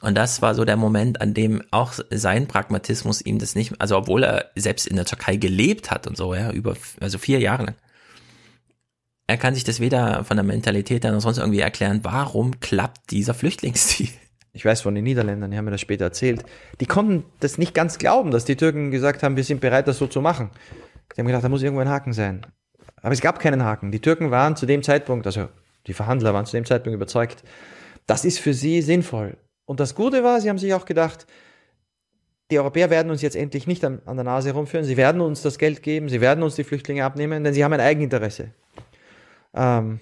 Und das war so der Moment, an dem auch sein Pragmatismus ihm das nicht, also obwohl er selbst in der Türkei gelebt hat und so, ja, über, also vier Jahre lang. Er kann sich das weder von der Mentalität her noch sonst irgendwie erklären, warum klappt dieser Flüchtlingsdeal? Ich weiß von den Niederländern, die haben mir das später erzählt. Die konnten das nicht ganz glauben, dass die Türken gesagt haben, wir sind bereit, das so zu machen. Die haben gedacht, da muss irgendwo ein Haken sein. Aber es gab keinen Haken. Die Türken waren zu dem Zeitpunkt, also die Verhandler waren zu dem Zeitpunkt überzeugt, das ist für sie sinnvoll. Und das Gute war, sie haben sich auch gedacht, die Europäer werden uns jetzt endlich nicht an, an, der Nase herumführen, sie werden uns das Geld geben, sie werden uns die Flüchtlinge abnehmen, denn sie haben ein Eigeninteresse. Ähm,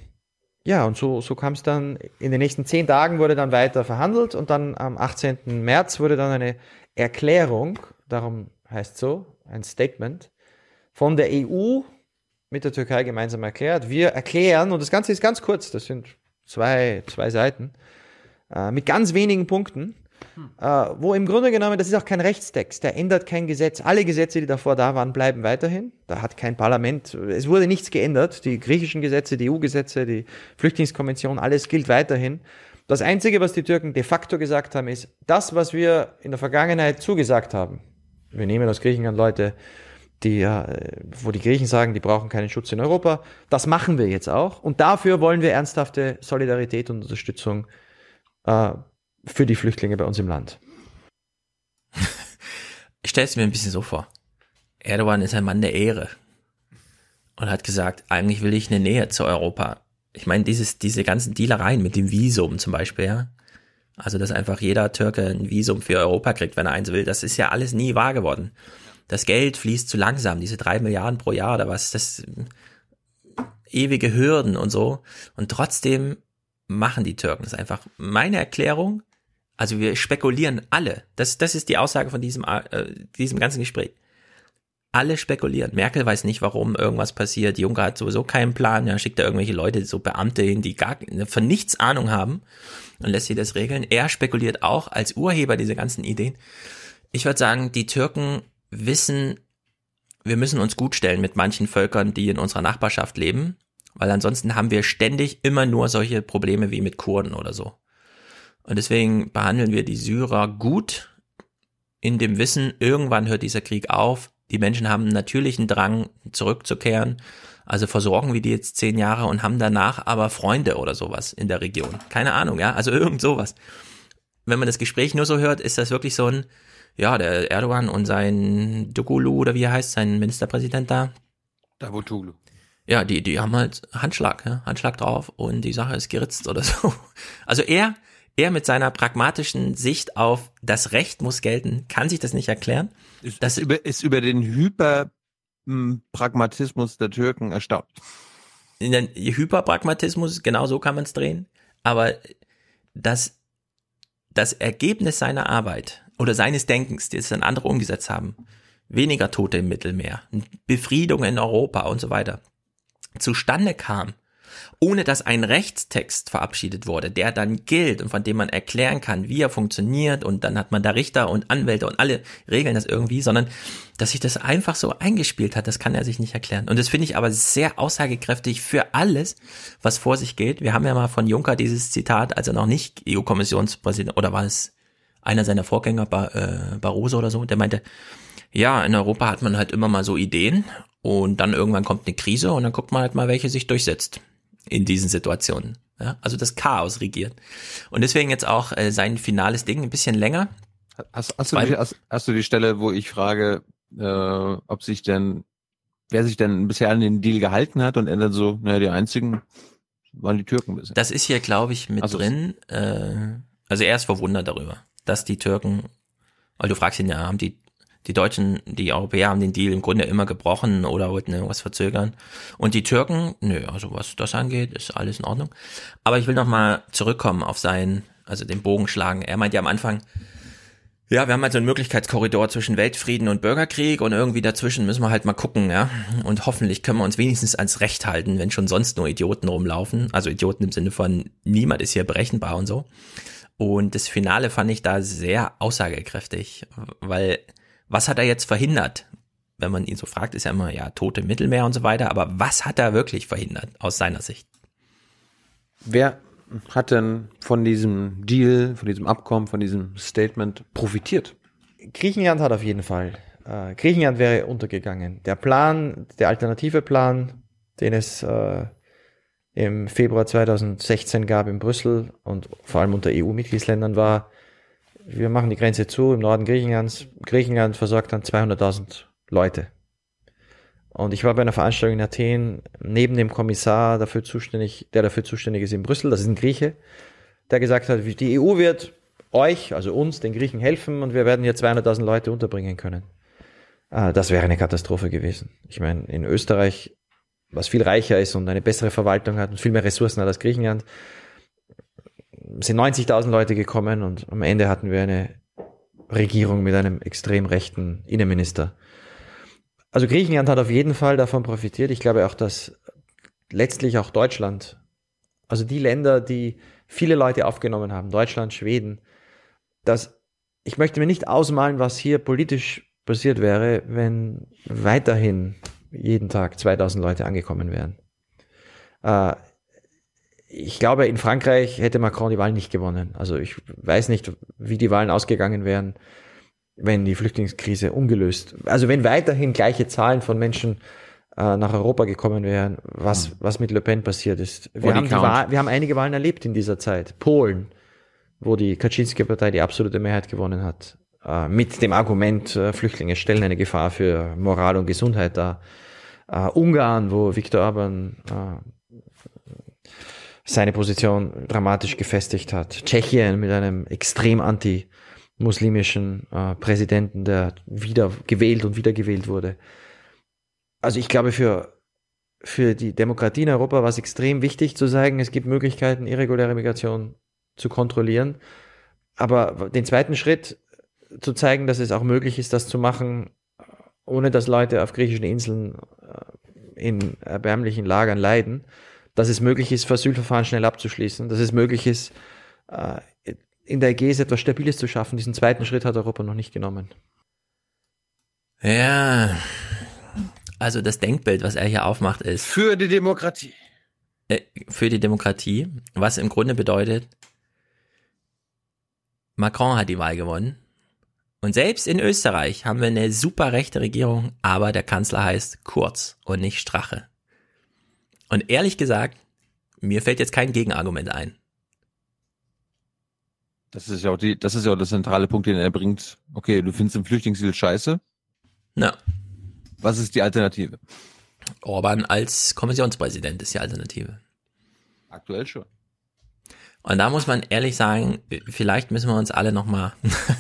ja, und so, so kam es dann, in den nächsten zehn Tagen wurde dann weiter verhandelt und dann am 18. März wurde dann eine Erklärung, darum heißt so, ein Statement, von der EU mit der Türkei gemeinsam erklärt. Wir erklären, und das Ganze ist ganz kurz, das sind zwei, zwei Seiten, äh, mit ganz wenigen Punkten, hm. äh, wo im Grunde genommen, das ist auch kein Rechtstext, der ändert kein Gesetz. Alle Gesetze, die davor da waren, bleiben weiterhin. Da hat kein Parlament, es wurde nichts geändert. Die griechischen Gesetze, die EU-Gesetze, die Flüchtlingskonvention, alles gilt weiterhin. Das Einzige, was die Türken de facto gesagt haben, ist, das, was wir in der Vergangenheit zugesagt haben, wir nehmen aus Griechenland Leute, die, wo die Griechen sagen, die brauchen keinen Schutz in Europa. Das machen wir jetzt auch. Und dafür wollen wir ernsthafte Solidarität und Unterstützung äh, für die Flüchtlinge bei uns im Land. Ich stelle es mir ein bisschen so vor. Erdogan ist ein Mann der Ehre und hat gesagt, eigentlich will ich eine Nähe zu Europa. Ich meine, dieses, diese ganzen Dealereien mit dem Visum zum Beispiel, ja. Also, dass einfach jeder Türke ein Visum für Europa kriegt, wenn er eins will, das ist ja alles nie wahr geworden. Das Geld fließt zu langsam, diese drei Milliarden pro Jahr oder was, das ewige Hürden und so. Und trotzdem machen die Türken. Das einfach meine Erklärung. Also wir spekulieren alle. Das, das ist die Aussage von diesem, äh, diesem ganzen Gespräch. Alle spekulieren. Merkel weiß nicht, warum irgendwas passiert. Juncker hat sowieso keinen Plan. Ja, schickt da irgendwelche Leute, so Beamte hin, die gar von nichts Ahnung haben und lässt sie das regeln. Er spekuliert auch als Urheber dieser ganzen Ideen. Ich würde sagen, die Türken wissen, wir müssen uns gut stellen mit manchen Völkern, die in unserer Nachbarschaft leben weil ansonsten haben wir ständig immer nur solche Probleme wie mit Kurden oder so. Und deswegen behandeln wir die Syrer gut in dem Wissen, irgendwann hört dieser Krieg auf. Die Menschen haben einen natürlichen Drang, zurückzukehren. Also versorgen wir die jetzt zehn Jahre und haben danach aber Freunde oder sowas in der Region. Keine Ahnung, ja, also irgend sowas. Wenn man das Gespräch nur so hört, ist das wirklich so ein, ja, der Erdogan und sein Dugulu oder wie er heißt, sein Ministerpräsident da. Davutoglu ja, die, die haben halt Handschlag, ja, Handschlag drauf und die Sache ist geritzt oder so. Also er, er mit seiner pragmatischen Sicht auf das Recht muss gelten, kann sich das nicht erklären. Ist, das ist über, ist über den Hyperpragmatismus der Türken erstaunt. In den Hyperpragmatismus, genau so kann man es drehen. Aber das, das Ergebnis seiner Arbeit oder seines Denkens, das dann andere umgesetzt haben, weniger Tote im Mittelmeer, Befriedung in Europa und so weiter, zustande kam, ohne dass ein Rechtstext verabschiedet wurde, der dann gilt und von dem man erklären kann, wie er funktioniert und dann hat man da Richter und Anwälte und alle regeln das irgendwie, sondern dass sich das einfach so eingespielt hat, das kann er sich nicht erklären. Und das finde ich aber sehr aussagekräftig für alles, was vor sich geht. Wir haben ja mal von Juncker dieses Zitat, als er noch nicht EU-Kommissionspräsident, oder war es einer seiner Vorgänger, Bar, äh, Barroso oder so, der meinte, ja, in Europa hat man halt immer mal so Ideen und dann irgendwann kommt eine Krise und dann guckt man halt mal, welche sich durchsetzt in diesen Situationen. Ja, also das Chaos regiert. Und deswegen jetzt auch äh, sein finales Ding ein bisschen länger. Hast, hast, du, die, hast, hast du die Stelle, wo ich frage, äh, ob sich denn, wer sich denn bisher an den Deal gehalten hat und er dann so, naja, die einzigen waren die Türken bisher. Das ist hier, glaube ich, mit also drin. Äh, also er ist verwundert darüber, dass die Türken, weil du fragst ihn ja, haben die die Deutschen, die Europäer haben den Deal im Grunde immer gebrochen oder wollten irgendwas verzögern. Und die Türken, nö, also was das angeht, ist alles in Ordnung. Aber ich will nochmal zurückkommen auf seinen, also den Bogen schlagen. Er meint ja am Anfang, ja, wir haben halt so einen Möglichkeitskorridor zwischen Weltfrieden und Bürgerkrieg und irgendwie dazwischen müssen wir halt mal gucken, ja. Und hoffentlich können wir uns wenigstens ans Recht halten, wenn schon sonst nur Idioten rumlaufen. Also Idioten im Sinne von niemand ist hier berechenbar und so. Und das Finale fand ich da sehr aussagekräftig, weil was hat er jetzt verhindert? Wenn man ihn so fragt, ist ja immer, ja, tote Mittelmeer und so weiter, aber was hat er wirklich verhindert aus seiner Sicht? Wer hat denn von diesem Deal, von diesem Abkommen, von diesem Statement profitiert? Griechenland hat auf jeden Fall. Äh, Griechenland wäre untergegangen. Der Plan, der alternative Plan, den es äh, im Februar 2016 gab in Brüssel und vor allem unter EU-Mitgliedsländern war, wir machen die Grenze zu im Norden Griechenlands. Griechenland versorgt dann 200.000 Leute. Und ich war bei einer Veranstaltung in Athen neben dem Kommissar dafür zuständig, der dafür zuständig ist in Brüssel, das ist ein Grieche, der gesagt hat, die EU wird euch, also uns, den Griechen helfen und wir werden hier 200.000 Leute unterbringen können. Ah, das wäre eine Katastrophe gewesen. Ich meine, in Österreich, was viel reicher ist und eine bessere Verwaltung hat und viel mehr Ressourcen hat als Griechenland, sind 90.000 Leute gekommen und am Ende hatten wir eine Regierung mit einem extrem rechten Innenminister. Also Griechenland hat auf jeden Fall davon profitiert. Ich glaube auch, dass letztlich auch Deutschland, also die Länder, die viele Leute aufgenommen haben, Deutschland, Schweden, dass ich möchte mir nicht ausmalen, was hier politisch passiert wäre, wenn weiterhin jeden Tag 2000 Leute angekommen wären. Äh, ich glaube, in Frankreich hätte Macron die Wahl nicht gewonnen. Also ich weiß nicht, wie die Wahlen ausgegangen wären, wenn die Flüchtlingskrise ungelöst, also wenn weiterhin gleiche Zahlen von Menschen äh, nach Europa gekommen wären, was, mhm. was mit Le Pen passiert ist. Wir haben, Wahl, wir haben einige Wahlen erlebt in dieser Zeit. Polen, wo die Kaczynski-Partei die absolute Mehrheit gewonnen hat, äh, mit dem Argument, äh, Flüchtlinge stellen eine Gefahr für Moral und Gesundheit dar. Äh, Ungarn, wo Viktor Orban äh, seine Position dramatisch gefestigt hat. Tschechien mit einem extrem anti-muslimischen äh, Präsidenten, der wieder gewählt und wieder gewählt wurde. Also ich glaube, für, für die Demokratie in Europa war es extrem wichtig zu sagen, es gibt Möglichkeiten, irreguläre Migration zu kontrollieren. Aber den zweiten Schritt zu zeigen, dass es auch möglich ist, das zu machen, ohne dass Leute auf griechischen Inseln äh, in erbärmlichen Lagern leiden, dass es möglich ist, Asylverfahren schnell abzuschließen, dass es möglich ist, äh, in der Ägäis etwas Stabiles zu schaffen. Diesen zweiten Schritt hat Europa noch nicht genommen. Ja, also das Denkbild, was er hier aufmacht, ist. Für die Demokratie. Äh, für die Demokratie, was im Grunde bedeutet, Macron hat die Wahl gewonnen. Und selbst in Österreich haben wir eine super rechte Regierung, aber der Kanzler heißt Kurz und nicht Strache. Und ehrlich gesagt, mir fällt jetzt kein Gegenargument ein. Das ist ja auch die, das ist ja auch der zentrale Punkt, den er bringt. Okay, du findest den Flüchtlingsdeal scheiße. Na. Was ist die Alternative? Orban als Kommissionspräsident ist die Alternative. Aktuell schon. Und da muss man ehrlich sagen, vielleicht müssen wir uns alle nochmal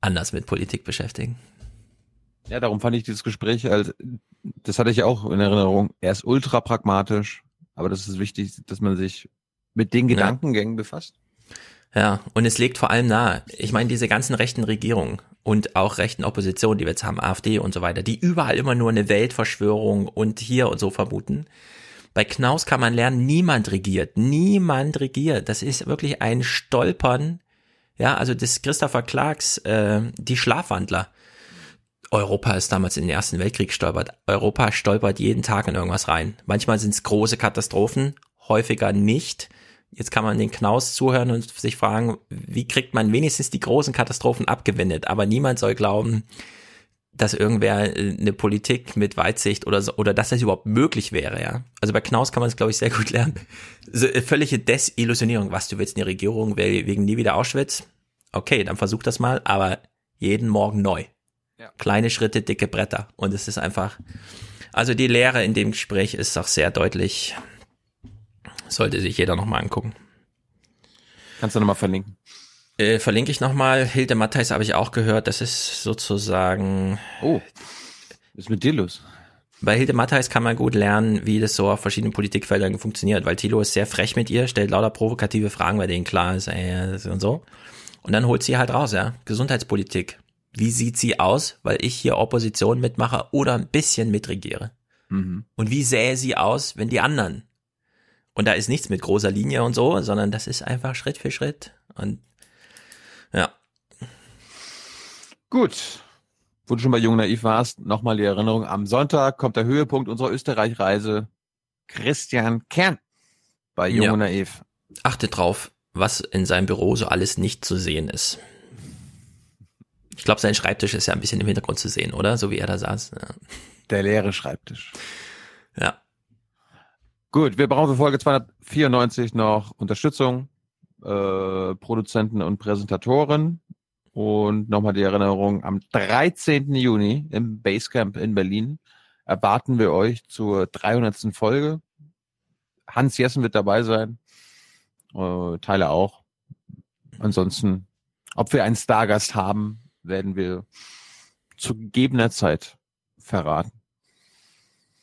anders mit Politik beschäftigen. Ja, darum fand ich dieses Gespräch, als, das hatte ich ja auch in Erinnerung. Er ist ultra pragmatisch, aber das ist wichtig, dass man sich mit den Gedankengängen ja. befasst. Ja, und es legt vor allem nahe, ich meine, diese ganzen rechten Regierungen und auch rechten Oppositionen, die wir jetzt haben, AfD und so weiter, die überall immer nur eine Weltverschwörung und hier und so vermuten. Bei Knaus kann man lernen, niemand regiert, niemand regiert. Das ist wirklich ein Stolpern. Ja, also das Christopher Clarks, äh, die Schlafwandler. Europa ist damals in den Ersten Weltkrieg gestolpert. Europa stolpert jeden Tag in irgendwas rein. Manchmal sind es große Katastrophen, häufiger nicht. Jetzt kann man den Knaus zuhören und sich fragen, wie kriegt man wenigstens die großen Katastrophen abgewendet? Aber niemand soll glauben, dass irgendwer äh, eine Politik mit Weitsicht oder so, oder dass das überhaupt möglich wäre, ja. Also bei Knaus kann man es, glaube ich, sehr gut lernen. So, äh, völlige Desillusionierung. Was, du willst in die Regierung wegen nie wieder Auschwitz? Okay, dann versuch das mal, aber jeden Morgen neu. Ja. Kleine Schritte, dicke Bretter. Und es ist einfach, also die Lehre in dem Gespräch ist auch sehr deutlich. Sollte sich jeder nochmal angucken. Kannst du nochmal verlinken? Äh, verlinke ich nochmal. Hilde Matthijs habe ich auch gehört. Das ist sozusagen. Oh. Was ist mit dir los? Bei Hilde Matthijs kann man gut lernen, wie das so auf verschiedenen Politikfeldern funktioniert, weil Thilo ist sehr frech mit ihr, stellt lauter provokative Fragen, bei denen klar ist, ey, und so. Und dann holt sie halt raus, ja. Gesundheitspolitik. Wie sieht sie aus, weil ich hier Opposition mitmache oder ein bisschen mitregiere? Mhm. Und wie sähe sie aus, wenn die anderen? Und da ist nichts mit großer Linie und so, sondern das ist einfach Schritt für Schritt. Und ja. Gut. Wo du schon bei Jung Naiv warst, nochmal die Erinnerung. Am Sonntag kommt der Höhepunkt unserer Österreich-Reise. Christian Kern. bei Jung ja. Naiv. Achtet drauf, was in seinem Büro so alles nicht zu sehen ist. Ich glaube, sein Schreibtisch ist ja ein bisschen im Hintergrund zu sehen, oder? So wie er da saß. Ja. Der leere Schreibtisch. Ja. Gut, wir brauchen für Folge 294 noch Unterstützung, äh, Produzenten und Präsentatoren. Und nochmal die Erinnerung, am 13. Juni im Basecamp in Berlin erwarten wir euch zur 300. Folge. Hans Jessen wird dabei sein, äh, Teile auch. Ansonsten, ob wir einen Stargast haben, werden wir zu gegebener Zeit verraten.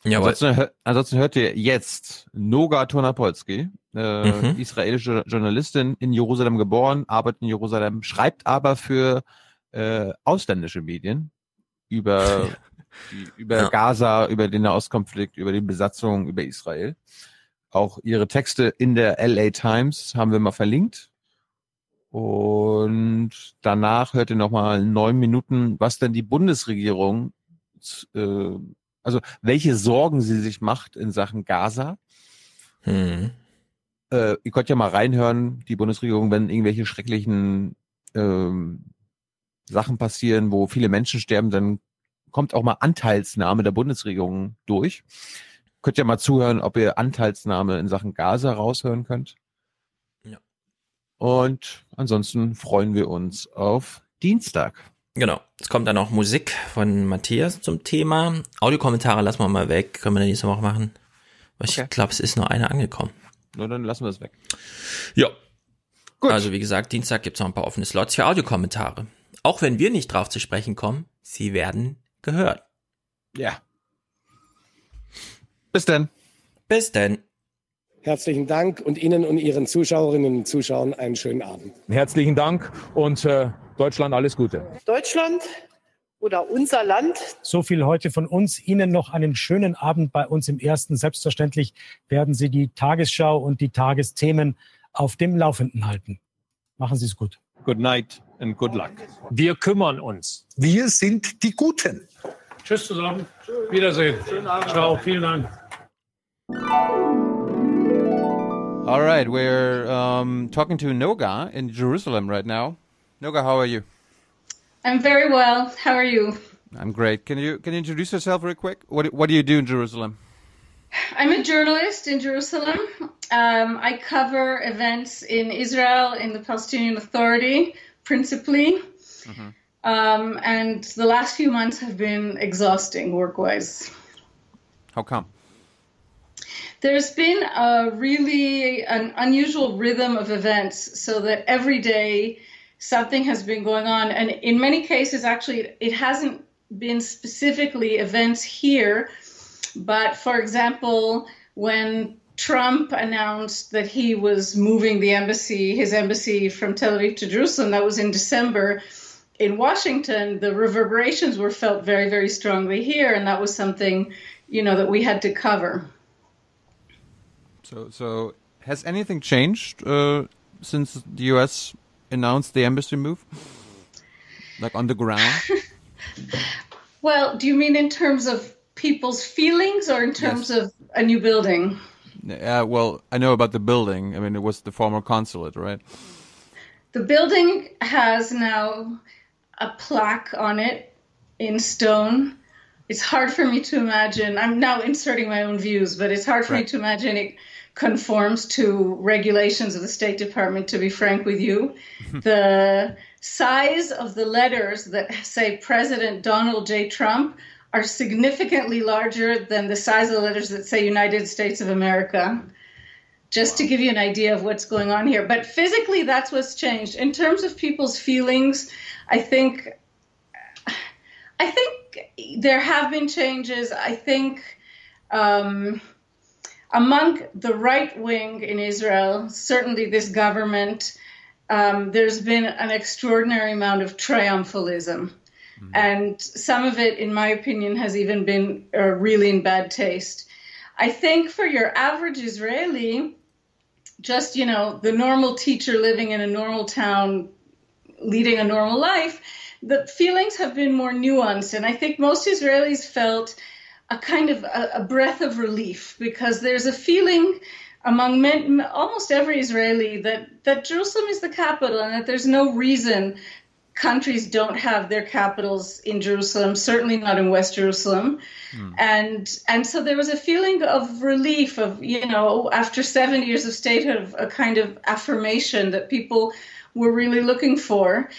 Ja, ansonsten, ansonsten hört ihr jetzt Noga Tonapolski, äh, mhm. israelische Journalistin in Jerusalem geboren, arbeitet in Jerusalem, schreibt aber für äh, ausländische Medien über, die, über ja. Gaza, über den Nahostkonflikt, über die Besatzung, über Israel. Auch ihre Texte in der LA Times haben wir mal verlinkt. Und danach hört ihr nochmal neun Minuten, was denn die Bundesregierung, äh, also welche Sorgen sie sich macht in Sachen Gaza. Hm. Äh, ihr könnt ja mal reinhören, die Bundesregierung, wenn irgendwelche schrecklichen ähm, Sachen passieren, wo viele Menschen sterben, dann kommt auch mal Anteilsnahme der Bundesregierung durch. Könnt ihr mal zuhören, ob ihr Anteilsnahme in Sachen Gaza raushören könnt. Und ansonsten freuen wir uns auf Dienstag. Genau. Es kommt dann auch Musik von Matthias zum Thema. Audiokommentare lassen wir mal weg. Können wir nächste Woche machen. Weil okay. ich glaube, es ist nur einer angekommen. Nur dann lassen wir es weg. Ja. Gut. Also wie gesagt, Dienstag gibt es noch ein paar offene Slots für Audiokommentare. Auch wenn wir nicht drauf zu sprechen kommen, sie werden gehört. Ja. Bis denn. Bis denn. Herzlichen Dank und Ihnen und Ihren Zuschauerinnen und Zuschauern einen schönen Abend. Herzlichen Dank und äh, Deutschland alles Gute. Deutschland oder unser Land. So viel heute von uns. Ihnen noch einen schönen Abend bei uns im Ersten. Selbstverständlich werden Sie die Tagesschau und die Tagesthemen auf dem Laufenden halten. Machen Sie es gut. Good night and good luck. Wir kümmern uns. Wir sind die Guten. Tschüss zusammen. Wiedersehen. Schönen Abend. Ciao. Vielen Dank. All right, we're um, talking to Noga in Jerusalem right now. Noga, how are you? I'm very well. How are you? I'm great. Can you can you introduce yourself real quick? What what do you do in Jerusalem? I'm a journalist in Jerusalem. Um, I cover events in Israel, in the Palestinian Authority, principally. Mm-hmm. Um, and the last few months have been exhausting work-wise. How come? There's been a really an unusual rhythm of events so that every day something has been going on. And in many cases, actually, it hasn't been specifically events here. But for example, when Trump announced that he was moving the embassy, his embassy from Tel Aviv to Jerusalem, that was in December. In Washington, the reverberations were felt very, very strongly here, and that was something, you know, that we had to cover. So, so has anything changed uh, since the U.S. announced the embassy move, like on the ground? well, do you mean in terms of people's feelings or in terms yes. of a new building? Yeah, well, I know about the building. I mean, it was the former consulate, right? The building has now a plaque on it in stone. It's hard for me to imagine. I'm now inserting my own views, but it's hard for right. me to imagine it conforms to regulations of the State Department, to be frank with you. the size of the letters that say President Donald J. Trump are significantly larger than the size of the letters that say United States of America. Just to give you an idea of what's going on here. But physically, that's what's changed. In terms of people's feelings, I think. I think there have been changes. I think um, among the right wing in Israel, certainly this government, um, there's been an extraordinary amount of triumphalism. Mm-hmm. And some of it, in my opinion, has even been uh, really in bad taste. I think for your average Israeli, just, you know, the normal teacher living in a normal town, leading a normal life, the feelings have been more nuanced. And I think most Israelis felt a kind of a, a breath of relief because there's a feeling among men, almost every Israeli that, that Jerusalem is the capital and that there's no reason countries don't have their capitals in Jerusalem, certainly not in West Jerusalem. Mm. And and so there was a feeling of relief of, you know, after seven years of statehood, a kind of affirmation that people were really looking for.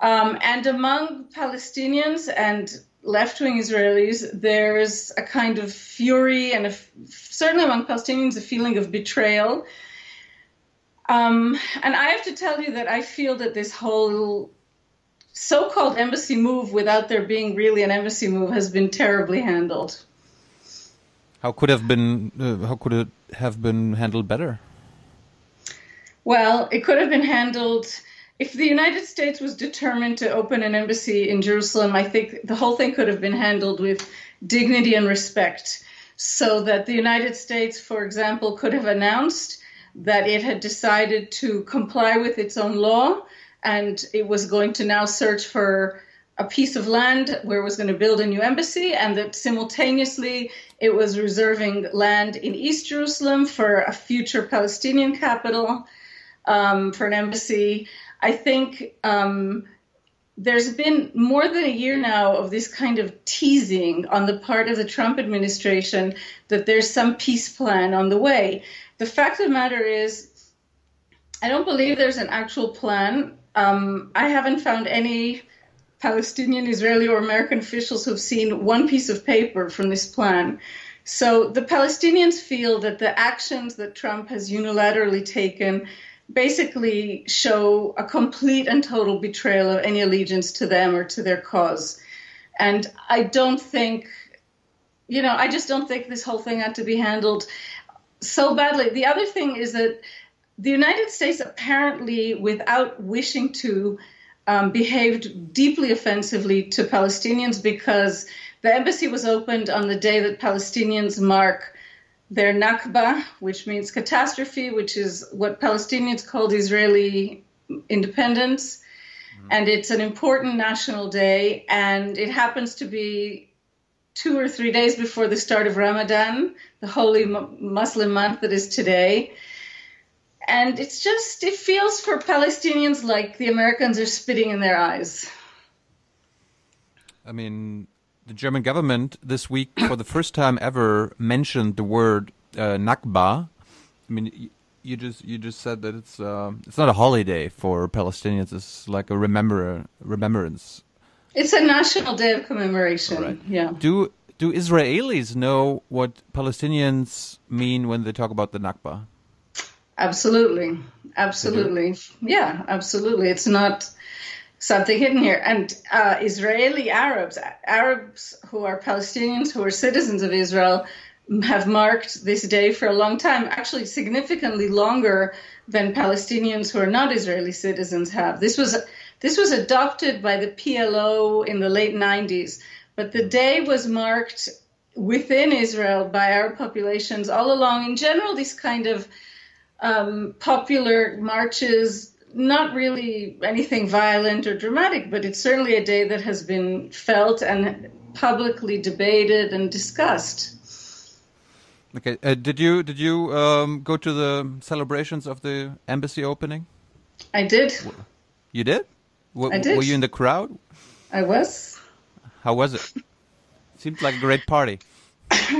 Um, and among Palestinians and left wing Israelis, there's a kind of fury and a, certainly among Palestinians, a feeling of betrayal. Um, and I have to tell you that I feel that this whole so-called embassy move without there being really an embassy move has been terribly handled. How could have been uh, how could it have been handled better? Well, it could have been handled if the United States was determined to open an embassy in Jerusalem. I think the whole thing could have been handled with dignity and respect, so that the United States, for example, could have announced that it had decided to comply with its own law and it was going to now search for a piece of land where it was going to build a new embassy, and that simultaneously it was reserving land in East Jerusalem for a future Palestinian capital, um, for an embassy. I think um, there's been more than a year now of this kind of teasing on the part of the Trump administration that there's some peace plan on the way. The fact of the matter is, I don't believe there's an actual plan. Um, I haven't found any Palestinian, Israeli, or American officials who've seen one piece of paper from this plan. So the Palestinians feel that the actions that Trump has unilaterally taken basically show a complete and total betrayal of any allegiance to them or to their cause. And I don't think, you know, I just don't think this whole thing had to be handled so badly. The other thing is that the United States apparently, without wishing to, um, behaved deeply offensively to Palestinians because the embassy was opened on the day that Palestinians mark their Nakba, which means catastrophe, which is what Palestinians called Israeli independence. Mm-hmm. And it's an important national day, and it happens to be two or three days before the start of Ramadan, the holy Muslim month that is today and it's just it feels for Palestinians like the Americans are spitting in their eyes. I mean, the German government this week, for the first time ever, mentioned the word uh, Nakba. I mean, you just you just said that it's uh, it's not a holiday for Palestinians. It's like a remember remembrance. It's a national day of commemoration. Right. Yeah. Do do Israelis know what Palestinians mean when they talk about the Nakba? Absolutely. Absolutely. Yeah, absolutely. It's not something hidden here. And uh, Israeli Arabs, Arabs who are Palestinians, who are citizens of Israel, have marked this day for a long time, actually significantly longer than Palestinians who are not Israeli citizens have. This was this was adopted by the PLO in the late 90s, but the day was marked within Israel by Arab populations all along. In general, these kind of um, popular marches, not really anything violent or dramatic, but it's certainly a day that has been felt and publicly debated and discussed. Okay, uh, did you did you um, go to the celebrations of the embassy opening? I did. You did? W I did. Were you in the crowd? I was. How was it? Seemed like a great party.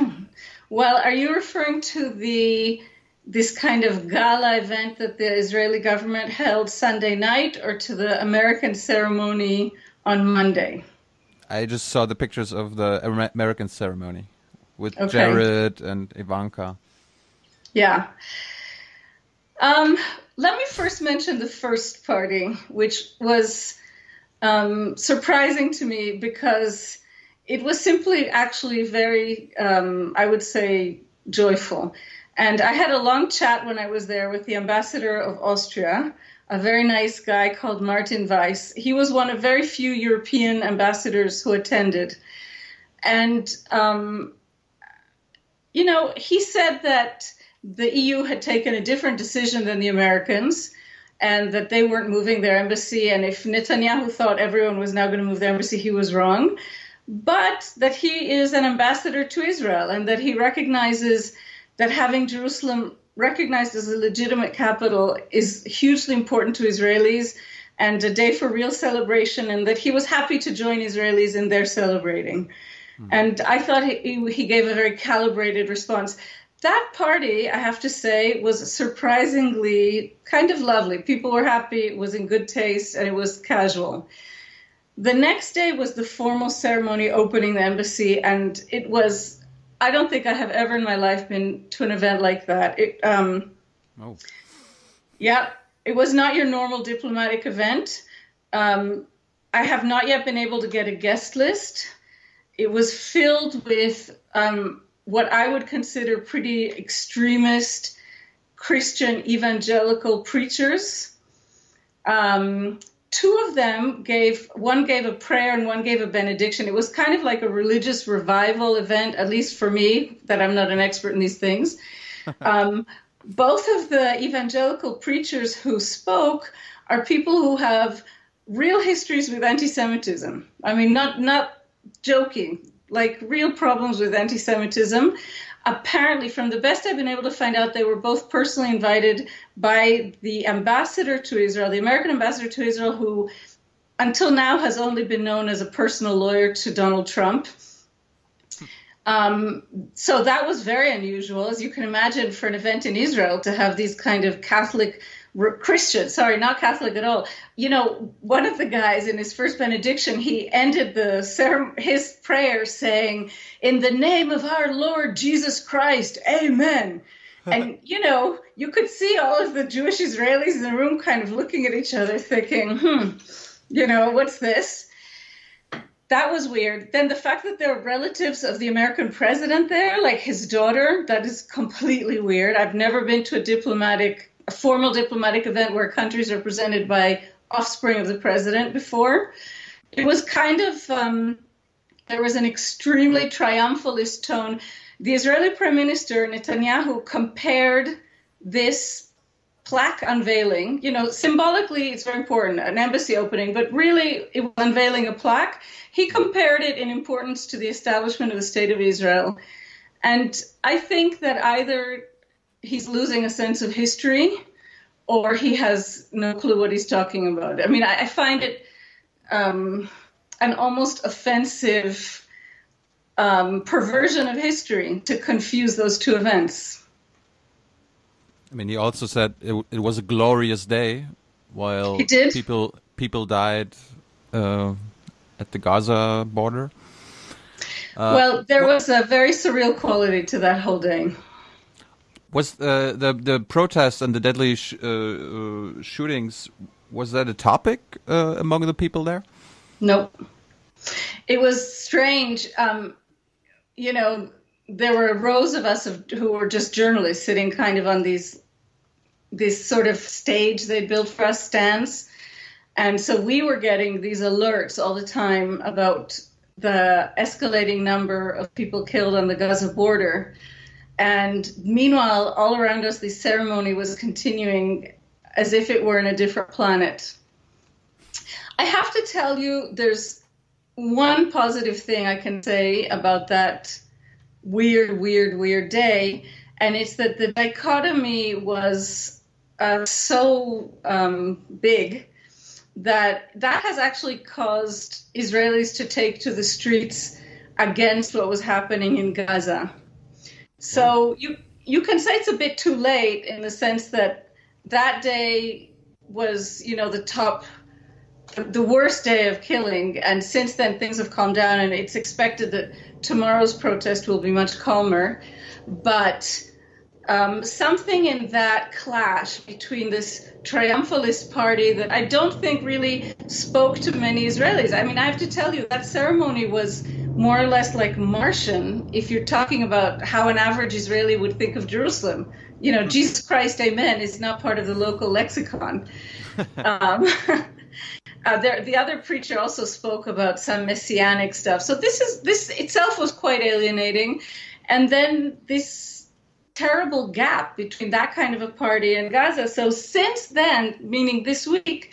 well, are you referring to the this kind of gala event that the Israeli government held Sunday night or to the American ceremony on Monday? I just saw the pictures of the American ceremony with okay. Jared and Ivanka. Yeah. Um, let me first mention the first party, which was um, surprising to me because it was simply actually very, um, I would say, joyful. And I had a long chat when I was there with the ambassador of Austria, a very nice guy called Martin Weiss. He was one of very few European ambassadors who attended. And, um, you know, he said that the EU had taken a different decision than the Americans and that they weren't moving their embassy. And if Netanyahu thought everyone was now going to move their embassy, he was wrong. But that he is an ambassador to Israel and that he recognizes that having Jerusalem recognized as a legitimate capital is hugely important to Israelis and a day for real celebration, and that he was happy to join Israelis in their celebrating. Hmm. And I thought he, he gave a very calibrated response. That party, I have to say, was surprisingly kind of lovely. People were happy, it was in good taste, and it was casual. The next day was the formal ceremony opening the embassy, and it was, I don't think I have ever in my life been to an event like that. It, um, Oh. yeah, it was not your normal diplomatic event. Um, I have not yet been able to get a guest list. It was filled with um, what I would consider pretty extremist Christian evangelical preachers. Um, two of them gave one gave a prayer and one gave a benediction. It was kind of like a religious revival event, at least for me, that I'm not an expert in these things. um, both of the evangelical preachers who spoke are people who have real histories with anti-Semitism. I mean, not not joking, like real problems with anti-Semitism. Apparently, from the best I've been able to find out, they were both personally invited by the ambassador to Israel, the American ambassador to Israel, who until now has only been known as a personal lawyer to Donald Trump. Um, so that was very unusual, as you can imagine, for an event in Israel to have these kind of Catholic Christian, sorry, not Catholic at all. You know, one of the guys in his first benediction, he ended the ceremony, his prayer saying, "In the name of our Lord Jesus Christ, Amen." and you know, you could see all of the Jewish Israelis in the room, kind of looking at each other, thinking, "Hmm, you know, what's this?" That was weird. Then the fact that there are relatives of the American president there, like his daughter, that is completely weird. I've never been to a diplomatic a formal diplomatic event where countries are presented by offspring of the president before. It was kind of, um, there was an extremely triumphalist tone. The Israeli Prime Minister Netanyahu compared this plaque unveiling, you know, symbolically it's very important, an embassy opening, but really it was unveiling a plaque. He compared it in importance to the establishment of the State of Israel. And I think that either he's losing a sense of history or he has no clue what he's talking about. I mean, I, I find it um, an almost offensive um, perversion of history to confuse those two events. I mean, he also said it, it was a glorious day, while did. people people died uh, at the Gaza border. Uh, well, there was a very surreal quality to that whole day. Was uh, the the protests and the deadly sh uh, uh, shootings was that a topic uh, among the people there? Nope. It was strange. Um, you know, there were rows of us of, who were just journalists sitting kind of on these this sort of stage they built for us stands. And so we were getting these alerts all the time about the escalating number of people killed on the Gaza border. And meanwhile, all around us, the ceremony was continuing as if it were in a different planet. I have to tell you, there's one positive thing I can say about that weird, weird, weird day, and it's that the dichotomy was uh, so um, big that that has actually caused Israelis to take to the streets against what was happening in Gaza. So you you can say it's a bit too late in the sense that that day was you know the top the worst day of killing. And since then things have calmed down and it's expected that tomorrow's protest will be much calmer. But um, something in that clash between this triumphalist party that I don't think really spoke to many Israelis. I mean, I have to tell you, that ceremony was more or less like Martian if you're talking about how an average Israeli would think of Jerusalem. You know, Jesus Christ, Amen is not part of the local lexicon. um, uh, there, the other preacher also spoke about some messianic stuff. So this is this itself was quite alienating, and then this terrible gap between that kind of a party and Gaza. So since then, meaning this week,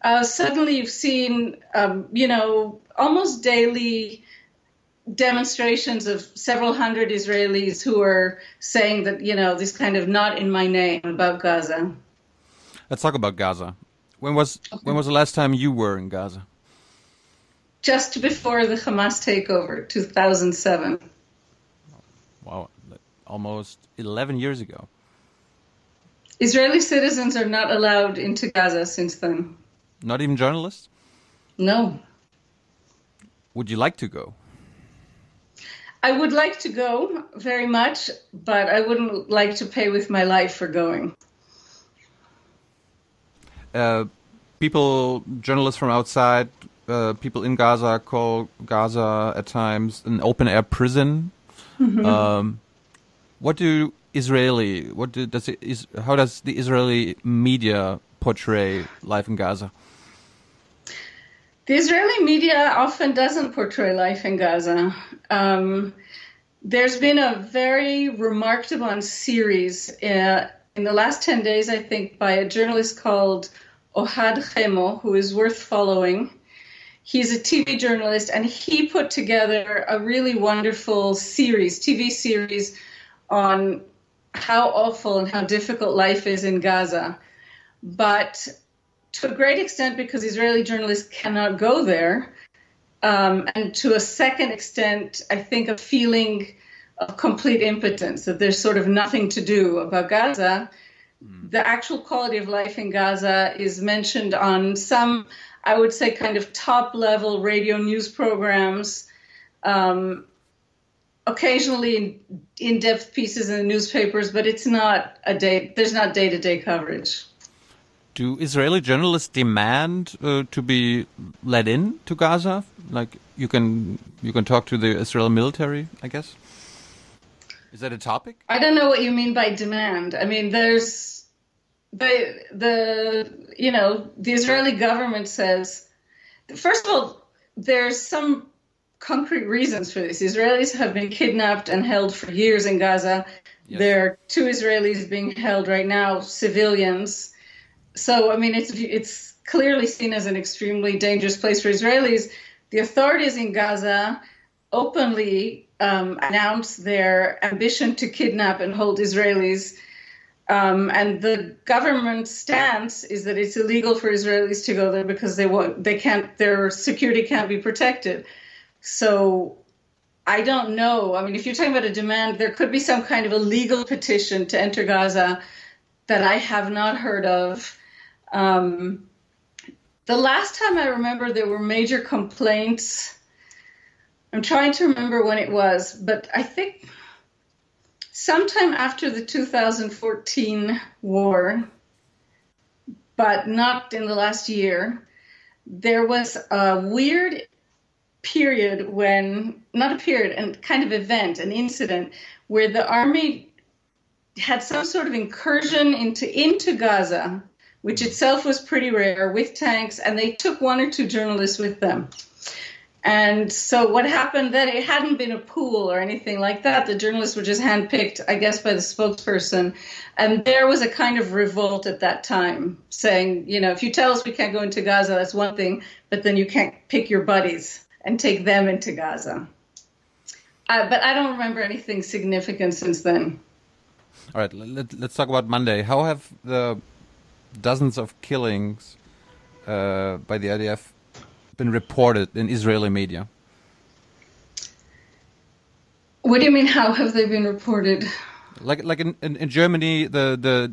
uh, suddenly you've seen, um, you know, almost daily demonstrations of several hundred Israelis who are saying that, you know, this kind of not in my name about Gaza. Let's talk about Gaza. When was when was the last time you were in Gaza? Just before the Hamas takeover, 2007. Wow, almost 11 years ago. Israeli citizens are not allowed into Gaza since then. Not even journalists? No. Would you like to go? I would like to go very much, but I wouldn't like to pay with my life for going. Uh, people, journalists from outside, uh, people in Gaza call Gaza at times an open air prison. Mhm. Um, what do Israeli, what do, does it, is, how does the Israeli media portray life in Gaza? The Israeli media often doesn't portray life in Gaza. Um, there's been a very remarkable series uh, in the last 10 days, I think, by a journalist called Ohad Chemo, who is worth following. He's a TV journalist, and he put together a really wonderful series, TV series, on how awful and how difficult life is in Gaza. But to a great extent, because Israeli journalists cannot go there, um, and to a second extent, I think a feeling of complete impotence that there's sort of nothing to do about Gaza. The actual quality of life in Gaza is mentioned on some, I would say, kind of top level radio news programs. Um, occasionally in depth pieces in the newspapers, but it's not a day, there's not day to day coverage. Do Israeli journalists demand uh, to be let in to Gaza? Like you can you can talk to the Israeli military, I guess. Is that a topic? I don't know what you mean by demand. I mean, there's the the you know the Israeli government says first of all there's some concrete reasons for this. Israelis have been kidnapped and held for years in Gaza. There are two Israelis being held right now, civilians. So I mean, it's it's clearly seen as an extremely dangerous place for Israelis. The authorities in Gaza openly um, announced their ambition to kidnap and hold Israelis. Um, and the government stance is that it's illegal for Israelis to go there because they won't, they can't, their security can't be protected. So I don't know. I mean, if you're talking about a demand, there could be some kind of a legal petition to enter Gaza that I have not heard of. Um, the last time I remember there were major complaints. I'm trying to remember when it was, but I think sometime after the 2014 war, but not in the last year, there was a weird period when, not a period, and kind of event, an incident, where the army had some sort of incursion into into Gaza, which itself was pretty rare, with tanks, and they took one or two journalists with them. And so what happened then, it hadn't been a pool or anything like that. The journalists were just handpicked, I guess, by the spokesperson. And there was a kind of revolt at that time saying, you know, if you tell us we can't go into Gaza, that's one thing, but then you can't pick your buddies and take them into Gaza. Uh, but I don't remember anything significant since then. All right, let, us talk about Monday. How have the dozens of killings uh, by the IDF been reported in Israeli media? What do you mean? How have they been reported? Like, like in, in, in Germany, the the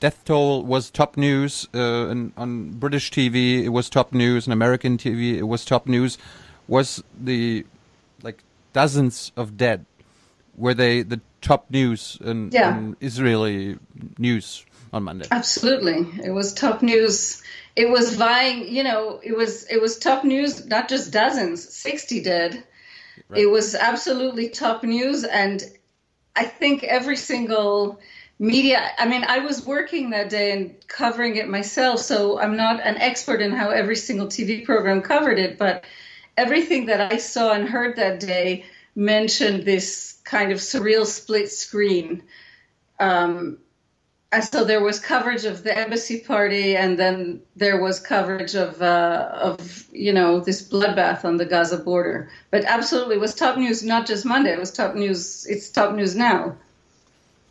death toll was top news. Uh, and on British TV, it was top news. On American TV, it was top news. Was the like dozens of dead? Were they the top news in, Yeah. in Israeli news on Monday? Absolutely, it was top news. It was vying, you know, it was it was top news. Not just dozens, sixty dead. It was absolutely top news, and I think every single media. I mean, I was working that day and covering it myself, so I'm not an expert in how every single TV program covered it, but everything that I saw and heard that day mentioned this kind of surreal split screen. Um, and so there was coverage of the embassy party, and then there was coverage of uh, of you know this bloodbath on the Gaza border. But absolutely, it was top news not just Monday. It was top news. It's top news now.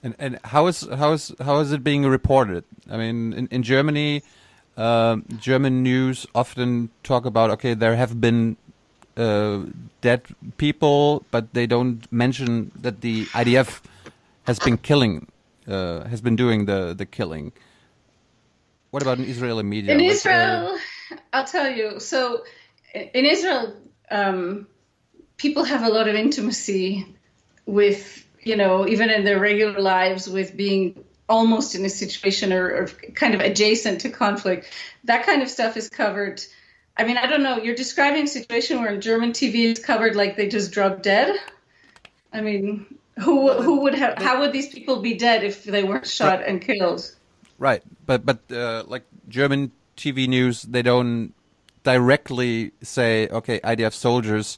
And and how is how is how is it being reported? I mean, in in Germany, uh, German news often talk about okay, there have been uh, dead people, but they don't mention that the IDF has been killing uh, has been doing the the killing. What about in Israeli media? In Israel, I'll tell you. So, in Israel, um, people have a lot of intimacy with, you know, even in their regular lives, with being almost in a situation or, or kind of adjacent to conflict. That kind of stuff is covered. I mean, I don't know. You're describing a situation where German TV is covered like they just dropped dead. I mean, who who would have? How would these people be dead if they weren't shot and killed? Right, but but uh, like German TV news, they don't directly say, okay, IDF soldiers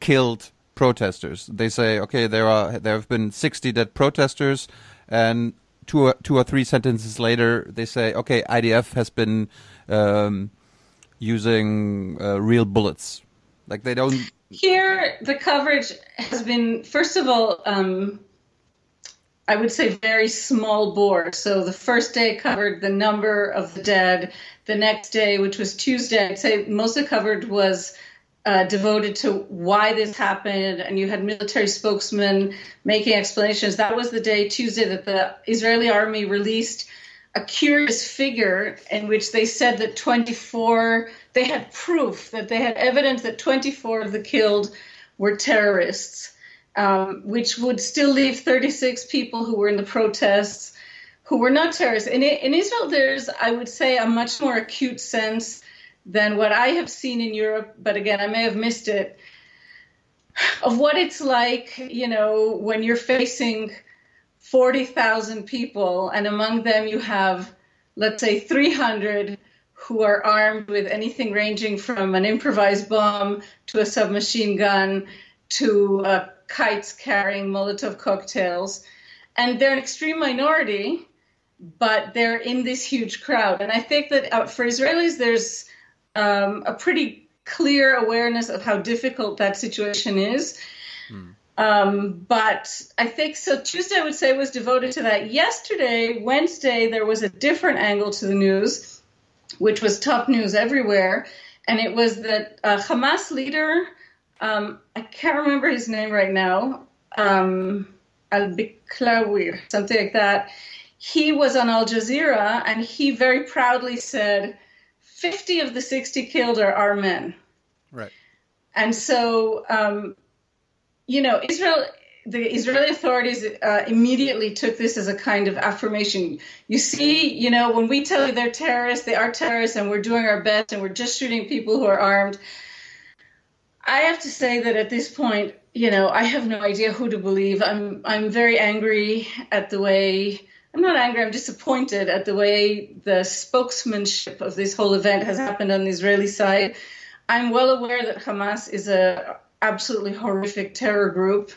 killed protesters. They say, okay, there are there have been sixty dead protesters, and two or, two or three sentences later, they say, okay, IDF has been um, using uh, real bullets. Like they don't. Here, the coverage has been, first of all, um, I would say very small bore. So the first day covered the number of the dead. The next day, which was Tuesday, I'd say most of coverage was uh, devoted to why this happened, and you had military spokesmen making explanations. That was the day, Tuesday, that the Israeli army released a curious figure in which they said that 24, they had proof that they had evidence that 24 of the killed were terrorists, um, which would still leave 36 people who were in the protests who were not terrorists. In, in Israel, there's, I would say, a much more acute sense than what I have seen in Europe, but again, I may have missed it, of what it's like, you know, when you're facing 40,000 people, and among them you have, let's say, 300 who are armed with anything ranging from an improvised bomb to a submachine gun to uh, kites carrying Molotov cocktails. And they're an extreme minority, but they're in this huge crowd. And I think that uh, for Israelis, there's um, a pretty clear awareness of how difficult that situation is. Um, but I think so. Tuesday, I would say, was devoted to that. Yesterday, Wednesday, there was a different angle to the news, which was top news everywhere. And it was that uh, Hamas leader, um, I can't remember his name right now, um, Al Biklawir, something like that. He was on Al Jazeera and he very proudly said, 50 of the 60 killed are our men. Right. And so, um, you know, Israel, the Israeli authorities uh, immediately took this as a kind of affirmation. You see, you know, when we tell you they're terrorists, they are terrorists, and we're doing our best, and we're just shooting people who are armed. I have to say that at this point, you know, I have no idea who to believe. I'm I'm very angry at the way I'm not angry, I'm disappointed at the way the spokesmanship of this whole event has happened on the Israeli side. I'm well aware that Hamas is an absolutely horrific terror group.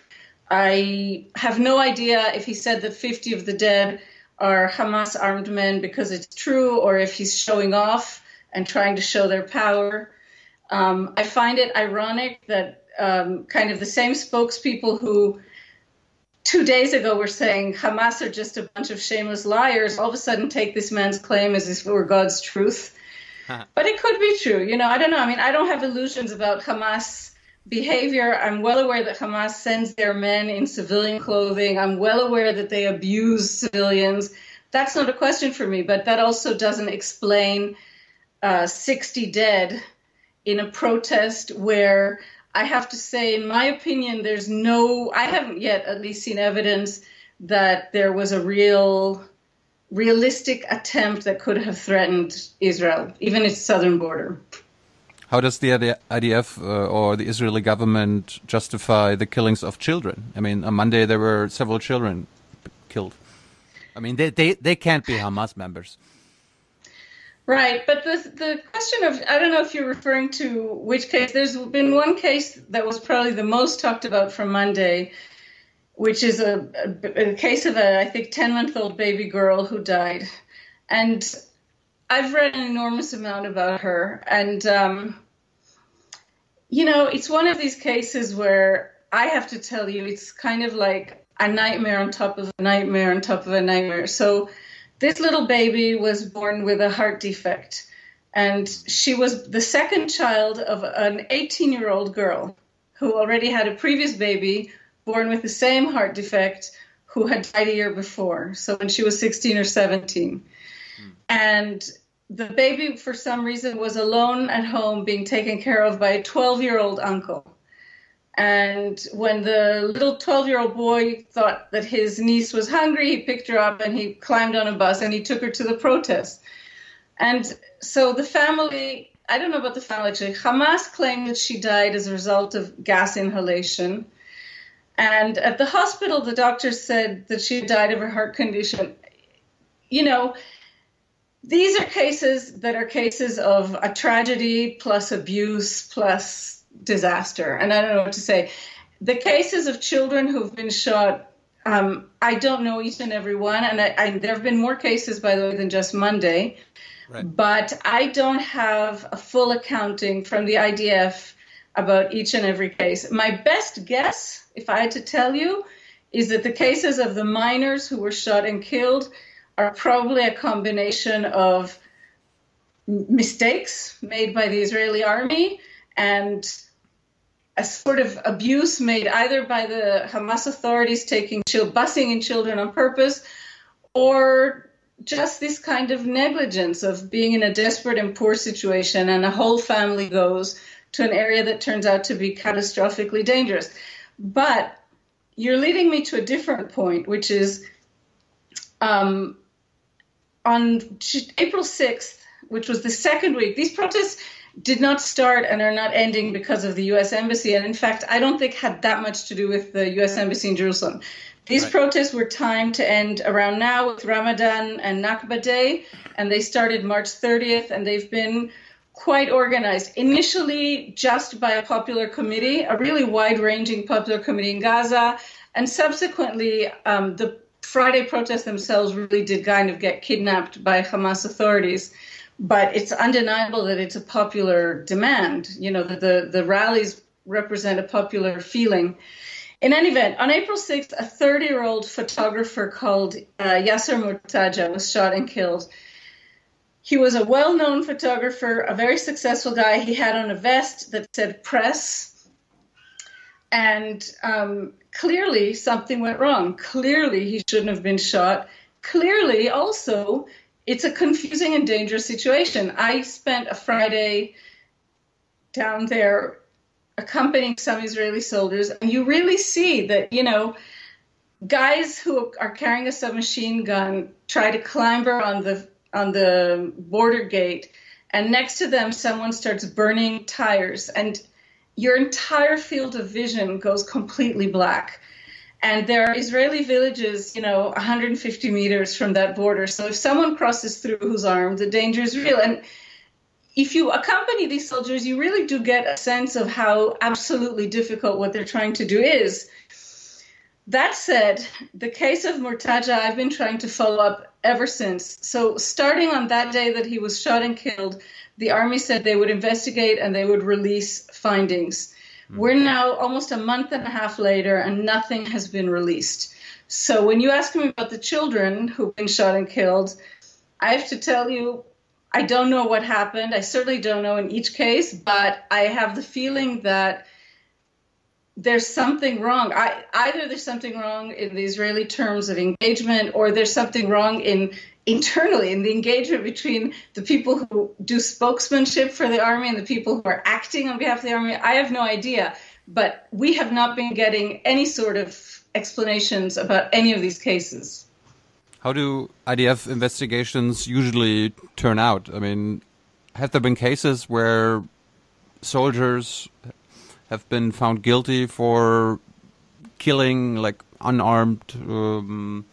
I have no idea if he said that 50 of the dead are Hamas armed men because it's true or if he's showing off and trying to show their power. Um, I find it ironic that um, kind of the same spokespeople who two days ago we were saying Hamas are just a bunch of shameless liars all of a sudden take this man's claim as if it were God's truth. But it could be true. You know, I don't know. I mean, I don't have illusions about Hamas behavior. I'm well aware that Hamas sends their men in civilian clothing. I'm well aware that they abuse civilians. That's not a question for me, but that also doesn't explain uh, 60 dead in a protest where I have to say, in my opinion, there's no, I haven't yet at least seen evidence that there was a real, realistic attempt that could have threatened Israel, even its southern border. How does the IDF uh, or the Israeli government justify the killings of children? I mean, on Monday there were several children killed. I mean, they, they, they can't be Hamas members. Right, but the the question of I don't know if you're referring to which case. There's been one case that was probably the most talked about from Monday, which is a, a, a case of a, I think, 10 month old baby girl who died. And I've read an enormous amount about her. And, um, you know, it's one of these cases where I have to tell you, it's kind of like a nightmare on top of a nightmare on top of a nightmare. So, this little baby was born with a heart defect. And she was the second child of an 18 year old girl who already had a previous baby born with the same heart defect who had died a year before. So when she was 16 or 17. Hmm. And the baby, for some reason, was alone at home being taken care of by a 12 year old uncle. And when the little 12 year old boy thought that his niece was hungry, he picked her up and he climbed on a bus and he took her to the protest. And so the family, I don't know about the family actually, Hamas claimed that she died as a result of gas inhalation. And at the hospital, the doctors said that she died of her heart condition. You know, these are cases that are cases of a tragedy plus abuse plus disaster. And I don't know what to say. The cases of children who've been shot, um, I don't know each and every one. And I, I, there have been more cases, by the way, than just Monday. Right. But I don't have a full accounting from the IDF about each and every case. My best guess, if I had to tell you, is that the cases of the miners who were shot and killed are probably a combination of mistakes made by the Israeli army and a sort of abuse made either by the Hamas authorities taking busing in children on purpose or just this kind of negligence of being in a desperate and poor situation and a whole family goes to an area that turns out to be catastrophically dangerous. But you're leading me to a different point, which is um, on April 6th, which was the second week, these protests did not start and are not ending because of the U.S. Embassy. And in fact, I don't think had that much to do with the U.S. Embassy in Jerusalem. These right. protests were timed to end around now with Ramadan and Nakba Day, and they started March 30th, and they've been quite organized. Initially, just by a popular committee, a really wide ranging popular committee in Gaza, and subsequently, um, the Friday protests themselves really did kind of get kidnapped by Hamas authorities. But it's undeniable that it's a popular demand. You know, that the, the rallies represent a popular feeling. In any event, on April 6th, a 30 year old photographer called uh, Yasser Murtaja was shot and killed. He was a well known photographer, a very successful guy. He had on a vest that said press. And um, clearly something went wrong. Clearly he shouldn't have been shot. Clearly also it's a confusing and dangerous situation. I spent a Friday down there accompanying some Israeli soldiers, and you really see that, you know, guys who are carrying a submachine gun try to clamber on the on the border gate, and next to them someone starts burning tires, and your entire field of vision goes completely black. And there are Israeli villages, you know, 150 meters from that border. So if someone crosses through who's armed, the danger is real. And if you accompany these soldiers, you really do get a sense of how absolutely difficult what they're trying to do is. That said, the case of Murtaja, I've been trying to follow up ever since. So, starting on that day that he was shot and killed, the army said they would investigate and they would release findings. Mm-hmm. We're now almost a month and a half later, and nothing has been released. So, when you ask me about the children who've been shot and killed, I have to tell you I don't know what happened. I certainly don't know in each case, but I have the feeling that there's something wrong. I, either there's something wrong in the Israeli terms of engagement, or there's something wrong in internally in the engagement between the people who do spokesmanship for the army and the people who are acting on behalf of the army. I have no idea, but we have not been getting any sort of explanations about any of these cases. How do IDF investigations usually turn out? I mean, have there been cases where soldiers have been found guilty for killing like unarmed um,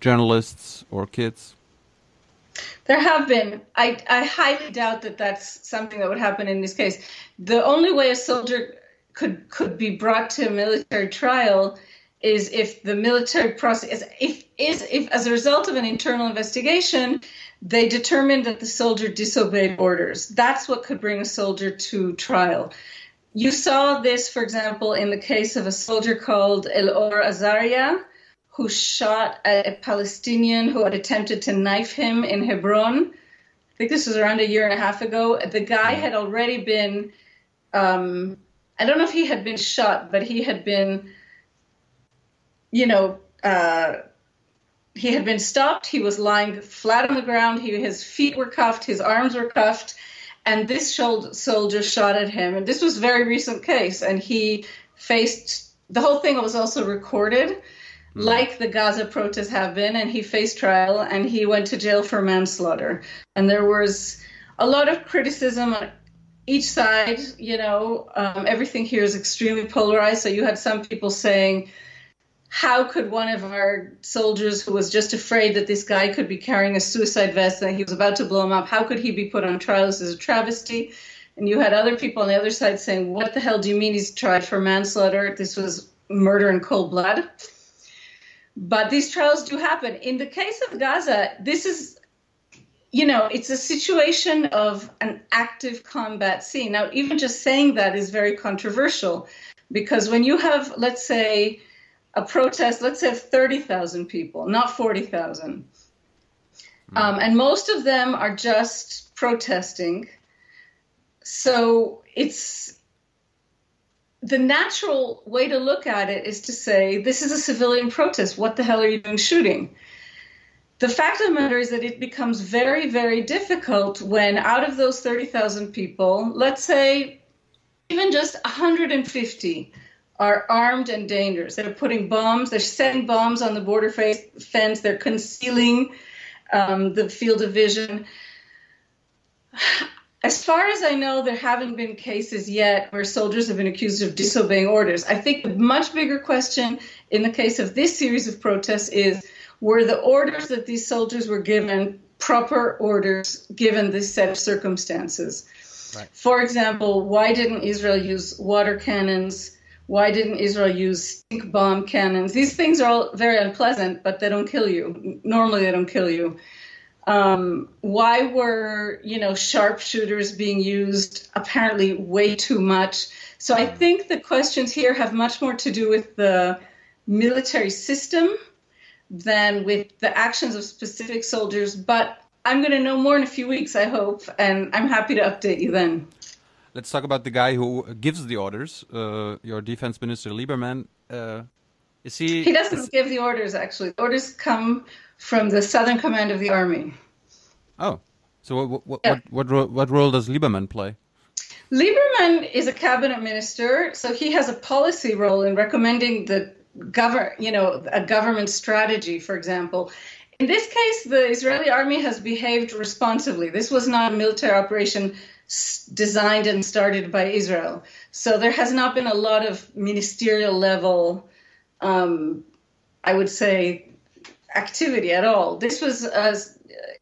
journalists or kids? There have been. I, I highly doubt that that's something that would happen in this case. The only way a soldier could could be brought to a military trial is if the military process, if is if as a result of an internal investigation, they determined that the soldier disobeyed orders. That's what could bring a soldier to trial. You saw this, for example, in the case of a soldier called Elor Azaria, who shot a Palestinian who had attempted to knife him in Hebron. I think this was around a year and a half ago. The guy had already been, um, I don't know if he had been shot, but he had been, you know, uh, he had been stopped. He was lying flat on the ground. He, his feet were cuffed, his arms were cuffed, and this soldier shot at him. And this was a very recent case, and he faced the whole thing was also recorded, mm-hmm. like the Gaza protests have been, and he faced trial and he went to jail for manslaughter. And there was a lot of criticism on each side. You know, um, everything here is extremely polarized. So you had some people saying how could one of our soldiers who was just afraid that this guy could be carrying a suicide vest and he was about to blow him up, how could he be put on trial? This is a travesty. And you had other people on the other side saying, What the hell do you mean he's tried for manslaughter? This was murder in cold blood. But these trials do happen. In the case of Gaza, this is, you know, it's a situation of an active combat scene. Now, even just saying that is very controversial because when you have, let's say, a protest, let's say 30,000 people, not 40,000. Hmm. Um, and most of them are just protesting. So it's the natural way to look at it is to say, this is a civilian protest. What the hell are you doing shooting? The fact of the matter is that it becomes very, very difficult when out of those 30,000 people, let's say even just 150 are armed and dangerous. They're putting bombs, they're setting bombs on the border fence, they're concealing um, the field of vision. As far as I know, there haven't been cases yet where soldiers have been accused of disobeying orders. I think the much bigger question in the case of this series of protests is were the orders that these soldiers were given proper orders given this set of circumstances? Right. For example, why didn't Israel use water cannons? Why didn't Israel use stink bomb cannons? These things are all very unpleasant, but they don't kill you. Normally, they don't kill you. Um, why were you know sharpshooters being used apparently way too much? So I think the questions here have much more to do with the military system than with the actions of specific soldiers. But I'm going to know more in a few weeks, I hope, and I'm happy to update you then. Let's talk about the guy who gives the orders. Uh, your defense minister Lieberman. Uh, is he? He doesn't is, give the orders. Actually, the orders come from the Southern Command of the Army. Oh, so what what yeah. what, what, what role does Lieberman play? Lieberman is a cabinet minister, so he has a policy role in recommending the govern, you know, a government strategy, for example. In this case, the Israeli army has behaved responsibly. This was not a military operation designed and started by Israel. So there has not been a lot of ministerial level, um, I would say, activity at all. This was, uh,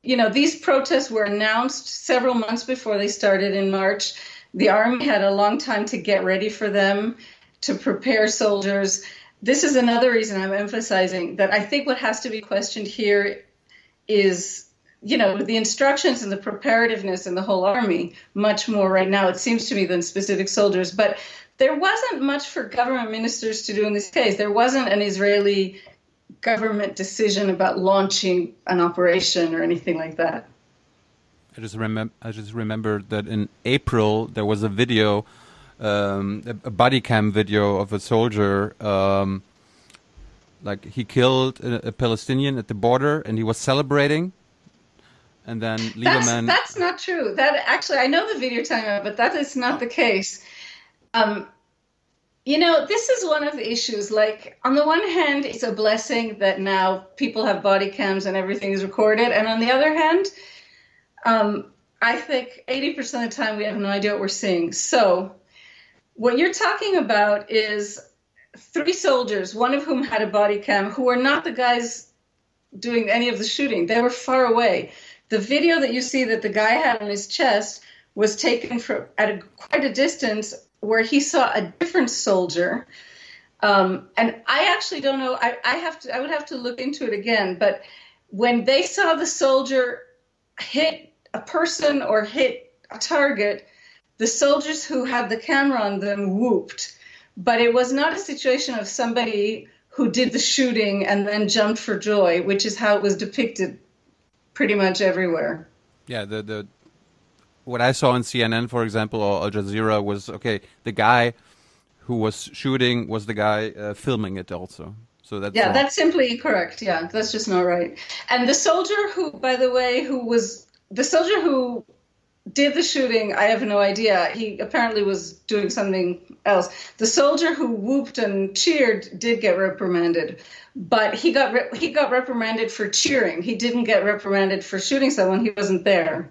you know, these protests were announced several months before they started in March. The army had a long time to get ready for them, to prepare soldiers. This is another reason I'm emphasizing that I think what has to be questioned here is you know, the instructions and the preparativeness in the whole army much more right now, it seems to me, than specific soldiers. But there wasn't much for government ministers to do in this case. There wasn't an Israeli government decision about launching an operation or anything like that. I just remember. I just remember that in April there was a video, um, a body cam video of a soldier. Um, like he killed a, a Palestinian at the border, and he was celebrating and then Lieberman. That's, that's not true. That actually, I know the video you're talking about, but that is not the case. Um, you know, this is one of the issues. Like, on the one hand, it's a blessing that now people have body cams and everything is recorded, and on the other hand, um, I think 80% of the time we have no idea what we're seeing. So, what you're talking about is three soldiers, one of whom had a body cam, who were not the guys doing any of the shooting. They were far away. The video that you see that the guy had on his chest was taken from at a, quite a distance where he saw a different soldier Um, and I actually don't know. I, I have to. I would have to look into it again. But when they saw the soldier hit a person or hit a target, the soldiers who had the camera on them whooped. But it was not a situation of somebody who did the shooting and then jumped for joy, which is how it was depicted pretty much everywhere. Yeah, the the what I saw on CNN, for example, or Al Jazeera was okay. The guy who was shooting was the guy uh, filming it also. So that's yeah, wrong. that's simply incorrect. Yeah, that's just not right. And the soldier who, by the way, who was the soldier who did the shooting, I have no idea. He apparently was doing something else. The soldier who whooped and cheered did get reprimanded, but he got re- he got reprimanded for cheering. He didn't get reprimanded for shooting someone. He wasn't there.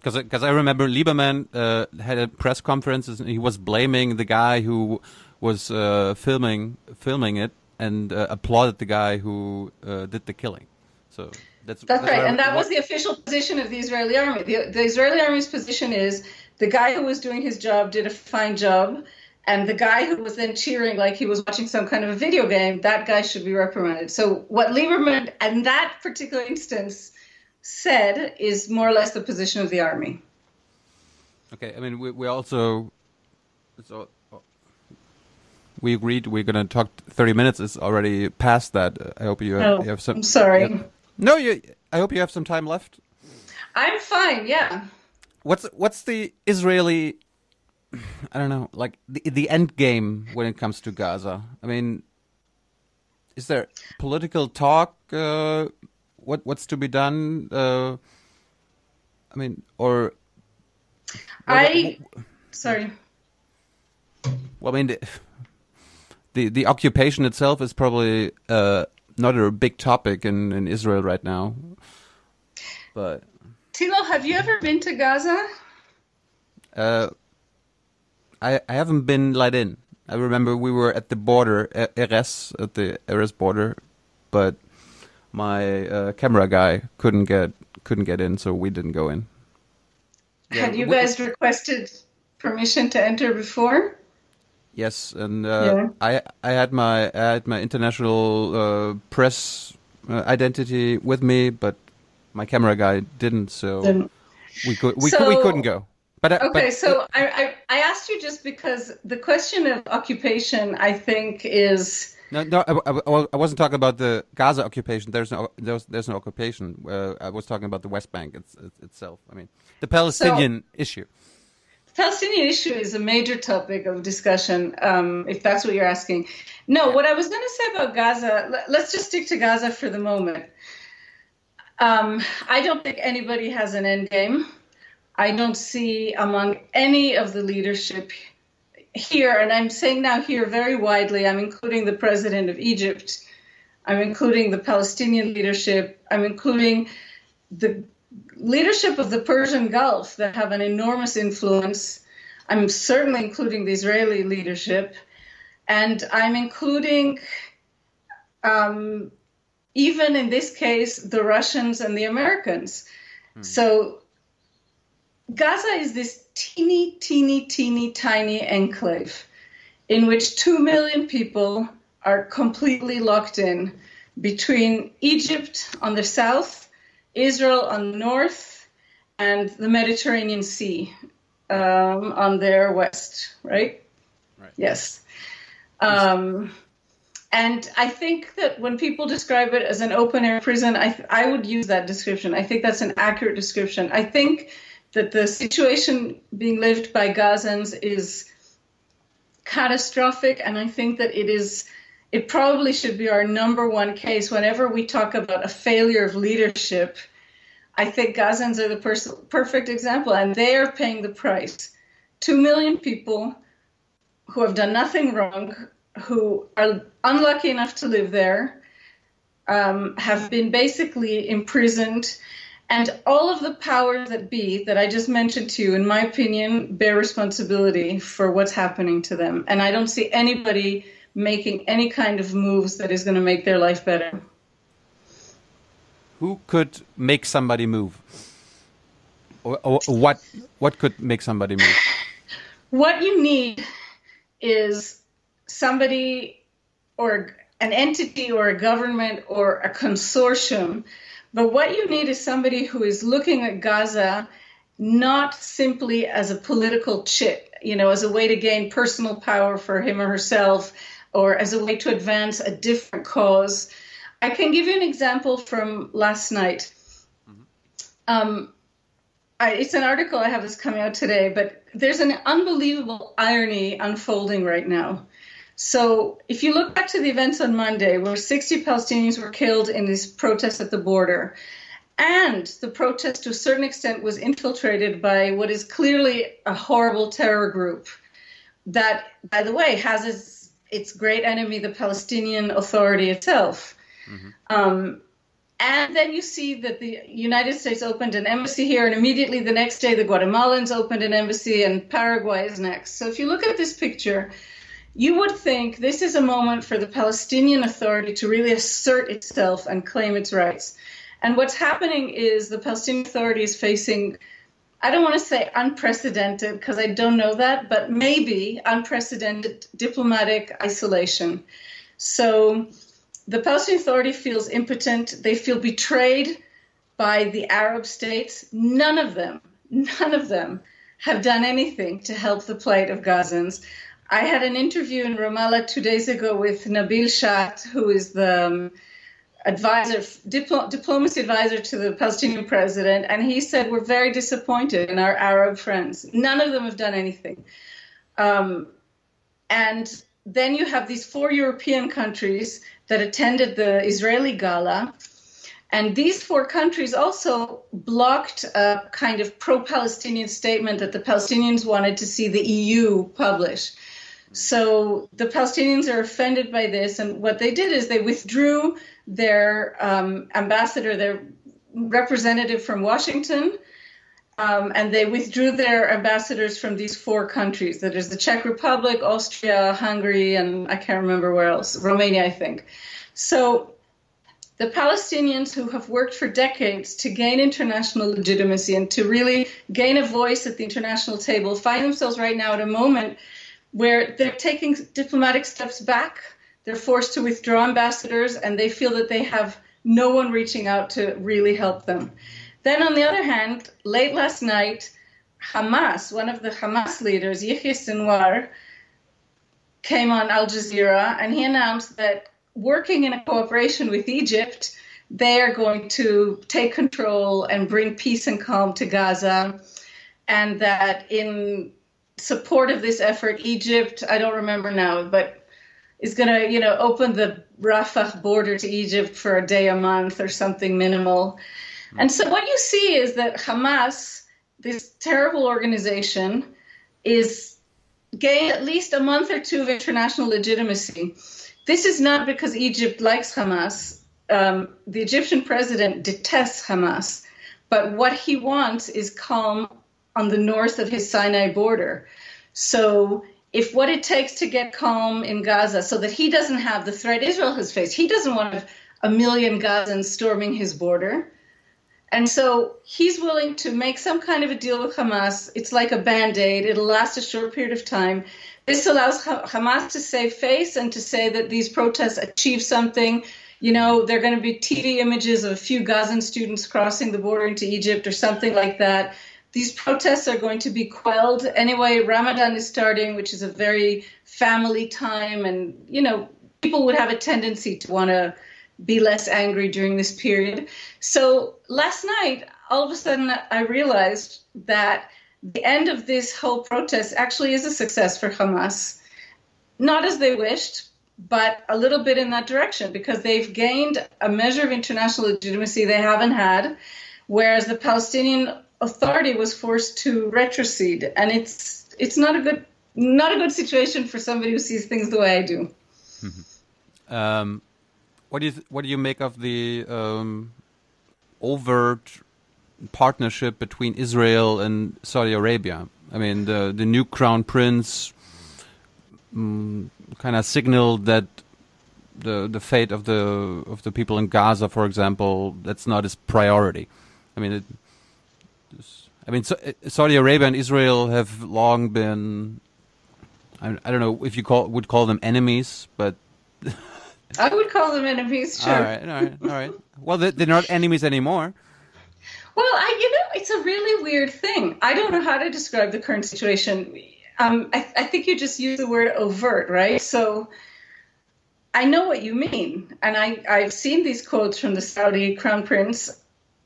Because because I remember Lieberman uh, had a press conference and he was blaming the guy who was uh, filming filming it and uh, applauded the guy who uh, did the killing. So that's That's right, and that was the official position of the Israeli army. The, the Israeli army's position is the guy who was doing his job did a fine job, and the guy who was then cheering like he was watching some kind of a video game, that guy should be reprimanded. So what Lieberman, in that particular instance, said is more or less the position of the army. Okay, I mean we we also so we agreed we're gonna talk thirty minutes. It's already past that. I hope you have, Oh, you have some. I'm sorry. Yeah. No, you. I hope you have some time left. I'm fine, yeah. What's what's the Israeli? I don't know, like the the end game when it comes to Gaza. I mean, is there political talk? Uh, what what's to be done? Uh, I mean, or I, sorry. well, I mean, the the, the occupation itself is probably uh, not a big topic in in Israel right now, but. Tilo, have you ever been to Gaza? Uh, I I haven't been let in. I remember we were at the border, E- Erez, at the Erez border, but my uh, camera guy couldn't get couldn't get in, so we didn't go in. Had you we- guys requested permission to enter before? Yes, and uh, I I had my I had my international uh, press uh, identity with me, but my camera guy didn't, so Didn't. we could we could, we So- couldn't go. But uh, Okay, but, so I, I, I asked you just because the question of occupation, I think, is No, no, I, I- wasn't talking about the Gaza occupation. There's no, there's, there's no occupation. Uh, I was talking about the West Bank it's, it's, itself. I mean, the Palestinian issue. the Palestinian issue is a major topic of discussion, um, if that's what you're asking. No, what I was going to say about Gaza, let, let's just stick to Gaza for the moment. Um, I don't think anybody has an end game. I don't see among any of the leadership here, and I'm saying now here very widely, I'm including the president of Egypt, I'm including the Palestinian leadership, I'm including the leadership of the Persian Gulf that have an enormous influence. I'm certainly including the Israeli leadership, and I'm including, um, even in this case, the Russians and the Americans. So Gaza is this teeny, teeny, teeny, tiny enclave in which two million people are completely locked in between Egypt on the south, Israel on the north, and the Mediterranean Sea um, on their west, right? Right. Yes. Um, and I think that when people describe it as an open air prison, I, I would use that description. I think that's an accurate description. I think that the situation being lived by Gazans is catastrophic, and I think that it is. It probably should be our number one case whenever we talk about a failure of leadership. I think Gazans are the pers- perfect example, and they are paying the price. Two million people who have done nothing wrong, who are unlucky enough to live there, um, have been basically imprisoned. And all of the powers that be that I just mentioned to you, in my opinion, bear responsibility for what's happening to them. And I don't see anybody making any kind of moves that is going to make their life better. Who could make somebody move? Or, or what what could make somebody move? What you need is somebody or an entity or a government or a consortium. But what you need is somebody who is looking at Gaza not simply as a political chip, you know, as a way to gain personal power for him or herself, or as a way to advance a different cause. I can give you an example from last night. Um, I, it's an article I have that's coming out today, but there's an unbelievable irony unfolding right now. So, if you look back to the events on Monday, where 60 Palestinians were killed in this protest at the border, and the protest to a certain extent was infiltrated by what is clearly a horrible terror group that, by the way, has its, its great enemy, the Palestinian Authority itself. Um, and then you see that the United States opened an embassy here, and immediately the next day the Guatemalans opened an embassy, and Paraguay is next. So if you look at this picture, you would think this is a moment for the Palestinian Authority to really assert itself and claim its rights. And what's happening is the Palestinian Authority is facing, I don't want to say unprecedented because I don't know that, but maybe unprecedented diplomatic isolation. So the Palestinian Authority feels impotent. They feel betrayed by the Arab states. None of them, none of them have done anything to help the plight of Gazans. I had an interview in Ramallah two days ago with Nabil Shat, who is the um, advisor, diplo- diplomacy advisor to the Palestinian president, and he said we're very disappointed in our Arab friends. None of them have done anything. Um, and then you have these four European countries that attended the Israeli gala. And these four countries also blocked a kind of pro Palestinian statement that the Palestinians wanted to see the EU publish. So the Palestinians are offended by this. And what they did is they withdrew their um, ambassador, their representative from Washington, um, and they withdrew their ambassadors from these four countries. That is the Czech Republic, Austria, Hungary, and I can't remember where else, Romania, I think. So the Palestinians who have worked for decades to gain international legitimacy and to really gain a voice at the international table find themselves right now at a moment where they're taking diplomatic steps back. They're forced to withdraw ambassadors and they feel that they have no one reaching out to really help them. Then, on the other hand, late last night, Hamas, one of the Hamas leaders, Yahya Sinwar, came on Al Jazeera and he announced that working in a cooperation with Egypt, they are going to take control and bring peace and calm to Gaza, and that in support of this effort, Egypt, I don't remember now, but is going to, you know, open the Rafah border to Egypt for a day a month or something minimal. And so what you see is that Hamas, this terrible organization, is gained at least a month or two of international legitimacy. This is not because Egypt likes Hamas. Um, the Egyptian president detests Hamas, but what he wants is calm on the north of his Sinai border. So, if what it takes to get calm in Gaza so that he doesn't have the threat Israel has faced, he doesn't want a million Gazans storming his border. And so he's willing to make some kind of a deal with Hamas. It's like a band aid, it'll last a short period of time. This allows Hamas to save face and to say that these protests achieve something. You know, there are going to be TV images of a few Gazan students crossing the border into Egypt or something like that. These protests are going to be quelled. Anyway, Ramadan is starting, which is a very family time. And, you know, people would have a tendency to want to be less angry during this period. So last night, all of a sudden, I realized that the end of this whole protest actually is a success for Hamas. Not as they wished, but a little bit in that direction because they've gained a measure of international legitimacy they haven't had, whereas the Palestinian Authority was forced to retrocede, and it's it's not a good not a good situation for somebody who sees things the way I do. Um, what do you what do you make of the um, overt partnership between Israel and Saudi Arabia? I mean, the the new crown prince um, kind of signaled that the the fate of the of the people in Gaza, for example, that's not his priority. I mean, it, I mean, so, Saudi Arabia and Israel have long been I, I don't know if you call would call them enemies, but I would call them enemies. Sure. all right, all right, all right. Well, they're, they're not enemies anymore. Well, I, you know, it's a really weird thing. I don't know how to describe the current situation. Um, I, I think you just use the word overt, right? So I know what you mean. And I, I've seen these quotes from the Saudi crown prince,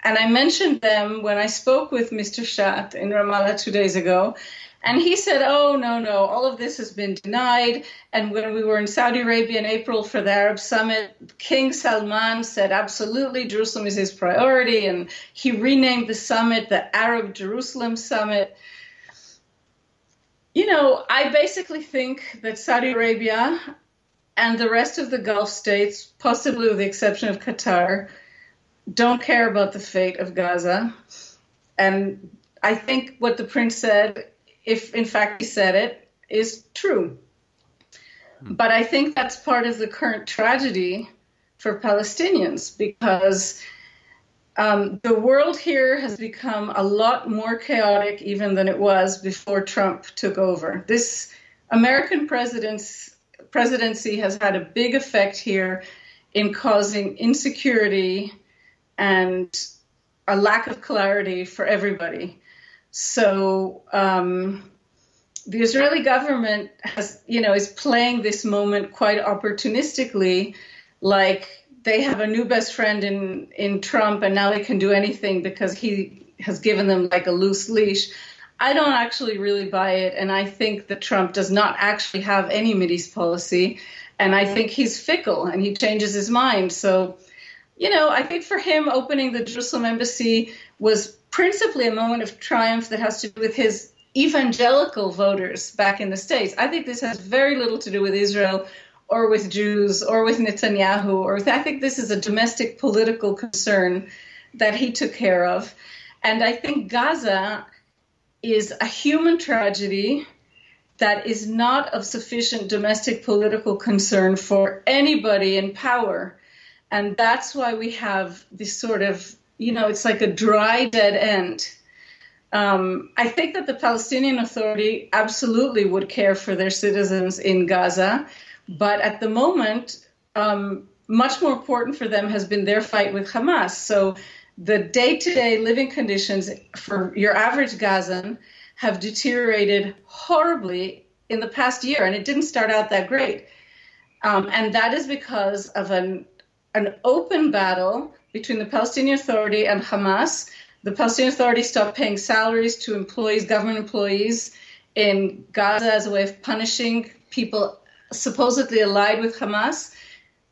and I mentioned them when I spoke with Mr. Shat in Ramallah two days ago. And he said, Oh, no, no, all of this has been denied. And when we were in Saudi Arabia in April for the Arab Summit, King Salman said, Absolutely, Jerusalem is his priority. And he renamed the summit the Arab Jerusalem Summit. You know, I basically think that Saudi Arabia and the rest of the Gulf states, possibly with the exception of Qatar, don't care about the fate of Gaza. And I think what the prince said if in fact he said it, is true. But I think that's part of the current tragedy for Palestinians because um, the world here has become a lot more chaotic even than it was before Trump took over. This American presidents presidency has had a big effect here in causing insecurity and a lack of clarity for everybody. So um, the Israeli government has, you know, is playing this moment quite opportunistically, like they have a new best friend in in Trump, and now they can do anything because he has given them like a loose leash. I don't actually really buy it, and I think that Trump does not actually have any Mideast policy, and I think he's fickle and he changes his mind. So, you know, I think for him, opening the Jerusalem embassy was principally a moment of triumph that has to do with his evangelical voters back in the States. I think this has very little to do with Israel or with Jews or with Netanyahu or with, I think this is a domestic political concern that he took care of. And I think Gaza is a human tragedy that is not of sufficient domestic political concern for anybody in power. And that's why we have this sort of you know, it's like a dry, dead end. Um, I think that the Palestinian Authority absolutely would care for their citizens in Gaza, but at the moment, um, much more important for them has been their fight with Hamas. So the day to day living conditions for your average Gazan have deteriorated horribly in the past year, and it didn't start out that great. Um, and that is because of an, an open battle between the Palestinian Authority and Hamas. The Palestinian Authority stopped paying salaries to employees, government employees in Gaza as a way of punishing people supposedly allied with Hamas.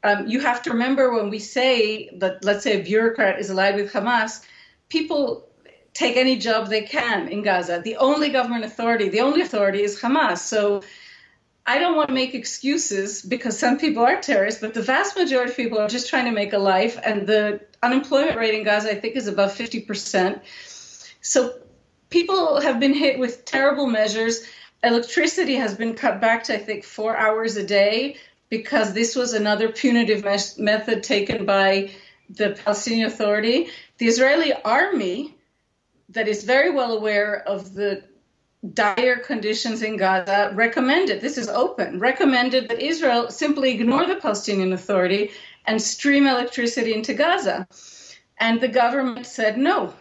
Um, you have to remember when we say that, let's say, a bureaucrat is allied with Hamas, people take any job they can in Gaza. The only government authority, the only authority is Hamas. So I don't want to make excuses because some people are terrorists, but the vast majority of people are just trying to make a life. And the unemployment rate in Gaza, I think, is above 50%. So people have been hit with terrible measures. Electricity has been cut back to, I think, four hours a day because this was another punitive me- method taken by the Palestinian Authority. The Israeli army, that is very well aware of the dire conditions in Gaza, recommended this is open recommended that Israel simply ignore the Palestinian Authority and stream electricity into Gaza. And the government said no.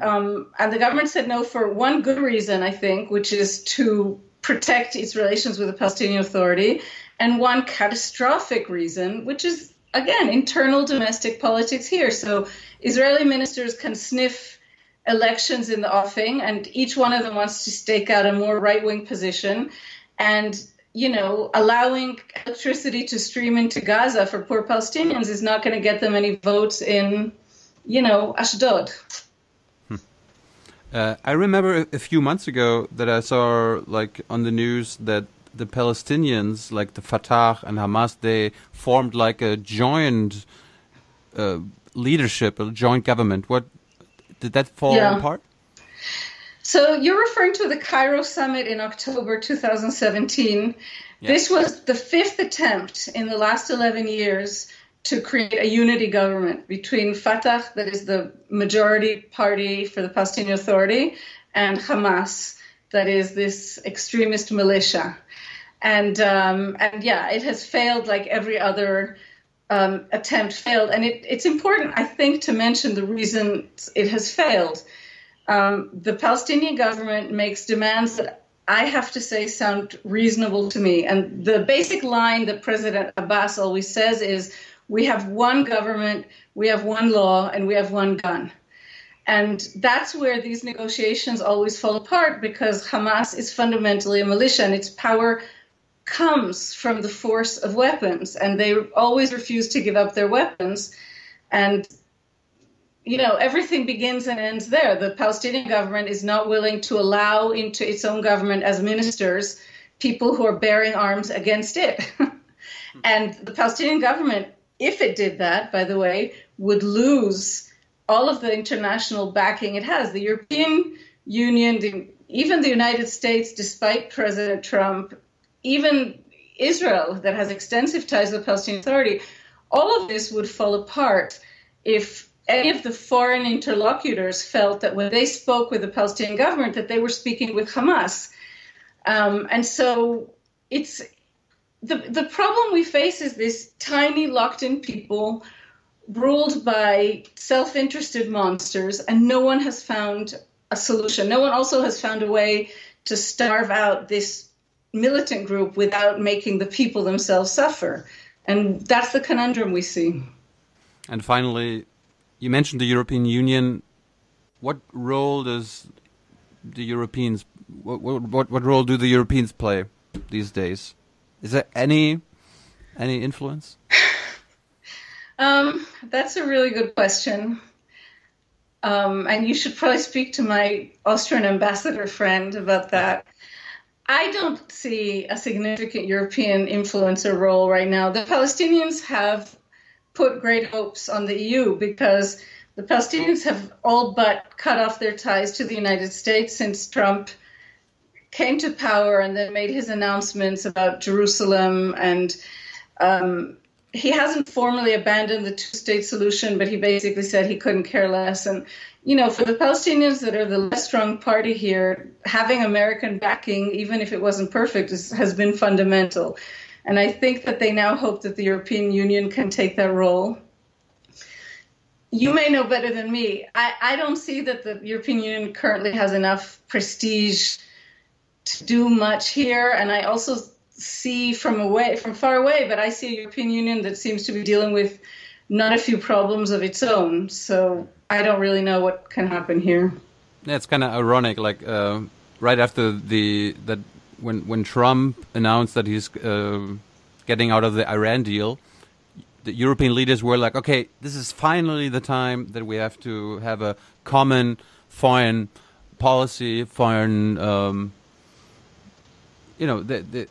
Um, and the government said no for one good reason, I think, which is to protect its relations with the Palestinian Authority, and one catastrophic reason, which is, again, internal domestic politics here. So Israeli ministers can sniff elections in the offing, and each one of them wants to stake out a more right wing position. And, you know, allowing electricity to stream into Gaza for poor Palestinians is not going to get them any votes in, you know, Ashdod. Hmm. Uh, I remember a few months ago that I saw, like, on the news that the Palestinians, like the Fatah and Hamas, they formed like a joint uh, leadership, a joint government. What did that fall yeah. apart? So you're referring to the Cairo summit in October 2017. This was the fifth attempt in the last 11 years to create a unity government between Fatah, that is the majority party for the Palestinian Authority, and Hamas, that is this extremist militia. And um, and yeah, it has failed like every other um, attempt failed. And it, it's important, I think, to mention the reason it has failed. Um, the Palestinian government makes demands that I have to say sound reasonable to me. And the basic line that President Abbas always says is we have one government, we have one law, and we have one gun. And that's where these negotiations always fall apart because Hamas is fundamentally a militia and its power comes from the force of weapons. And they always refuse to give up their weapons. And you know, everything begins and ends there. The Palestinian government is not willing to allow into its own government as ministers people who are bearing arms against it. and the Palestinian government, if it did that, by the way, would lose all of the international backing it has. The European Union, the, even the United States, despite President Trump, even Israel, that has extensive ties with the Palestinian Authority, all of this would fall apart if any of the foreign interlocutors felt that when they spoke with the Palestinian government, that they were speaking with Hamas. Um, and so it's the the problem we face is this tiny locked-in people ruled by self-interested monsters, and no one has found a solution. No one also has found a way to starve out this militant group without making the people themselves suffer. And that's the conundrum we see. And finally, you mentioned the European Union. What role does the Europeans? What what what role do the Europeans play these days? Is there any any influence? Um, that's a really good question. Um, and you should probably speak to my Austrian ambassador friend about that. I don't see a significant European influencer role right now. The Palestinians have put great hopes on the EU because the Palestinians have all but cut off their ties to the United States since Trump came to power and then made his announcements about Jerusalem. And um, he hasn't formally abandoned the two state solution, but he basically said he couldn't care less. And, you know, for the Palestinians that are the less strong party here, having American backing, even if it wasn't perfect, is, has been fundamental. And I think that they now hope that the European Union can take that role. You may know better than me. I, I don't see that the European Union currently has enough prestige to do much here. And I also see from away, from far away, but I see a European Union that seems to be dealing with not a few problems of its own. So I don't really know what can happen here. Yeah, it's kind of ironic. Like uh, right after the that when when Trump announced that he's uh, getting out of the Iran deal, the European leaders were like, "Okay, this is finally the time that we have to have a common foreign policy, foreign, um, you know, the, the,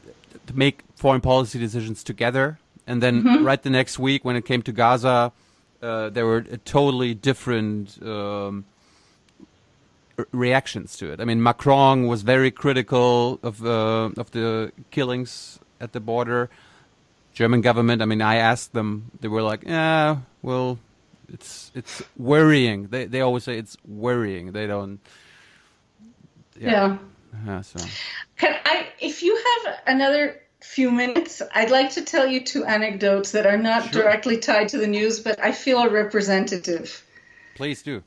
make foreign policy decisions together." And then Mhm. right the next week, when it came to Gaza, uh, there were a totally different. Um, reactions to it. I mean, Macron was very critical of uh, of the killings at the border. German government. I mean, I asked them. They were like, "Yeah, well, it's it's worrying." They they always say it's worrying. They don't. Yeah. Yeah, so Can I, if you have another few minutes, I'd like to tell you two anecdotes that are not directly tied to the news, but I feel are representative. please do.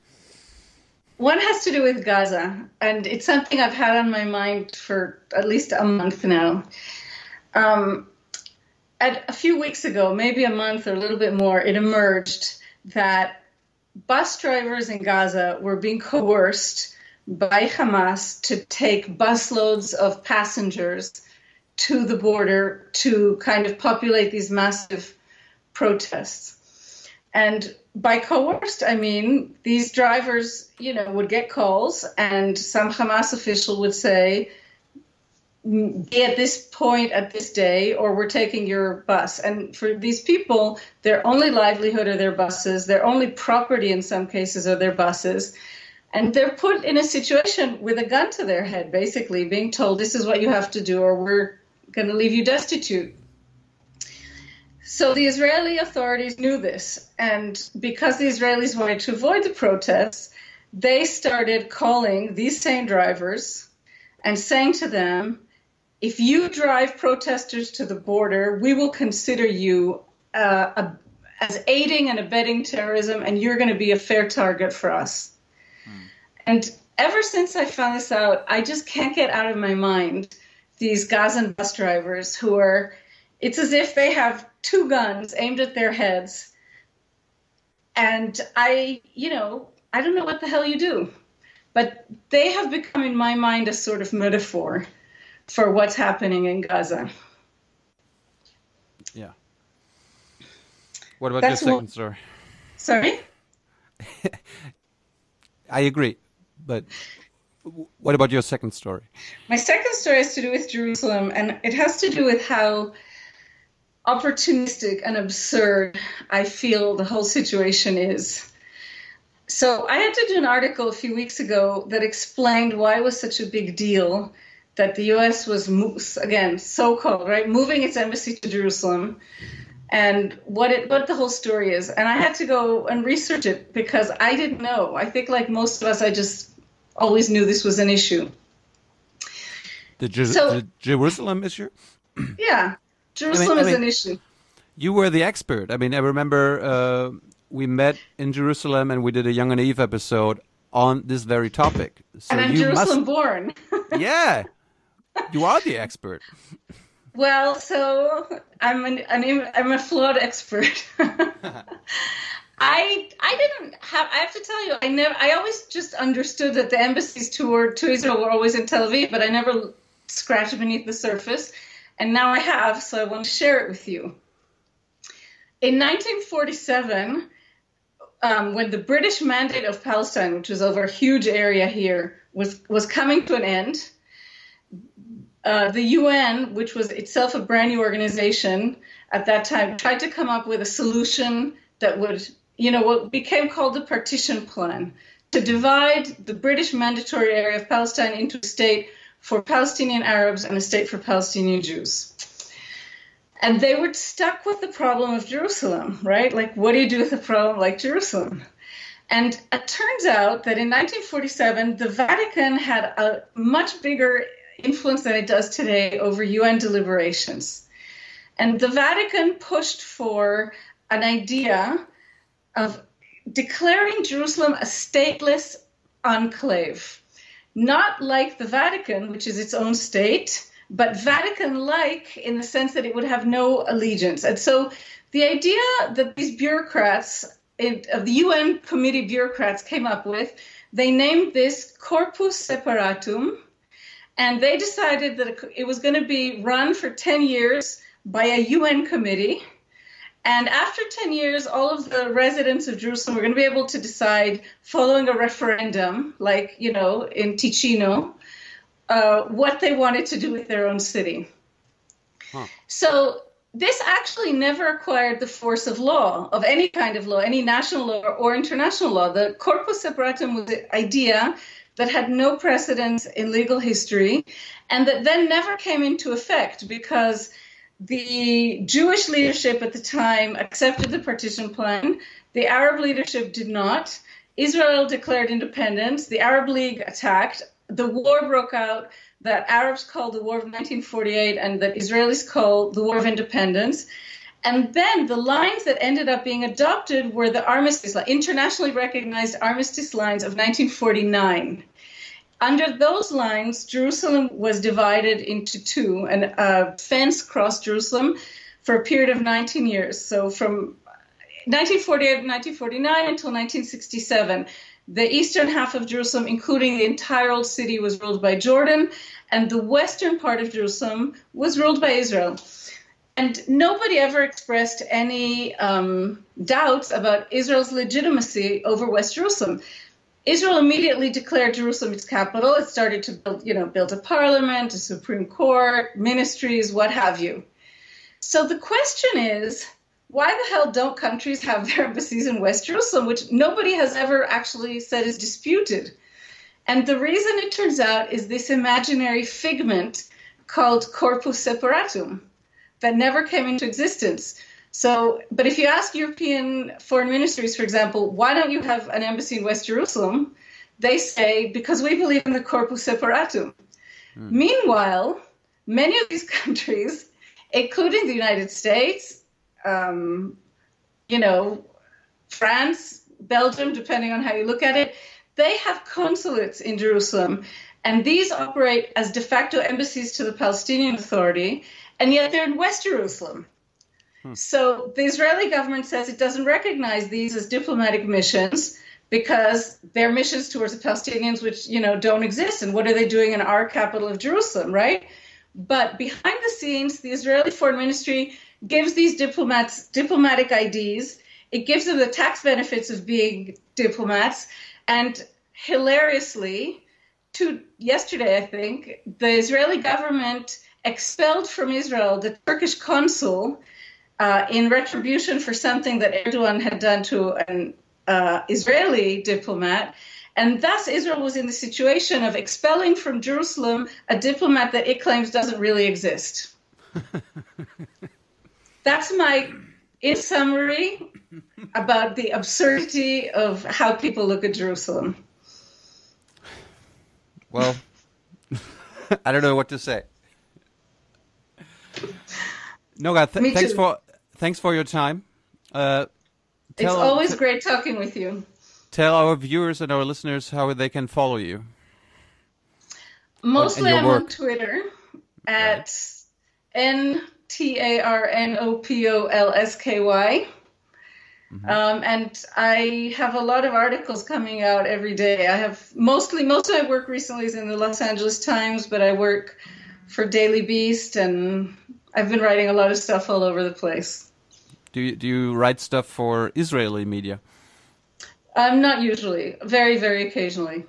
One has to do with Gaza, and it's something I've had on my mind for at least a month now. Um, at, a few weeks ago, maybe a month or a little bit more, it emerged that bus drivers in Gaza were being coerced by Hamas to take busloads of passengers to the border to kind of populate these massive protests. And by coerced, I mean these drivers, you know, would get calls, and some Hamas official would say, "Mm, "Be at this point at this day, or we're taking your bus." And for these people, their only livelihood are their buses. Their only property, in some cases, are their buses. And they're put in a situation with a gun to their head, basically being told, "This is what you have to do, or we're going to leave you destitute." So the Israeli authorities knew this, and because the Israelis wanted to avoid the protests, they started calling these same drivers and saying to them, if you drive protesters to the border, we will consider you uh, a, as aiding and abetting terrorism, and you're going to be a fair target for us. And ever since I found this out, I just can't get out of my mind these Gazan bus drivers who are, it's as if they have two guns aimed at their heads. And I, you know, I don't know what the hell you do. But they have become, in my mind, a sort of metaphor for what's happening in Gaza. Yeah. What about That's your second story? Sorry? I agree, but what about your second story? My second story has to do with Jerusalem, and it has to do with how opportunistic and absurd I feel the whole situation is. So, I had to do an article a few weeks ago that explained why it was such a big deal that the US was, again, so called, right, moving its embassy to Jerusalem and what it what the whole story is. And I had to go and research it because I didn't know. I think, like most of us, I just always knew this was an issue. The, Jer- So- the Jerusalem issue? Yeah, Jerusalem I is mean- an issue. You were the expert. I mean, I remember uh, we met in Jerusalem and we did a Young and Eve episode on this very topic. So and I'm you Jerusalem must, born. yeah, you are the expert. Well, so I'm an, an im- I'm a flawed expert. I I didn't have I have to tell you I never I always just understood that the embassies to to Israel were always in Tel Aviv, but I never scratched beneath the surface, and now I have, so I want to share it with you. In 1947, um, when the British Mandate of Palestine, which was over a huge area here, was was coming to an end, uh, the UN, which was itself a brand new organization at that time, tried to come up with a solution that would, you know, what became called the partition plan to divide the British mandatory area of Palestine into a state for Palestinian Arabs and a state for Palestinian Jews. And they were stuck with the problem of Jerusalem, right? Like, what do you do with a problem like Jerusalem? And it turns out that in 1947, the Vatican had a much bigger influence than it does today over UN deliberations. And the Vatican pushed for an idea of declaring Jerusalem a stateless enclave, not like the Vatican, which is its own state, but Vatican like in the sense that it would have no allegiance. And so the idea that these bureaucrats, it, of the UN committee bureaucrats came up with, they named this Corpus Separatum, and they decided that it- was going to be run for 10 years by a UN committee. And after 10 years, all of the residents of Jerusalem were going to be able to decide, following a referendum, like, you know, in Ticino, uh, what they wanted to do with their own city. So this actually never acquired the force of law, of any kind of law, any national law or international law. The corpus separatum was an idea that had no precedence in legal history and that then never came into effect because the Jewish leadership at the time accepted the partition plan, the Arab leadership did not. Israel declared independence, the Arab League attacked, the war broke out that Arabs called the War of 1948 and that Israelis called the War of Independence. And then the lines that ended up being adopted were the armistice, internationally recognized armistice lines of 1949. Under those lines, Jerusalem was divided into two, and a fence crossed Jerusalem for a period of 19 years. So from 1948 to 1949 until 1967, the eastern half of Jerusalem, including the entire old city, was ruled by Jordan, and the western part of Jerusalem was ruled by Israel. And nobody ever expressed any um, doubts about Israel's legitimacy over West Jerusalem. Israel immediately declared Jerusalem its capital. It started to build, you know, build a parliament, a supreme court, ministries, what have you. So the question is, why the hell don't countries have their embassies in West Jerusalem, which nobody has ever actually said is disputed? And the reason it turns out is this imaginary figment called corpus separatum that never came into existence. So, but if you ask European foreign ministries, for example, why don't you have an embassy in West Jerusalem? They say, because we believe in the corpus separatum. Meanwhile, many of these countries, including the United States, um, you know, France, Belgium, depending on how you look at it, they have consulates in Jerusalem. And these operate as de facto embassies to the Palestinian Authority, and yet they're in West Jerusalem. Hmm. So the Israeli government says it doesn't recognize these as diplomatic missions because they're missions towards the Palestinians, which you know don't exist. And what are they doing in our capital of Jerusalem, right? But behind the scenes, the Israeli Foreign Ministry gives these diplomats diplomatic IDs. It gives them the tax benefits of being diplomats, and hilariously, to yesterday, I think, the Israeli government expelled from Israel the Turkish consul uh, in retribution for something that Erdogan had done to an uh, Israeli diplomat. And thus, Israel was in the situation of expelling from Jerusalem a diplomat that it claims doesn't really exist. That's my, in summary, about the absurdity of how people look at Jerusalem. Well, I don't know what to say. Noga, th- thanks too. for thanks for your time. Uh, It's always great talking with you. tell our viewers and our listeners how they can follow you. Mostly I'm on. Twitter at N T A R N O P O L S K Y. Um, and I have a lot of articles coming out every day. I have mostly, most of my work recently is in the Los Angeles Times, but I work for Daily Beast and I've been writing a lot of stuff all over the place. Do you, do you write stuff for Israeli media? Um, not usually, very, very occasionally.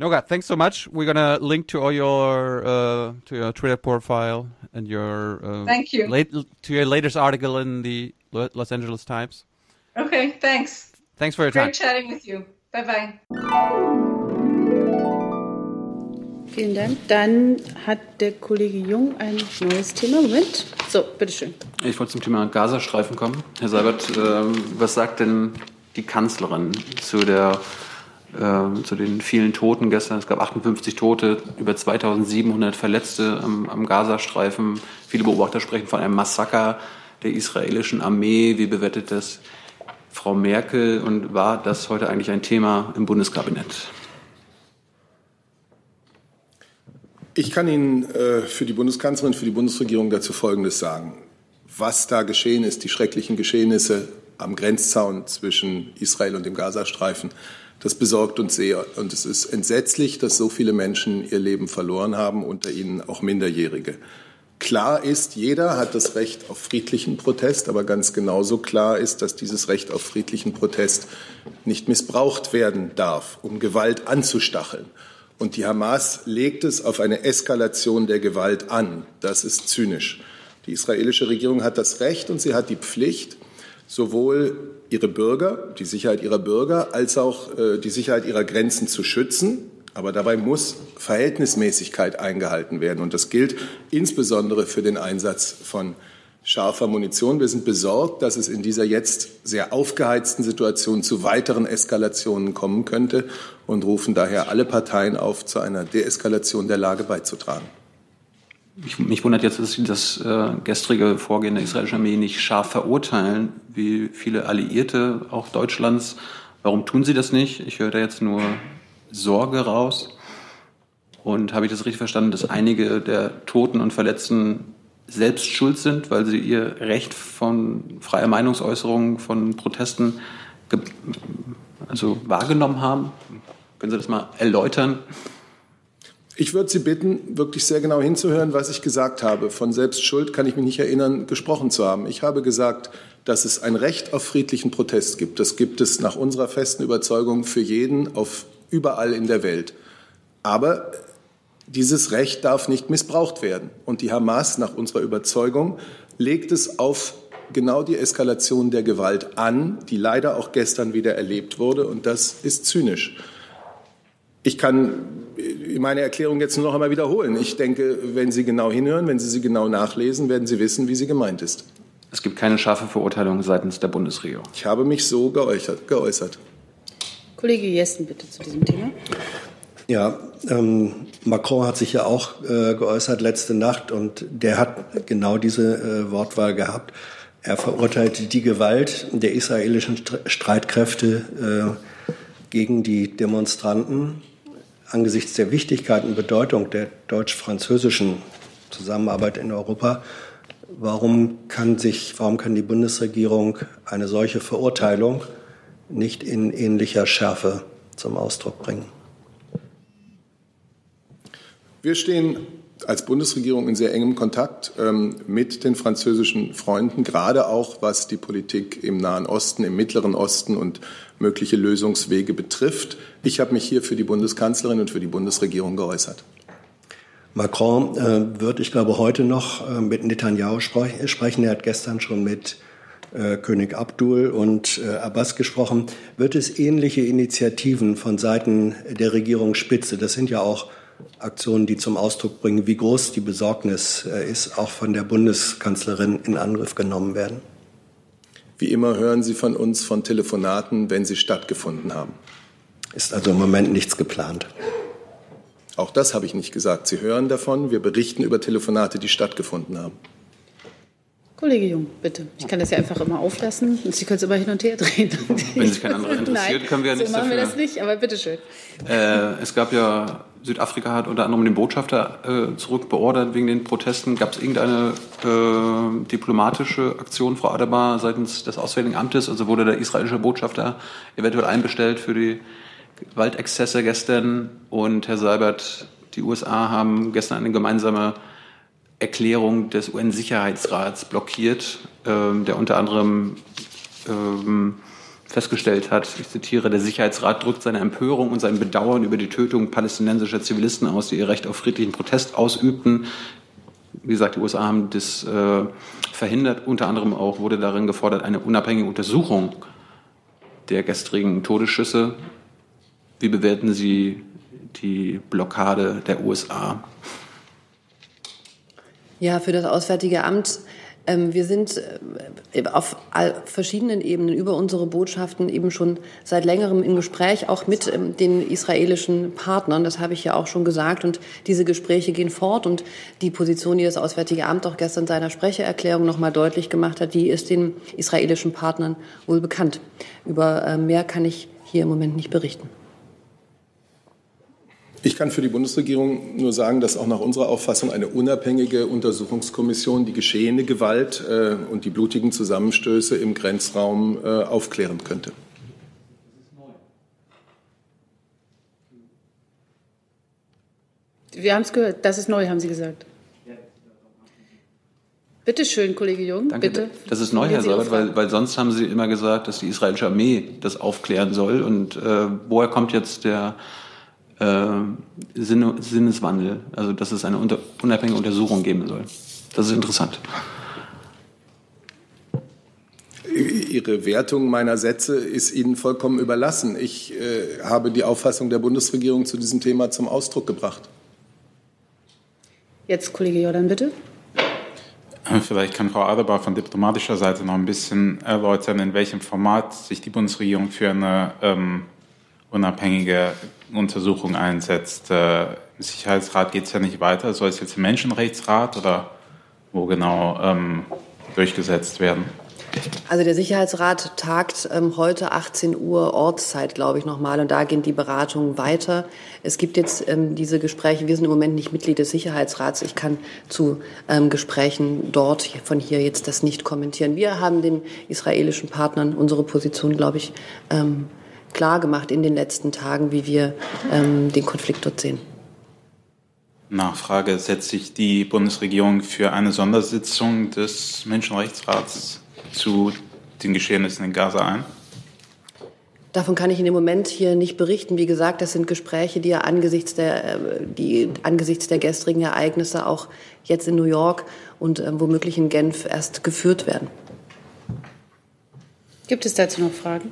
Noga, thanks so much. We're gonna link to all your uh, to your Twitter profile and your uh, Thank you. late, to your latest article in the Los Angeles Times. Okay, thanks. Thanks for your Great time. chatting with you. Bye bye. Vielen Dank. Dann hat der Kollege Jung ein neues Thema. Moment. So, bitteschön. Ich wollte zum Thema Gazastreifen kommen. Herr Seibert, ähm, was sagt denn die Kanzlerin zu, der, ähm, zu den vielen Toten gestern? Es gab 58 Tote, über 2700 Verletzte am, am Gazastreifen. Viele Beobachter sprechen von einem Massaker der israelischen Armee. Wie bewertet das Frau Merkel und war das heute eigentlich ein Thema im Bundeskabinett? Ich kann Ihnen äh, für die Bundeskanzlerin, für die Bundesregierung dazu Folgendes sagen. Was da geschehen ist, die schrecklichen Geschehnisse am Grenzzaun zwischen Israel und dem Gazastreifen, das besorgt uns sehr. Und es ist entsetzlich, dass so viele Menschen ihr Leben verloren haben, unter ihnen auch Minderjährige. Klar ist, jeder hat das Recht auf friedlichen Protest, aber ganz genauso klar ist, dass dieses Recht auf friedlichen Protest nicht missbraucht werden darf, um Gewalt anzustacheln. Und die Hamas legt es auf eine Eskalation der Gewalt an. Das ist zynisch. Die israelische Regierung hat das Recht und sie hat die Pflicht, sowohl ihre Bürger, die Sicherheit ihrer Bürger, als auch äh, die Sicherheit ihrer Grenzen zu schützen. Aber dabei muss Verhältnismäßigkeit eingehalten werden. Und das gilt insbesondere für den Einsatz von scharfer Munition. Wir sind besorgt, dass es in dieser jetzt sehr aufgeheizten Situation zu weiteren Eskalationen kommen könnte und rufen daher alle Parteien auf, zu einer Deeskalation der Lage beizutragen. Mich, mich wundert jetzt, dass Sie das äh, gestrige Vorgehen der israelischen Armee nicht scharf verurteilen, wie viele Alliierte, auch Deutschlands. Warum tun Sie das nicht? Ich höre da jetzt nur Sorge raus. Und habe ich das richtig verstanden, dass einige der Toten und Verletzten selbst schuld sind, weil sie ihr Recht von freier Meinungsäußerung, von Protesten also wahrgenommen haben? Können Sie das mal erläutern? Ich würde Sie bitten, wirklich sehr genau hinzuhören, was ich gesagt habe. Von Selbstschuld kann ich mich nicht erinnern, gesprochen zu haben. Ich habe gesagt, dass es ein Recht auf friedlichen Protest gibt. Das gibt es nach unserer festen Überzeugung für jeden auf überall in der Welt. Aber dieses Recht darf nicht missbraucht werden. Und die Hamas, nach unserer Überzeugung, legt es auf genau die Eskalation der Gewalt an, die leider auch gestern wieder erlebt wurde. Und das ist zynisch. Ich kann meine Erklärung jetzt nur noch einmal wiederholen. Ich denke, wenn Sie genau hinhören, wenn Sie sie genau nachlesen, werden Sie wissen, wie sie gemeint ist. Es gibt keine scharfe Verurteilung seitens der Bundesregierung. Ich habe mich so geäußert. geäußert. Kollege Jessen, bitte zu diesem Thema. Ja, ähm, Macron hat sich ja auch äh, geäußert letzte Nacht und der hat genau diese äh, Wortwahl gehabt. Er verurteilte die Gewalt der israelischen Streitkräfte äh, gegen die Demonstranten angesichts der Wichtigkeit und Bedeutung der deutsch-französischen Zusammenarbeit in Europa. Warum kann sich, warum kann die Bundesregierung eine solche Verurteilung nicht in ähnlicher Schärfe zum Ausdruck bringen? Wir stehen als Bundesregierung in sehr engem Kontakt ähm, mit den französischen Freunden, gerade auch was die Politik im Nahen Osten, im Mittleren Osten und mögliche Lösungswege betrifft. Ich habe mich hier für die Bundeskanzlerin und für die Bundesregierung geäußert. Macron äh, wird, ich glaube, heute noch äh, mit Netanyahu sprechen. Er hat gestern schon mit äh, König Abdul und äh, Abbas gesprochen. Wird es ähnliche Initiativen von Seiten der Regierungsspitze, das sind ja auch Aktionen, die zum Ausdruck bringen, wie groß die Besorgnis äh, ist, auch von der Bundeskanzlerin in Angriff genommen werden? Wie immer hören Sie von uns von Telefonaten, wenn sie stattgefunden haben. Ist also im Moment nichts geplant. Auch das habe ich nicht gesagt. Sie hören davon. Wir berichten über Telefonate, die stattgefunden haben. Kollege Jung, bitte. Ich kann das ja einfach immer auflassen Sie können es immer hin und her drehen. Wenn sich kein anderer interessiert, Nein, können wir ja nichts so machen dafür. wir das nicht, aber bitteschön. Äh, es gab ja, Südafrika hat unter anderem den Botschafter äh, zurückbeordert wegen den Protesten. Gab es irgendeine äh, diplomatische Aktion, Frau Adebar, seitens des Auswärtigen Amtes? Also wurde der israelische Botschafter eventuell einbestellt für die Gewaltexzesse gestern? Und Herr Seibert, die USA haben gestern eine gemeinsame Erklärung des UN-Sicherheitsrats blockiert, ähm, der unter anderem ähm, festgestellt hat, ich zitiere, der Sicherheitsrat drückt seine Empörung und sein Bedauern über die Tötung palästinensischer Zivilisten aus, die ihr Recht auf friedlichen Protest ausübten. Wie gesagt, die USA haben das äh, verhindert. Unter anderem auch wurde darin gefordert, eine unabhängige Untersuchung der gestrigen Todesschüsse. Wie bewerten Sie die Blockade der USA? Ja, für das Auswärtige Amt. Ähm, wir sind äh, auf verschiedenen Ebenen über unsere Botschaften eben schon seit längerem im Gespräch, auch mit ähm, den israelischen Partnern. Das habe ich ja auch schon gesagt. Und diese Gespräche gehen fort. Und die Position, die das Auswärtige Amt auch gestern in seiner Sprechererklärung noch mal deutlich gemacht hat, die ist den israelischen Partnern wohl bekannt. Über äh, mehr kann ich hier im Moment nicht berichten. Ich kann für die Bundesregierung nur sagen, dass auch nach unserer Auffassung eine unabhängige Untersuchungskommission die geschehene Gewalt äh, und die blutigen Zusammenstöße im Grenzraum äh, aufklären könnte. Wir haben es gehört. Das ist neu, haben Sie gesagt. Bitte schön, Kollege Jung. Danke. Bitte. Das ist neu, Herr Sabat, weil, weil sonst haben Sie immer gesagt, dass die israelische Armee das aufklären soll. Und äh, woher kommt jetzt der Sinne, Sinneswandel? Also, dass es eine unter, unabhängige Untersuchung geben soll. Das ist interessant. Ihre Wertung meiner Sätze ist Ihnen vollkommen überlassen. Ich äh, habe die Auffassung der Bundesregierung zu diesem Thema zum Ausdruck gebracht. Jetzt Kollege Jordan, bitte. Vielleicht kann Frau Adebar von diplomatischer Seite noch ein bisschen erläutern, in welchem Format sich die Bundesregierung für eine ähm, unabhängige Untersuchung einsetzt. Äh, Im Sicherheitsrat geht es ja nicht weiter. Soll es jetzt im Menschenrechtsrat oder wo genau ähm, durchgesetzt werden? Also der Sicherheitsrat tagt ähm, heute 18 Uhr Ortszeit, glaube ich, nochmal. Und da gehen die Beratungen weiter. Es gibt jetzt ähm, diese Gespräche. Wir sind im Moment nicht Mitglied des Sicherheitsrats. Ich kann zu ähm, Gesprächen dort von hier jetzt das nicht kommentieren. Wir haben den israelischen Partnern unsere Position, glaube ich, ähm, klar gemacht in den letzten Tagen, wie wir ähm, den Konflikt dort sehen. Nachfrage, setzt sich die Bundesregierung für eine Sondersitzung des Menschenrechtsrats zu den Geschehnissen in Gaza ein? Davon kann ich in dem Moment hier nicht berichten. Wie gesagt, das sind Gespräche, die ja angesichts der, die angesichts der gestrigen Ereignisse auch jetzt in New York und äh, womöglich in Genf erst geführt werden. Gibt es dazu noch Fragen?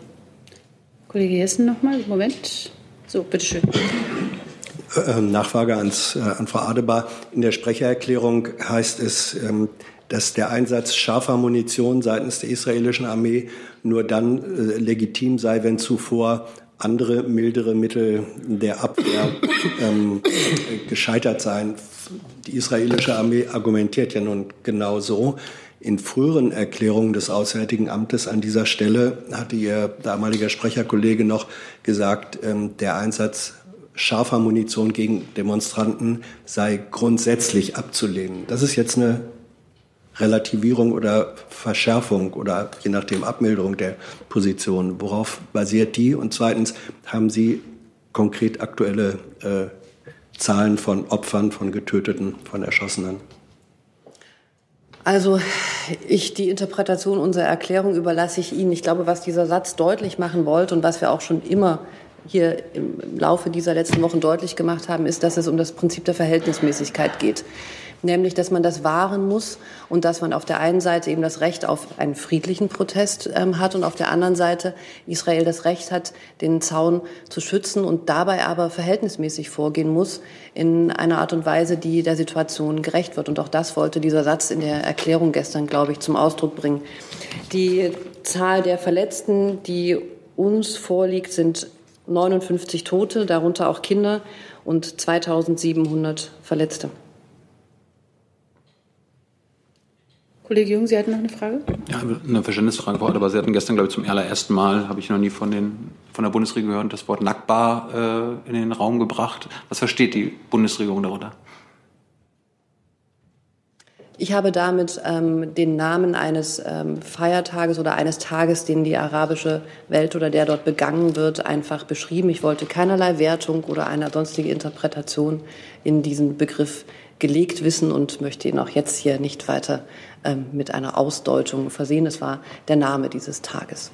Kollege Jessen nochmal. Moment. So, bitteschön. Ähm, Nachfrage ans, äh, an Frau Adebar. In der Sprechererklärung heißt es, ähm, dass der Einsatz scharfer Munition seitens der israelischen Armee nur dann äh, legitim sei, wenn zuvor andere mildere Mittel der Abwehr ähm, gescheitert sein. Die israelische Armee argumentiert ja nun genau so. In früheren Erklärungen des Auswärtigen Amtes an dieser Stelle hatte ihr damaliger Sprecherkollege noch gesagt, ähm, der Einsatz scharfer Munition gegen Demonstranten sei grundsätzlich abzulehnen. Das ist jetzt eine Relativierung oder Verschärfung oder je nachdem Abmilderung der Position. Worauf basiert die? Und zweitens, haben Sie konkret aktuelle äh, Zahlen von Opfern, von Getöteten, von Erschossenen? Also ich die Interpretation unserer Erklärung überlasse ich Ihnen. Ich glaube, was dieser Satz deutlich machen wollte und was wir auch schon immer hier im Laufe dieser letzten Wochen deutlich gemacht haben, ist, dass es um das Prinzip der Verhältnismäßigkeit geht nämlich dass man das wahren muss und dass man auf der einen Seite eben das Recht auf einen friedlichen Protest ähm, hat und auf der anderen Seite Israel das Recht hat, den Zaun zu schützen und dabei aber verhältnismäßig vorgehen muss in einer Art und Weise, die der Situation gerecht wird. Und auch das wollte dieser Satz in der Erklärung gestern, glaube ich, zum Ausdruck bringen. Die Zahl der Verletzten, die uns vorliegt, sind 59 Tote, darunter auch Kinder und 2700 Verletzte. Kollege Jung, Sie hatten noch eine Frage? Ja, eine Verständnisfrage, Frau aber Sie hatten gestern, glaube ich, zum allerersten Mal, habe ich noch nie von, den, von der Bundesregierung gehört, das Wort Nackbar äh, in den Raum gebracht. Was versteht die Bundesregierung darunter? Ich habe damit ähm, den Namen eines ähm, Feiertages oder eines Tages, den die arabische Welt oder der dort begangen wird, einfach beschrieben. Ich wollte keinerlei Wertung oder eine sonstige Interpretation in diesen Begriff gelegt wissen und möchte ihn auch jetzt hier nicht weiter ähm, mit einer Ausdeutung versehen. Es war der Name dieses Tages.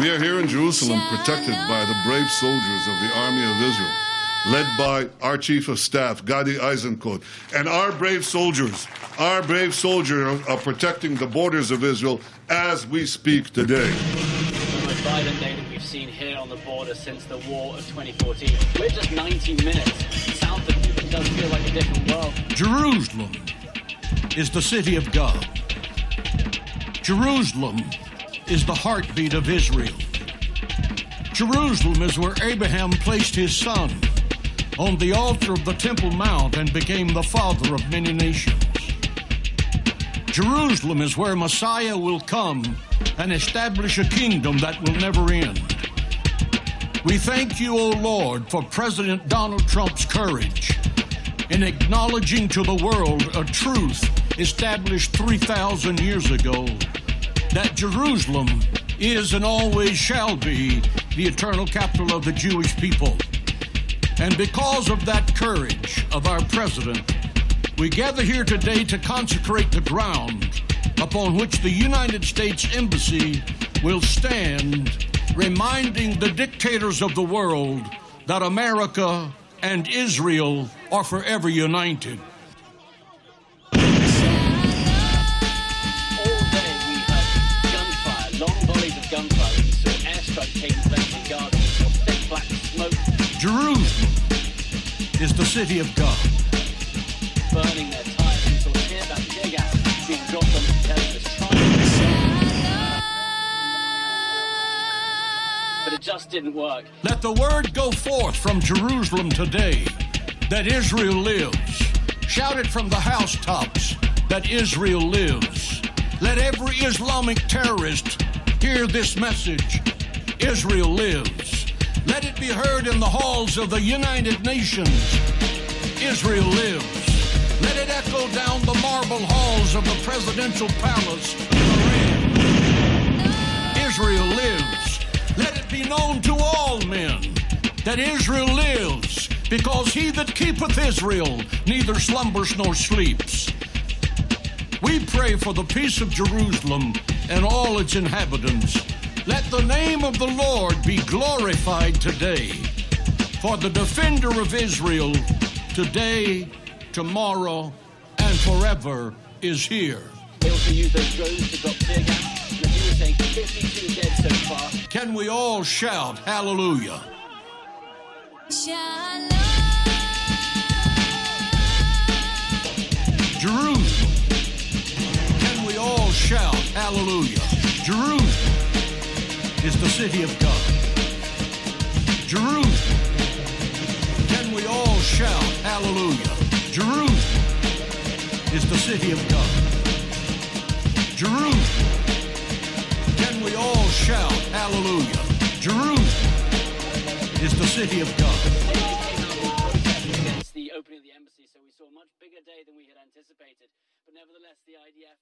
We are here in Jerusalem protected by the brave soldiers of the Army of Israel, led by our Chief of Staff, Gadi Eisenkot. And our brave soldiers, our brave soldiers are protecting the borders of Israel as we speak today the violent day that we've seen here on the border since the war of 2014. We're just 90 minutes south of you. It does feel like a different world. Jerusalem is the city of God. Jerusalem is the heartbeat of Israel. Jerusalem is where Abraham placed his son on the altar of the Temple Mount and became the father of many nations. Jerusalem is where Messiah will come and establish a kingdom that will never end. We thank you, O Lord, for President Donald Trump's courage in acknowledging to the world a truth established 3,000 years ago that Jerusalem is and always shall be the eternal capital of the Jewish people. And because of that courage of our president, we gather here today to consecrate the ground upon which the United States Embassy will stand, reminding the dictators of the world that America and Israel are forever united. Jerusalem is the city of God. Burning their tires until that tear gas being dropped on the terrorists. But it just didn't work. Let the word go forth from Jerusalem today that Israel lives. Shout it from the housetops that Israel lives. Let every Islamic terrorist hear this message Israel lives. Let it be heard in the halls of the United Nations. Israel lives. Let it echo down the marble halls of the presidential palace. Israel lives. Let it be known to all men that Israel lives, because he that keepeth Israel neither slumbers nor sleeps. We pray for the peace of Jerusalem and all its inhabitants. Let the name of the Lord be glorified today. For the defender of Israel, today, tomorrow, and forever is here. They also use those drones to drop tear gas. And as you were saying, 52 dead so far. Can we all shout hallelujah? Jerusalem. Can we all shout hallelujah? Jerusalem is the city of God. Jerusalem. Can we all shout hallelujah? Jerusalem is the city of God. Jerusalem. Can we all shout hallelujah? Jerusalem is the city of God. against the opening of the embassy, so we saw a much bigger day than we had anticipated. But nevertheless, the IDF